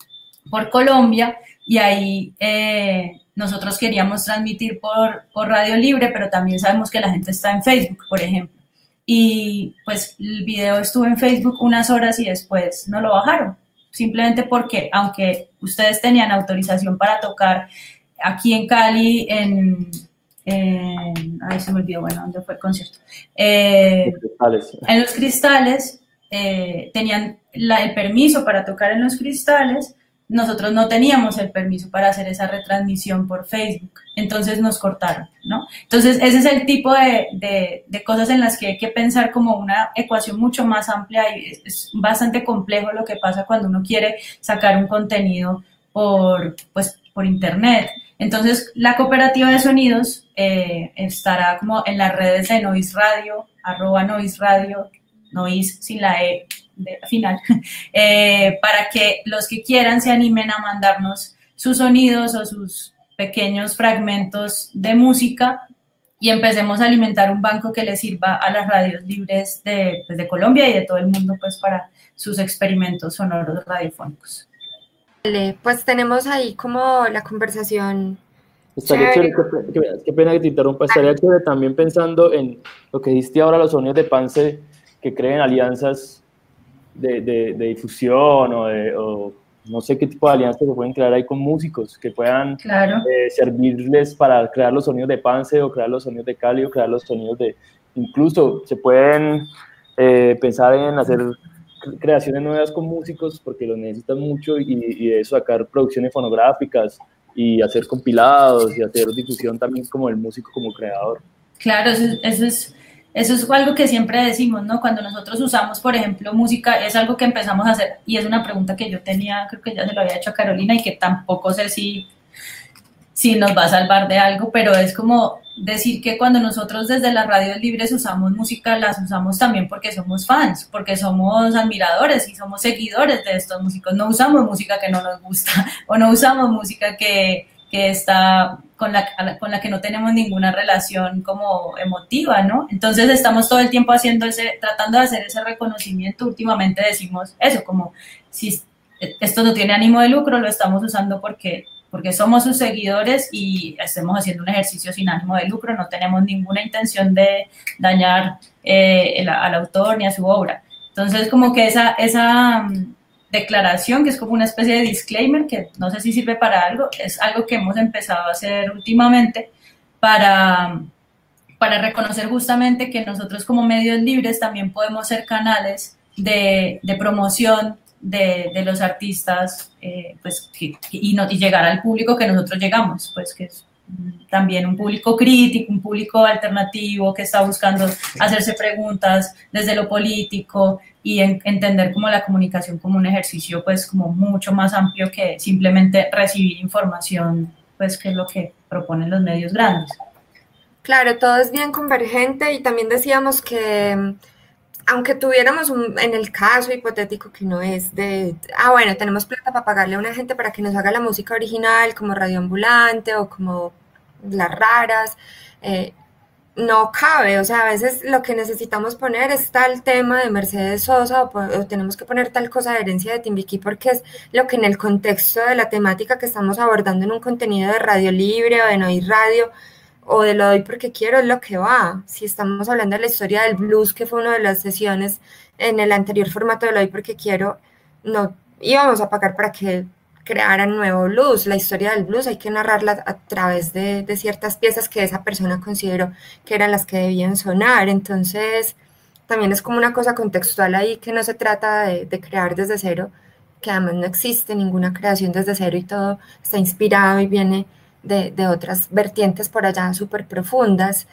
por Colombia y ahí eh, nosotros queríamos transmitir por, por Radio Libre, pero también sabemos que la gente está en Facebook, por ejemplo. Y pues el video estuvo en Facebook unas horas y después no lo bajaron simplemente porque aunque ustedes tenían autorización para tocar aquí en Cali, en, en ay, se me olvidó, bueno, ¿dónde fue el concierto? Eh, en los cristales, eh, tenían el permiso para tocar en los cristales, nosotros no teníamos el permiso para hacer esa retransmisión por Facebook, entonces nos cortaron, ¿no? Entonces, ese es el tipo de, de, cosas en las que hay que pensar como una ecuación mucho más amplia y es, bastante complejo lo que pasa cuando uno quiere sacar un contenido por, pues, por Internet. Entonces, la cooperativa de sonidos eh, estará como en las redes de Noise Radio, arroba Noise Radio, Noise sin la E final, eh, para que los que quieran se animen a mandarnos sus sonidos o sus pequeños fragmentos de música y empecemos a alimentar un banco que le sirva a las radios libres de, pues, de Colombia y de todo el mundo pues para sus experimentos sonoros radiofónicos. pues tenemos ahí como la conversación. Estaría chévere, qué, pena que te interrumpa, estaría chévere también pensando en lo que dijiste ahora, los sonidos de Pance, que creen alianzas de, de, de difusión o, de, o no sé qué tipo de alianzas se pueden crear ahí con músicos que puedan Claro. eh, servirles para crear los sonidos de Pance o crear los sonidos de Cali o crear los sonidos de... Incluso se pueden eh, pensar en hacer cre- creaciones nuevas con músicos porque los necesitan mucho y, y de eso sacar producciones fonográficas y hacer compilados y hacer difusión también como el músico como creador. Claro, eso, es- eso es, eso es algo que siempre decimos, ¿no? Cuando nosotros usamos, por ejemplo, música, es algo que empezamos a hacer, y es una pregunta que yo tenía, creo que ya se lo había hecho a Carolina, y que tampoco sé si, si nos va a salvar de algo, pero es como decir que cuando nosotros desde las radios libres usamos música, las usamos también porque somos fans, porque somos admiradores y somos seguidores de estos músicos. No usamos música que no nos gusta o no usamos música que, que está con la, con la que no tenemos ninguna relación como emotiva, ¿no? Entonces estamos todo el tiempo haciendo ese, tratando de hacer ese reconocimiento. Últimamente decimos eso, como si esto no tiene ánimo de lucro, lo estamos usando porque, porque somos sus seguidores y estamos haciendo un ejercicio sin ánimo de lucro, no tenemos ninguna intención de dañar eh, al autor ni a su obra. Entonces, como que esa, esa declaración, que es como una especie de disclaimer, que no sé si sirve para algo, es algo que hemos empezado a hacer últimamente para, para reconocer justamente que nosotros como medios libres también podemos ser canales de, de promoción de, de los artistas eh, pues, y, y llegar al público que nosotros llegamos, pues que es también un público crítico, un público alternativo que está buscando hacerse preguntas desde lo político y en- entender como la comunicación como un ejercicio pues como mucho más amplio que simplemente recibir información pues que es lo que proponen los medios grandes. Claro, todo es bien convergente y también decíamos que mm, aunque tuviéramos un, en el caso hipotético que no es de, ah, bueno, tenemos plata para pagarle a una gente para que nos haga la música original como Radio Ambulante o como Las Raras, eh, no cabe, o sea, a veces lo que necesitamos poner es tal tema de Mercedes Sosa o, tenemos que poner tal cosa de herencia de Timbiquí porque es lo que en el contexto de la temática que estamos abordando en un contenido de radio libre o de no ir radio o de lo doy porque quiero es lo que va. Si estamos hablando de la historia del blues, que fue una de las sesiones en el anterior formato de lo doy porque quiero, no íbamos a pagar para que crearan nuevo blues. La historia del blues hay que narrarla a través de, de ciertas piezas que esa persona consideró que eran las que debían sonar. Entonces, también es como una cosa contextual ahí que no se trata de, de crear desde cero, que además no existe ninguna creación desde cero y todo está inspirado y viene de, de otras vertientes por allá súper profundas.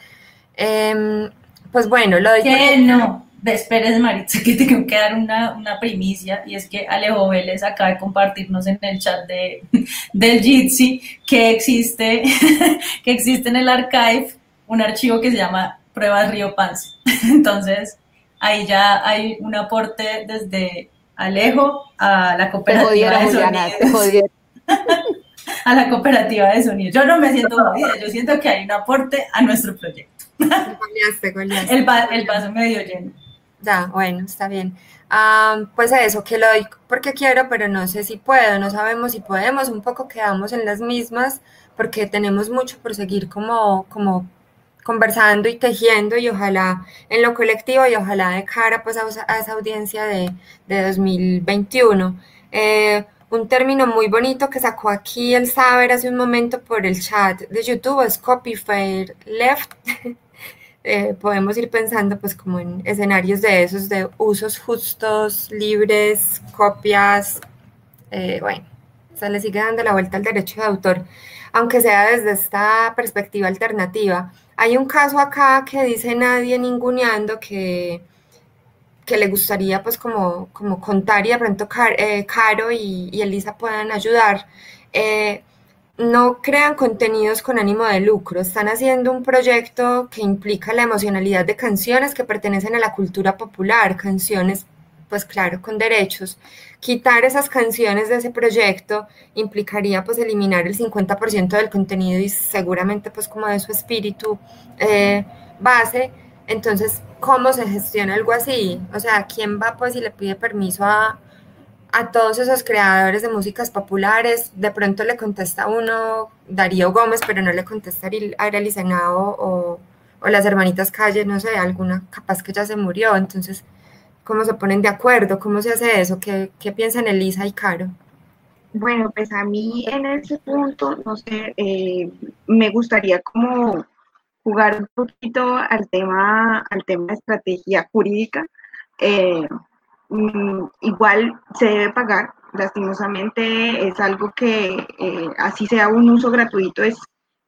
Em, pues bueno, lo doy Que no, de esperes Maritza, que tengo que dar una, una primicia y es que Alejo Vélez acaba de compartirnos en el chat de, del Jitsi que existe, que existe en el archive un archivo que se llama Pruebas Río Pance. Entonces, ahí ya hay un aporte desde Alejo a la Te cooperativa jodieron, de Juliana, te sonidos. A la cooperativa de sonidos. Yo no me siento jodida, yo siento que hay un aporte a nuestro proyecto. Goleaste, goleaste. El, va- el vaso medio lleno. Ya, bueno, está bien. Ah, pues eso, que lo doy porque quiero, pero no sé si puedo, no sabemos si podemos, un poco quedamos en las mismas, porque tenemos mucho por seguir como, como conversando y tejiendo y ojalá en lo colectivo y ojalá de cara pues a, esa- audiencia de, de 2021. Eh, un término muy bonito que sacó aquí el Saber hace un momento por el chat de YouTube es copyfair left. Eh, podemos ir pensando pues como en escenarios de esos, de usos justos, libres, copias, eh, bueno, se le sigue dando la vuelta al derecho de autor, aunque sea desde esta perspectiva alternativa. Hay un caso acá que dice nadie ninguneando que, que le gustaría pues como, como contar y de pronto eh, Caro y, y Elisa puedan ayudar. Eh, no crean contenidos con ánimo de lucro, están haciendo un proyecto que implica la emocionalidad de canciones que pertenecen a la cultura popular, canciones, pues claro, con derechos. Quitar esas canciones de ese proyecto implicaría pues eliminar el 50% del contenido y seguramente pues como de su espíritu eh, base. Entonces, ¿cómo se gestiona algo así? O sea, ¿quién va pues y le pide permiso a, a todos esos creadores de músicas populares, de pronto le contesta uno Darío Gómez, pero no le contesta Aril- Arely Senao o, o las hermanitas Calle, no sé, alguna capaz que ya se murió, entonces, cómo se ponen de acuerdo, cómo se hace eso, qué, qué piensan Elisa y Caro. Bueno, pues a mí en ese punto, no sé, eh, me gustaría como jugar un poquito al tema, al tema de estrategia jurídica. Eh, mm, igual se debe pagar, lastimosamente es algo que eh, así sea un uso gratuito, es,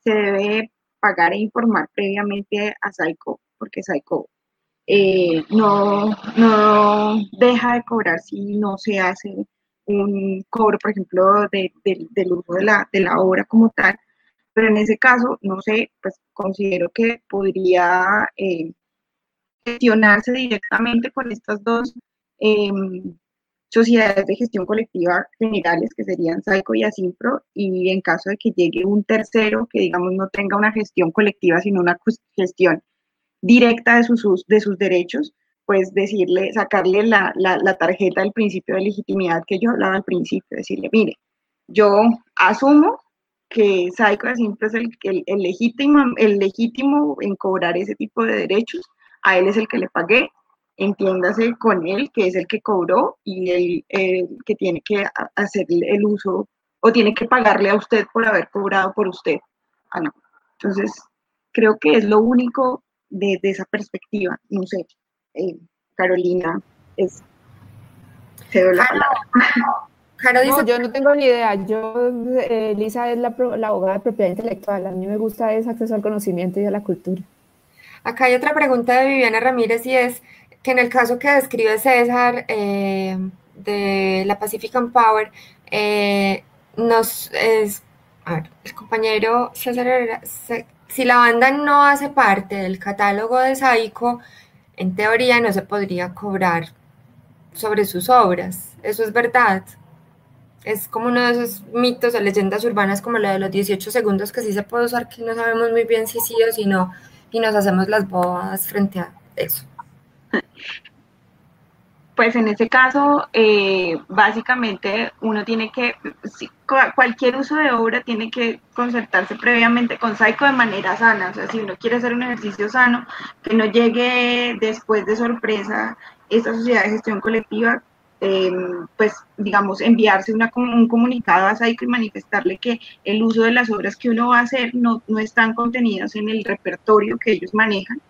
se debe pagar e informar previamente a Psycho, porque Psycho no, no deja de cobrar si no se hace un cobro, por ejemplo, de, del uso de la, de la obra como tal, pero en ese caso, no sé, pues considero que podría eh, gestionarse directamente con estas dos em, sociedades de gestión colectiva generales, que serían SAICO y ASIMPRO, y en caso de que llegue un tercero que, digamos, no tenga una gestión colectiva, sino una gestión directa de sus, de sus derechos, pues decirle, sacarle la, la, tarjeta del principio de legitimidad que yo hablaba al principio, decirle, mire, yo asumo que Saico siempre es el, el, el, legítimo, el legítimo en cobrar ese tipo de derechos, a él es el que le pagué, entiéndase con él, que es el que cobró y el, el que tiene que hacer el uso o tiene que pagarle a usted por haber cobrado por usted. Ah, no. Entonces, creo que es lo único desde esa perspectiva, no sé. Eh, Carolina es... no, yo no tengo ni idea. Yo, eh, Lisa es la, la, abogada de propiedad intelectual. A mí me gusta es acceso al conocimiento y a la cultura. Acá hay otra pregunta de Viviana Ramírez y es que en el caso que describe César eh, de la Pacific Power, nos es, a ver, el compañero César si la banda no hace parte del catálogo de Saico, en teoría no se podría cobrar sobre sus obras. Eso es verdad. Es como uno de esos mitos o leyendas urbanas como lo de los 18 segundos que sí se puede usar, que no sabemos muy bien si sí o si no, y nos hacemos las bobas frente a eso. Pues en ese caso, eh, básicamente uno tiene que, cualquier uso de obra tiene que concertarse previamente con Psycho de manera sana. O sea, si uno quiere hacer un ejercicio sano, que no llegue después de sorpresa esta sociedad de gestión colectiva Em, pues, digamos, enviarse una, un comunicado a Saico y manifestarle que el uso de las obras que uno va a hacer no, no están contenidas en el repertorio que ellos manejan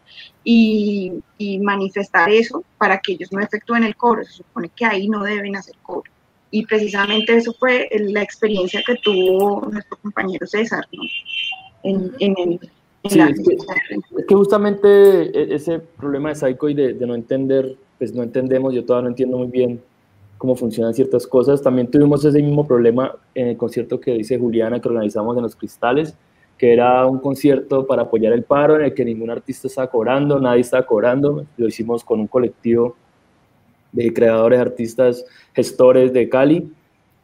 y, y, manifestar eso para que ellos no efectúen el cobro. Se supone que ahí no deben hacer cobro. Y precisamente eso fue la experiencia que tuvo nuestro compañero César, ¿no? En, en el, sí, es, que, justamente e, ese problema de Saico y de, de, no entender, pues no entendemos, yo todavía no entiendo muy bien cómo funcionan ciertas cosas. También tuvimos ese mismo problema en el concierto que dice Juliana, que organizamos en Los Cristales, que era un concierto para apoyar el paro en el que ningún artista estaba cobrando, nadie estaba cobrando. Lo hicimos con un colectivo de creadores, artistas, gestores de Cali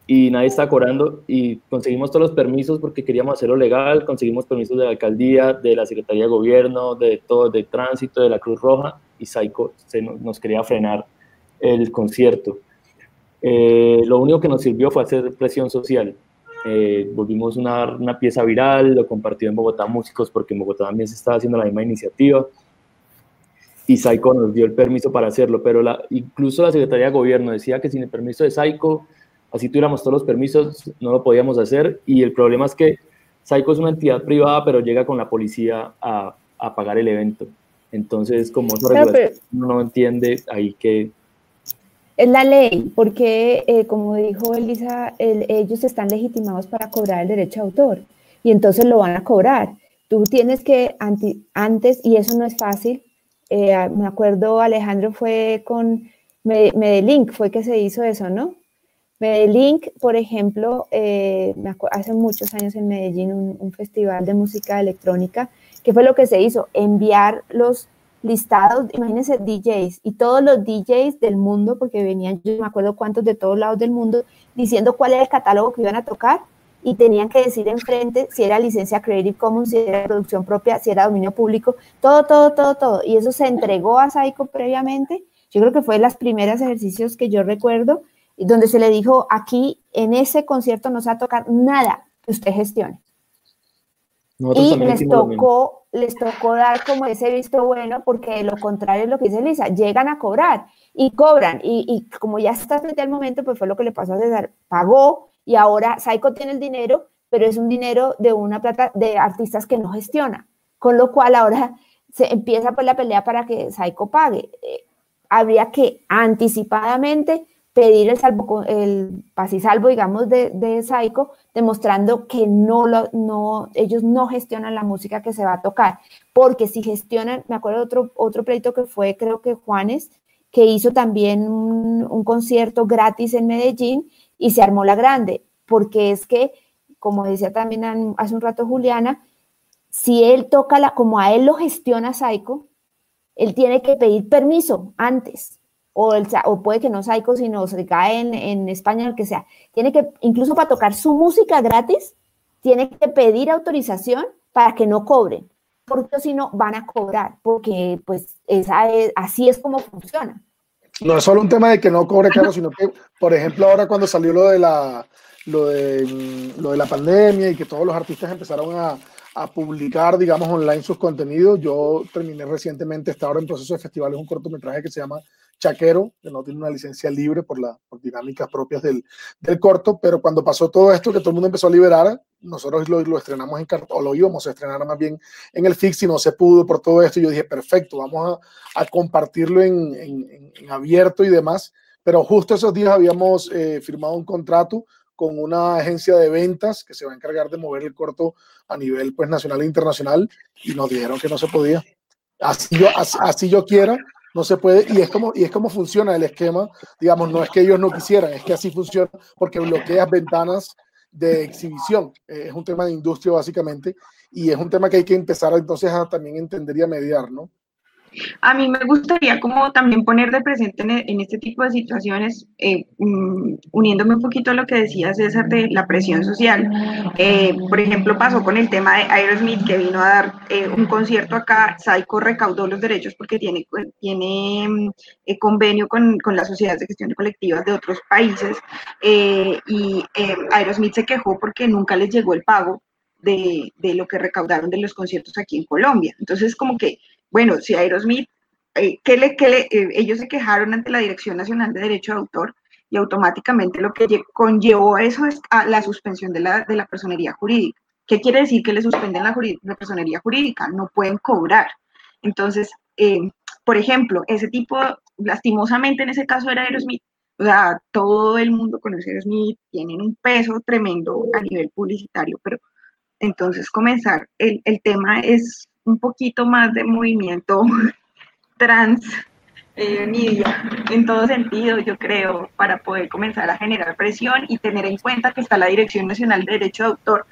y nadie estaba cobrando y conseguimos todos los permisos porque queríamos hacerlo legal, conseguimos permisos de la alcaldía, de la Secretaría de Gobierno, de todo, de tránsito, de la Cruz Roja y Saico se nos quería frenar el concierto. Eh, lo único que nos sirvió fue hacer presión social. Eh, volvimos una, una, pieza viral, lo compartió en Bogotá Músicos porque en Bogotá también se estaba haciendo la misma iniciativa y Saico nos dio el permiso para hacerlo, pero la, incluso la Secretaría de Gobierno decía que sin el permiso de Saico, así tuviéramos todos los permisos, no lo podíamos hacer y el problema es que Saico es una entidad privada, pero llega con la policía a, a pagar el evento. Entonces, como uno no entiende ahí que es la ley, porque eh, como dijo Elisa, ellos están legitimados para cobrar el derecho de autor y entonces lo van a cobrar. Tú tienes que antes, y eso no es fácil, eh, me acuerdo Alejandro fue con Medelink, fue que se hizo eso, ¿no? Medelink, por ejemplo, eh, hace muchos años en Medellín un, un festival de música electrónica, ¿qué fue lo que se hizo? Enviar los listados, imagínense DJs y todos los DJs del mundo, porque venían, yo me acuerdo cuántos de todos lados del mundo, diciendo cuál era el catálogo que iban a tocar y tenían que decir enfrente si era licencia Creative Commons, si era producción propia, si era dominio público, todo, todo, todo, todo. Y eso se entregó a Saico previamente. Yo creo que fue de los primeros ejercicios que yo recuerdo, donde se le dijo, aquí en ese concierto no se va a tocar nada que usted gestione. Y les tocó, les tocó dar como ese visto bueno, porque lo contrario es lo que dice Lisa, llegan a cobrar y cobran, y, y como ya está frente al momento, pues fue lo que le pasó a César, pagó y ahora Saiko tiene el dinero, pero es un dinero de una plata de artistas que no gestiona, con lo cual ahora se empieza pues la pelea para que Saiko pague. Eh, habría que anticipadamente pedir el, salvo, el salvo, digamos, de, de Saico, demostrando que no, lo, no, ellos no gestionan la música que se va a tocar, porque si gestionan, me acuerdo de otro, otro pleito que fue, creo que Juanes, que hizo también un, un concierto gratis en Medellín y se armó la grande, porque es que, como decía también hace un rato Juliana, si él toca la, como a él lo gestiona Saico, él tiene que pedir permiso antes o, el, o puede que no Psycho, sino se cae en, en España, lo que sea. Tiene que, incluso para tocar su música gratis, tiene que pedir autorización para que no cobren, porque si no van a cobrar, porque pues esa es, así es como funciona. No es solo un tema de que no cobre caro, sino que, por ejemplo, ahora cuando salió lo de la, lo de, lo de la pandemia y que todos los artistas empezaron a, a publicar, digamos, online sus contenidos. Yo terminé recientemente, está ahora en proceso de festivales, un cortometraje que se llama Chaquero, que no tiene una licencia libre por las dinámicas propias del, del, corto, pero cuando pasó todo esto, que todo el mundo empezó a liberar, nosotros lo, lo estrenamos en o lo íbamos a estrenar más bien en el Fix y no se pudo por todo esto. Yo dije, perfecto, vamos a, a compartirlo en, en, en, abierto y demás. Pero justo esos días habíamos eh, firmado un contrato con una agencia de ventas que se va a encargar de mover el corto a nivel pues, nacional e internacional y nos dijeron que no se podía. Así yo, así, así yo quiera, no se puede, y es como, y es como funciona el esquema, digamos, no es que ellos no quisieran, es que así funciona porque bloqueas ventanas de exhibición, eh, es un tema de industria básicamente, y es un tema que hay que empezar entonces a también entender y a mediar, ¿no? A mí me gustaría como también poner de presente en, en este tipo de situaciones, eh, um, uniéndome un poquito a lo que decía César de la presión social. Eh, por ejemplo, pasó con el tema de Aerosmith que vino a dar eh, un concierto acá, Saico recaudó los derechos porque tiene, tiene convenio con, con las sociedades de gestión de colectivas de otros países y Aerosmith se quejó porque nunca les llegó el pago de, de, lo que recaudaron de los conciertos aquí en Colombia. Entonces, como que bueno, si Aerosmith, eh, ¿qué le, qué le, eh, ellos se quejaron ante la Dirección Nacional de Derecho de Autor y automáticamente lo que conllevó eso es a la suspensión de la, de la personería jurídica. ¿Qué quiere decir que le suspenden la, la personería jurídica? No pueden cobrar. Entonces, eh, por ejemplo, ese tipo, lastimosamente en ese caso era Aerosmith, o sea, todo el mundo conoce a Aerosmith, tienen un peso tremendo a nivel publicitario, pero entonces comenzar, el, el tema es un poquito más de movimiento trans eh, en todo sentido, yo creo, para poder comenzar a generar presión y tener en cuenta que está la Dirección Nacional de Derecho de Autor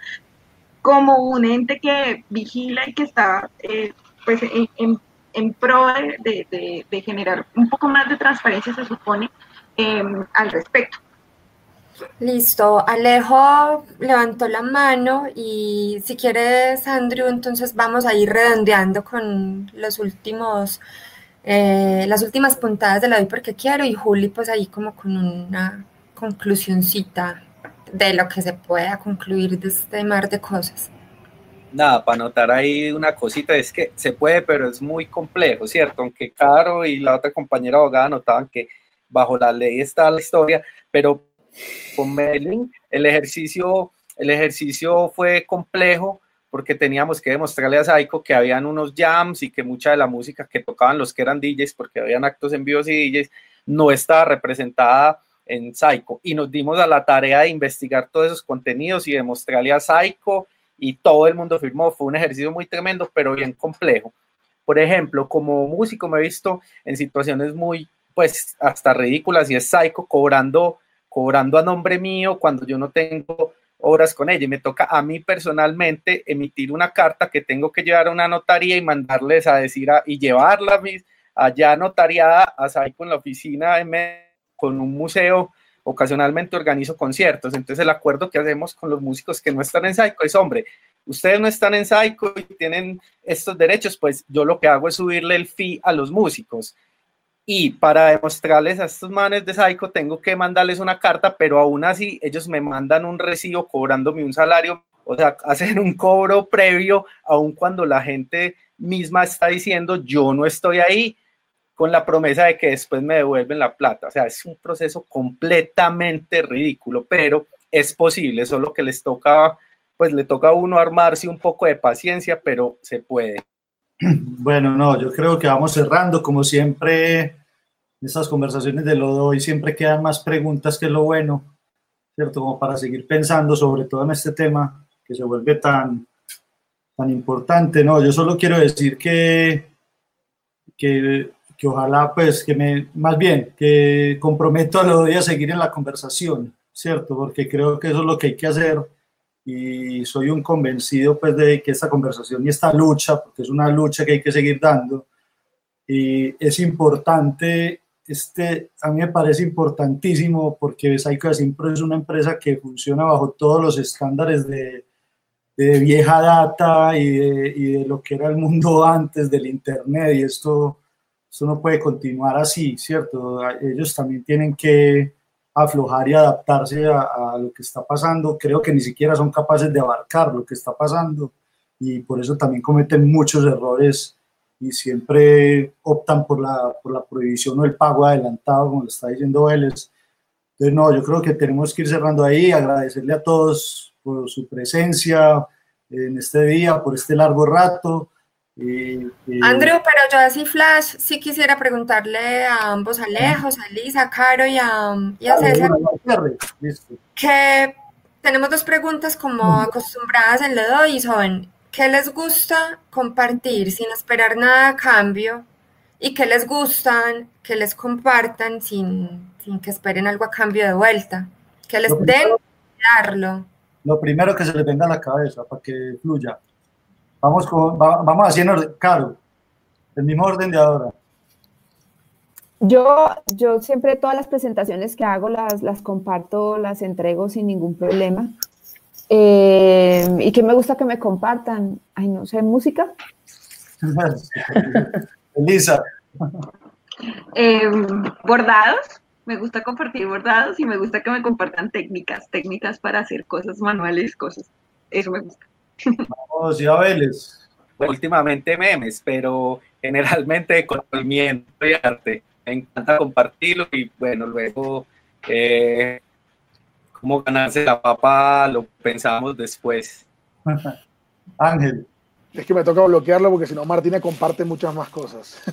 como un ente que vigila y que está eh, pues en, en, pro de, de, generar un poco más de transparencia, se supone, eh, al respecto. Listo, Alejo levantó la mano y si quieres, Andrew, entonces vamos a ir redondeando con los últimos, eh, las últimas puntadas de la hoy porque quiero y Juli pues ahí como con una conclusioncita de lo que se pueda concluir de este mar de cosas. Nada, para anotar ahí una cosita, es que se puede, pero es muy complejo, ¿cierto? Aunque Caro y la otra compañera abogada notaban que bajo la ley está la historia, pero con Medellín. El ejercicio, el ejercicio fue complejo porque teníamos que demostrarle a Saiko que habían unos jams y que mucha de la música que tocaban los que eran DJs, porque habían actos en vivos y DJs, no estaba representada en Saiko. Y nos dimos a la tarea de investigar todos esos contenidos y demostrarle a Saiko y todo el mundo firmó. Fue un ejercicio muy tremendo, pero bien complejo. Por ejemplo, como músico me he visto en situaciones muy, pues, hasta ridículas y es Saiko cobrando cobrando a nombre mío cuando yo no tengo obras con ella. Y me toca a mí personalmente emitir una carta que tengo que llevar a una notaría y mandarles a decir y llevarla allá notariada a Saico en la oficina con un museo. Ocasionalmente organizo conciertos. Entonces el acuerdo que hacemos con los músicos que no están en Saico es hombre ustedes no están en Saico y tienen estos derechos pues yo lo que hago es subirle el fee a los músicos y para demostrarles a estos manes de Psycho tengo que mandarles una carta, pero aún así ellos me mandan un recibo cobrándome un salario, o sea, hacen un cobro previo, aun cuando la gente misma está diciendo yo no estoy ahí, con la promesa de que después me devuelven la plata. O sea, es un proceso completamente ridículo, pero es posible, eso es lo que les toca, pues le toca a uno armarse un poco de paciencia, pero se puede. Bueno, no, yo creo que vamos cerrando, como siempre, estas conversaciones de lo de siempre quedan más preguntas que lo bueno, ¿cierto? Como para seguir pensando sobre todo en este tema que se vuelve tan, tan importante, ¿no? Yo solo quiero decir que, que que ojalá, pues, que me, más bien, que comprometo a lo a seguir en la conversación, ¿cierto? Porque creo que eso es lo que hay que hacer y soy un convencido, pues, de que esta conversación y esta lucha, porque es una lucha que hay que seguir dando, y es importante, este, a mí me parece importantísimo porque Psycho siempre es una empresa que funciona bajo todos los estándares de, de vieja data y de, y de lo que era el mundo antes del Internet y esto esto no puede continuar así, ¿cierto? Ellos también tienen que aflojar y adaptarse a, lo que está pasando. Creo que ni siquiera son capaces de abarcar lo que está pasando y por eso también cometen muchos errores y siempre optan por la, por la prohibición o el pago adelantado, como lo está diciendo Vélez. Entonces, no, yo creo que tenemos que ir cerrando ahí, agradecerle a todos por su presencia en este día, por este largo rato. Andrew, pero yo así Flash, sí quisiera preguntarle a ambos, Alejos, a Lisa, a Caro y a, y a César, que tenemos dos preguntas como acostumbradas en Ledo y son, ¿qué les gusta compartir sin esperar nada a cambio? ¿Y qué les gustan que les compartan sin, sin que esperen algo a cambio de vuelta? Que les den darlo. Lo primero que se les venga a la cabeza para que fluya. Vamos, con, vamos haciendo, Caro, el mismo orden de ahora. Yo, yo siempre todas las presentaciones que hago las, las comparto, las entrego sin ningún problema. Eh, y que me gusta que me compartan, ay, no sé, música. Elisa. Em, bordados, me gusta compartir bordados y me gusta que me compartan técnicas, técnicas para hacer cosas manuales, cosas. Eso me gusta. Vamos, ya Vélez. Últimamente memes, pero generalmente conocimiento y arte. Me encanta compartirlo y bueno, luego eh, cómo ganarse la papa lo pensamos después. Ángel. Es que me toca bloquearlo porque si no Martina comparte muchas más cosas.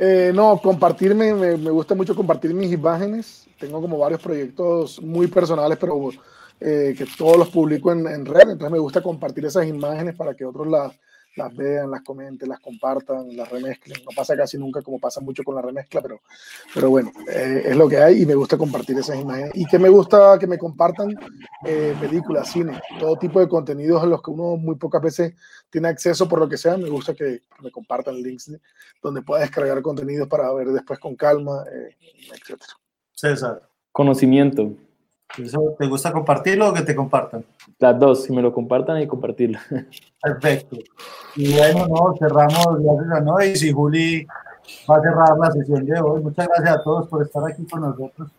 Eh, no, compartirme, me, me, gusta mucho compartir mis imágenes. Tengo como varios proyectos muy personales, pero eh, que todos los publico en, en, red, entonces me gusta compartir esas imágenes para que otros las, las vean, las comenten, las compartan, las remezclen. No pasa casi nunca como pasa mucho con la remezcla, pero, pero bueno, eh, es lo que hay y me gusta compartir esas imágenes. Y que me gusta que me compartan eh, películas, cine, todo tipo de contenidos a los que uno muy pocas veces tiene acceso por lo que sea. Me gusta que, me compartan links donde pueda descargar contenidos para ver después con calma, eh, etc. César. Conocimiento. ¿Te gusta compartirlo o que te compartan? Las dos, si me lo compartan y compartirlo. Perfecto. Y bueno, no, cerramos gracias a Noé y Juli va a cerrar la sesión de hoy. Muchas gracias a todos por estar aquí con nosotros.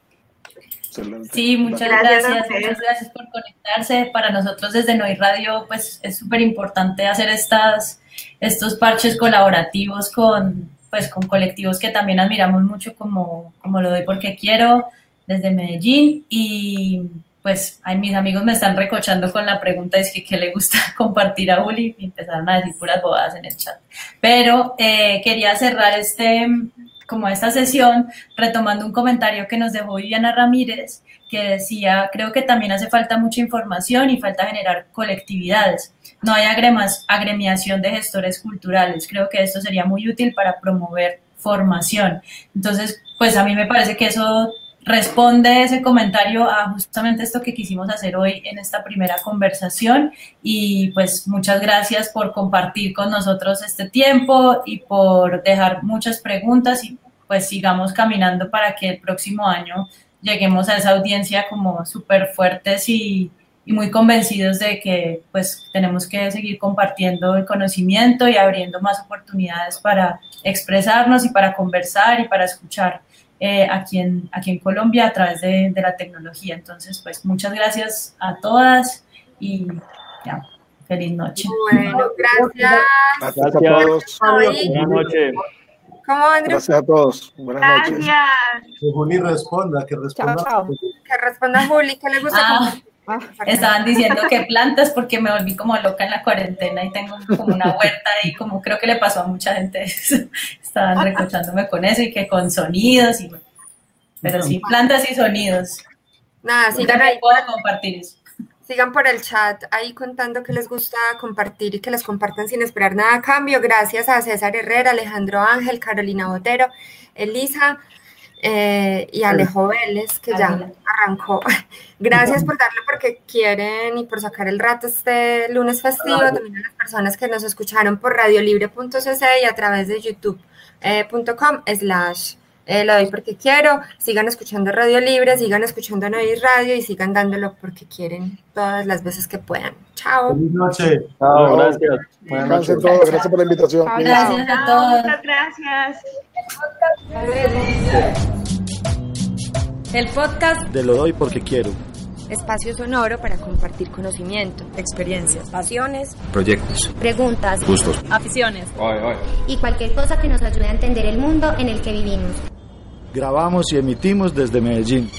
Sí, muchas gracias, muchas gracias por conectarse. Para nosotros desde Noy Radio, pues es súper importante hacer estas, estos parches colaborativos con, pues, con colectivos que también admiramos mucho como, como lo doy porque quiero desde Medellín y pues ahí mis amigos me están recochando con la pregunta es que qué le gusta compartir a Uli y empezaron a decir puras bobadas en el chat. Pero eh, quería cerrar este como esta sesión retomando un comentario que nos dejó Viviana Ramírez que decía, creo que también hace falta mucha información y falta generar colectividades. No hay agremas, agremiación de gestores culturales. Creo que esto sería muy útil para promover formación. Entonces, pues a mí me parece que eso responde ese comentario a justamente esto que quisimos hacer hoy en esta primera conversación. Y pues muchas gracias por compartir con nosotros este tiempo y por dejar muchas preguntas. Y pues sigamos caminando para que el próximo año lleguemos a esa audiencia como súper fuertes y, y muy convencidos de que pues tenemos que seguir compartiendo el conocimiento y abriendo más oportunidades para expresarnos y para conversar y para escuchar eh, aquí, en, aquí en Colombia a través de, de la tecnología. Entonces, pues muchas gracias a todas y ya, feliz noche. Bueno, gracias. Gracias a todos. Buenas noches. ¿Cómo, Andrew? Gracias a todos. Buenas noches. Gracias. Que Juli responda, que responda. Chao, chao. Que responda Juli, ¿qué le gusta? Ah, Estaban diciendo que plantas porque me volví como loca en la cuarentena y tengo como una huerta y como creo que le pasó a mucha gente eso. Estaban recochándome con eso y que con sonidos y pero sí, plantas y sonidos. Nada, sigan ahí, puedo compartir eso. sigan por el chat ahí contando que les gusta compartir y que les compartan sin esperar nada a cambio. Gracias a César Herrera, Alejandro Ángel, Carolina Botero, Elisa eh, y Alejo Vélez, que ya arrancó. Gracias por darle porque quieren y por sacar el rato este lunes festivo. También a las personas que nos escucharon por radiolibre.cc y a través de youtube.com slash eh, lo doy porque quiero. Sigan escuchando Radio Libre, sigan escuchando Nois Radio y sigan dándolo porque quieren todas las veces que puedan. Chao. Feliz noche. Chao, gracias. Buenas noches. todos. Gracias por la invitación. Gracias a todos. muchas gracias. El podcast Te lo doy porque quiero. Espacio Sonoro para compartir conocimiento, experiencias, pasiones, Proyectos. Preguntas. Gustos. aficiones. Y cualquier cosa que nos ayude a entender el mundo en el que vivimos. Grabamos y emitimos desde Medellín.